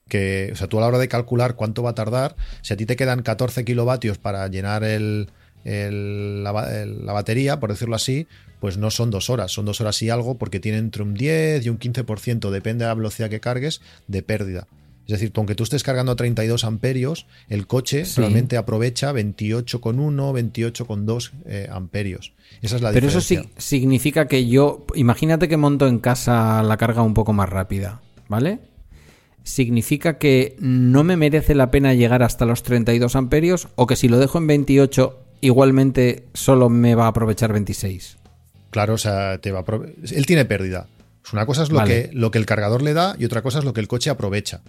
que, o sea, tú a la hora de calcular cuánto va a tardar, si a ti te quedan 14 kilovatios para llenar el, la, batería, por decirlo así, pues no son dos horas, son dos horas y algo porque tiene entre un 10 y un 15%, depende de la velocidad que cargues, de pérdida. Es decir, aunque tú estés cargando a 32 amperios, el coche realmente aprovecha 28,1, 28,2 eh, amperios. Esa es la Pero eso sí, significa que yo, imagínate que monto en casa la carga un poco más rápida, ¿vale? Significa que no me merece la pena llegar hasta los 32 amperios o que si lo dejo en 28 igualmente solo me va a aprovechar 26. Claro, o sea, te va a él tiene pérdida. una cosa es lo, que, lo que el cargador le da y otra cosa es lo que el coche aprovecha.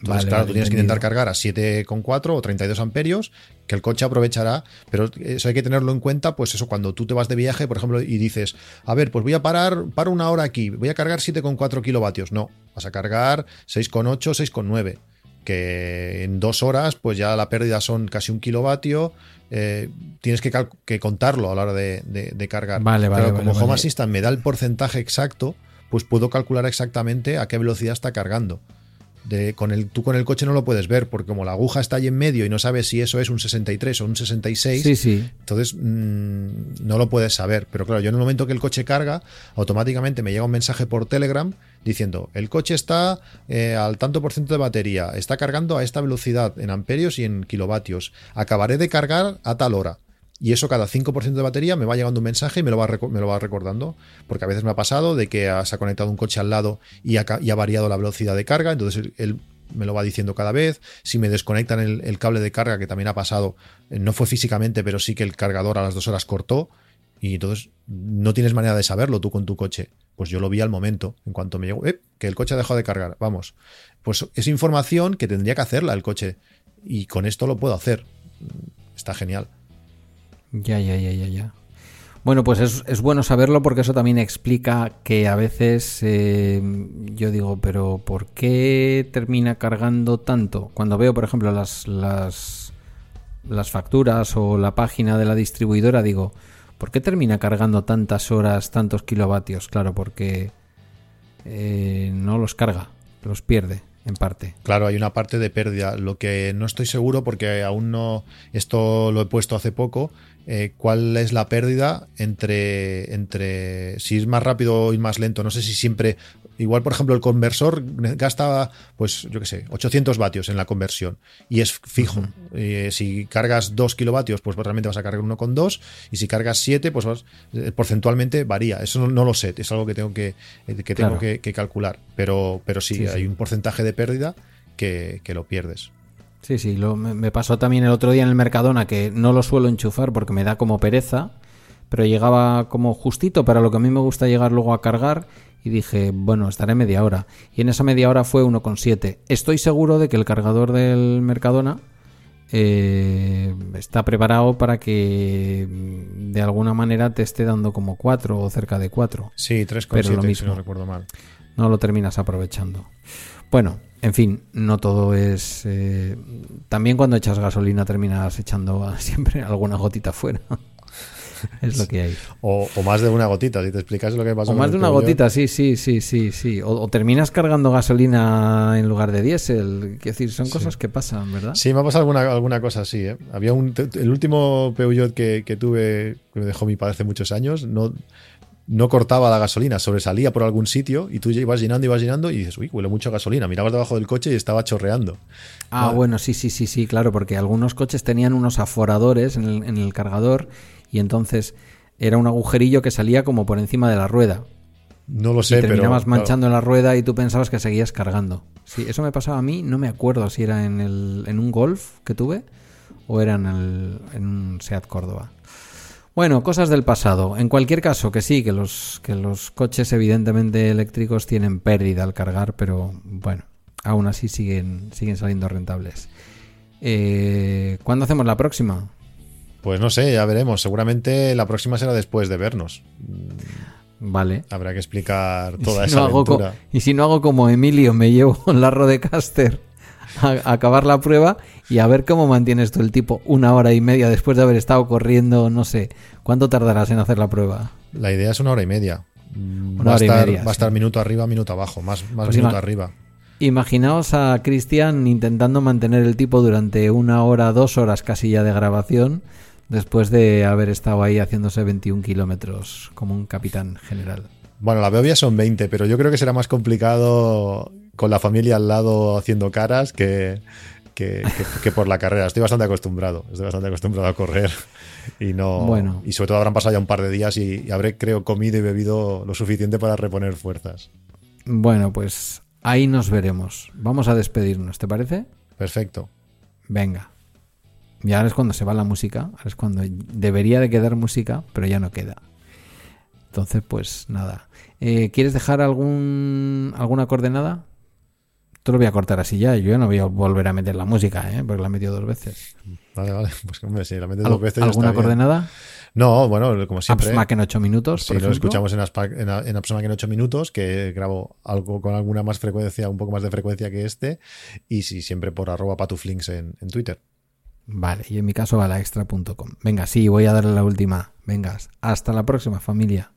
Entonces, claro, tú tienes que intentar cargar a 7,4 o 32 amperios, que el coche aprovechará, pero eso hay que tenerlo en cuenta, pues eso, cuando tú te vas de viaje, por ejemplo, y dices, a ver, pues voy a parar, para una hora aquí, voy a cargar 7,4 kilovatios. No, vas a cargar 6,8, 6,9 que en dos horas pues ya la pérdida son casi un kilovatio, eh, tienes que, contarlo a la hora de, cargar. Vale, vale. Pero como Home Assistant me da el porcentaje exacto, pues puedo calcular exactamente a qué velocidad está cargando con el, tú con el coche no lo puedes ver, porque como la aguja está ahí en medio y no sabes si eso es un 63 o un 66, entonces mm, no lo puedes saber. Pero claro, yo en el momento que el coche carga, automáticamente me llega un mensaje por Telegram diciendo, el coche está eh, al tanto por ciento de batería, está cargando a esta velocidad en amperios y en kilovatios, acabaré de cargar a tal hora. Y eso cada 5% de batería me va llegando un mensaje y me lo, va me lo va recordando. Porque a veces me ha pasado de que se ha conectado un coche al lado y ha, variado la velocidad de carga. Entonces él me lo va diciendo cada vez. Si me desconectan el, cable de carga, que también ha pasado, eh, no fue físicamente, pero sí que el cargador a las dos horas cortó. Y entonces no tienes manera de saberlo tú con tu coche. Pues yo lo vi al momento, en cuanto me llegó, eh, que el coche ha dejado de cargar. Vamos. Pues es información que tendría que hacerla el coche. Y con esto lo puedo hacer. Está genial. Ya, ya, ya, ya, ya. Bueno, pues es, bueno saberlo porque eso también explica que a veces eh, yo digo, pero ¿por qué termina cargando tanto? Cuando veo, por ejemplo, las, las, las facturas o la página de la distribuidora, digo, ¿por qué termina cargando tantas horas, tantos kilovatios? Claro, porque eh, no los carga, los pierde en parte. Claro, hay una parte de pérdida. Lo que no estoy seguro, porque aún no, esto lo he puesto hace poco, eh, cuál es la pérdida entre, entre si es más rápido o más lento. No sé si siempre Igual, por ejemplo, el conversor gasta, pues, yo qué sé, 800 vatios en la conversión y es fijo. Eh, si cargas 2 kilovatios, pues realmente vas a cargar uno con 2 y si cargas 7, pues eh, porcentualmente varía. Eso no, lo sé, es algo que tengo que, eh, que tengo que, calcular. Pero, pero sí, hay un porcentaje de pérdida que, lo pierdes. Sí, sí, lo, me pasó también el otro día en el Mercadona que no lo suelo enchufar porque me da como pereza pero llegaba como justito para lo que a mí me gusta llegar luego a cargar y dije, bueno, estaré media hora. Y en esa media hora fue 1,7. Estoy seguro de que el cargador del Mercadona eh, está preparado para que mm, de alguna manera te esté dando como 4 o cerca de 4. Sí, 3,7 si no recuerdo mal. No lo terminas aprovechando. Bueno, en fin, no todo es... Eh, también cuando echas gasolina terminas echando siempre alguna gotita fuera. es lo que hay. O, más de una gotita, si te explicas lo que pasa. O más de una gotita, sí, sí, sí, sí, sí. O, terminas cargando gasolina en lugar de diésel. Quiero decir, son cosas que pasan, ¿verdad? Sí, me ha pasado alguna, alguna cosa así. ¿eh? Había un, el último Peugeot que, que tuve, que me dejó mi padre hace muchos años, no no cortaba la gasolina, sobresalía por algún sitio y tú ibas llenando, ibas llenando y dices, uy, huele mucho gasolina. Mirabas debajo del coche y estaba chorreando. Ah, bueno, sí, sí, sí, sí, claro, porque algunos coches tenían unos aforadores en el, en el cargador y entonces era un agujerillo que salía como por encima de la rueda. No lo sé, y terminabas manchando en la rueda y tú pensabas que seguías cargando. Sí, eso me pasaba a mí, no me acuerdo si era en, el, en un Golf que tuve o era en, el, en un Seat Córdoba. Bueno, cosas del pasado. En cualquier caso, que sí, que los, que los coches evidentemente eléctricos tienen pérdida al cargar, pero bueno, aún así siguen, siguen saliendo rentables. Eh, ¿Cuándo hacemos la próxima? Pues no sé, ya veremos. Seguramente la próxima será después de vernos. Vale. Habrá que explicar toda esa aventura. y si no hago como Emilio, me llevo la Rodecaster a, a acabar la prueba y a ver cómo mantienes tú el tipo una hora y media después de haber estado corriendo, no sé. ¿Cuánto tardarás en hacer la prueba? La idea es una hora y media. va, a estar, va a estar minuto arriba, minuto abajo, más, más pues minuto arriba. Imaginaos a Cristian intentando mantener el tipo durante una hora, dos horas casi ya de grabación después de haber estado ahí haciéndose 21 kilómetros como un capitán general. Bueno, la Beovia son 20, pero yo creo que será más complicado con la familia al lado haciendo caras que, que, por la carrera. Estoy bastante acostumbrado, estoy bastante acostumbrado a correr y no. Bueno. Y sobre todo habrán pasado ya un par de días y, habré, creo, comido y bebido lo suficiente para reponer fuerzas. Bueno, pues ahí nos veremos. Vamos a despedirnos, ¿te parece? Perfecto. Venga. Y ahora es cuando se va la música, ahora es cuando debería de quedar música, pero ya no queda. Entonces, pues nada. Eh, ¿Quieres dejar algún alguna coordenada? Te lo voy a cortar así ya. Yo ya no voy a volver a meter la música, ¿eh? porque la he metido dos veces. Vale, vale. Pues hombre, si la metes dos veces. ¿Alguna coordenada? No, bueno, como siempre. AppsMac en 8 minutos. Si lo escuchamos en, en, en AppsMac en 8 minutos, que grabo algo con alguna más frecuencia, un poco más de frecuencia que este. Y si siempre por arroba patuflinks en, en Twitter. Vale, y en mi caso va la extra.com. Venga, sí, voy a darle la última. Vengas, hasta la próxima familia.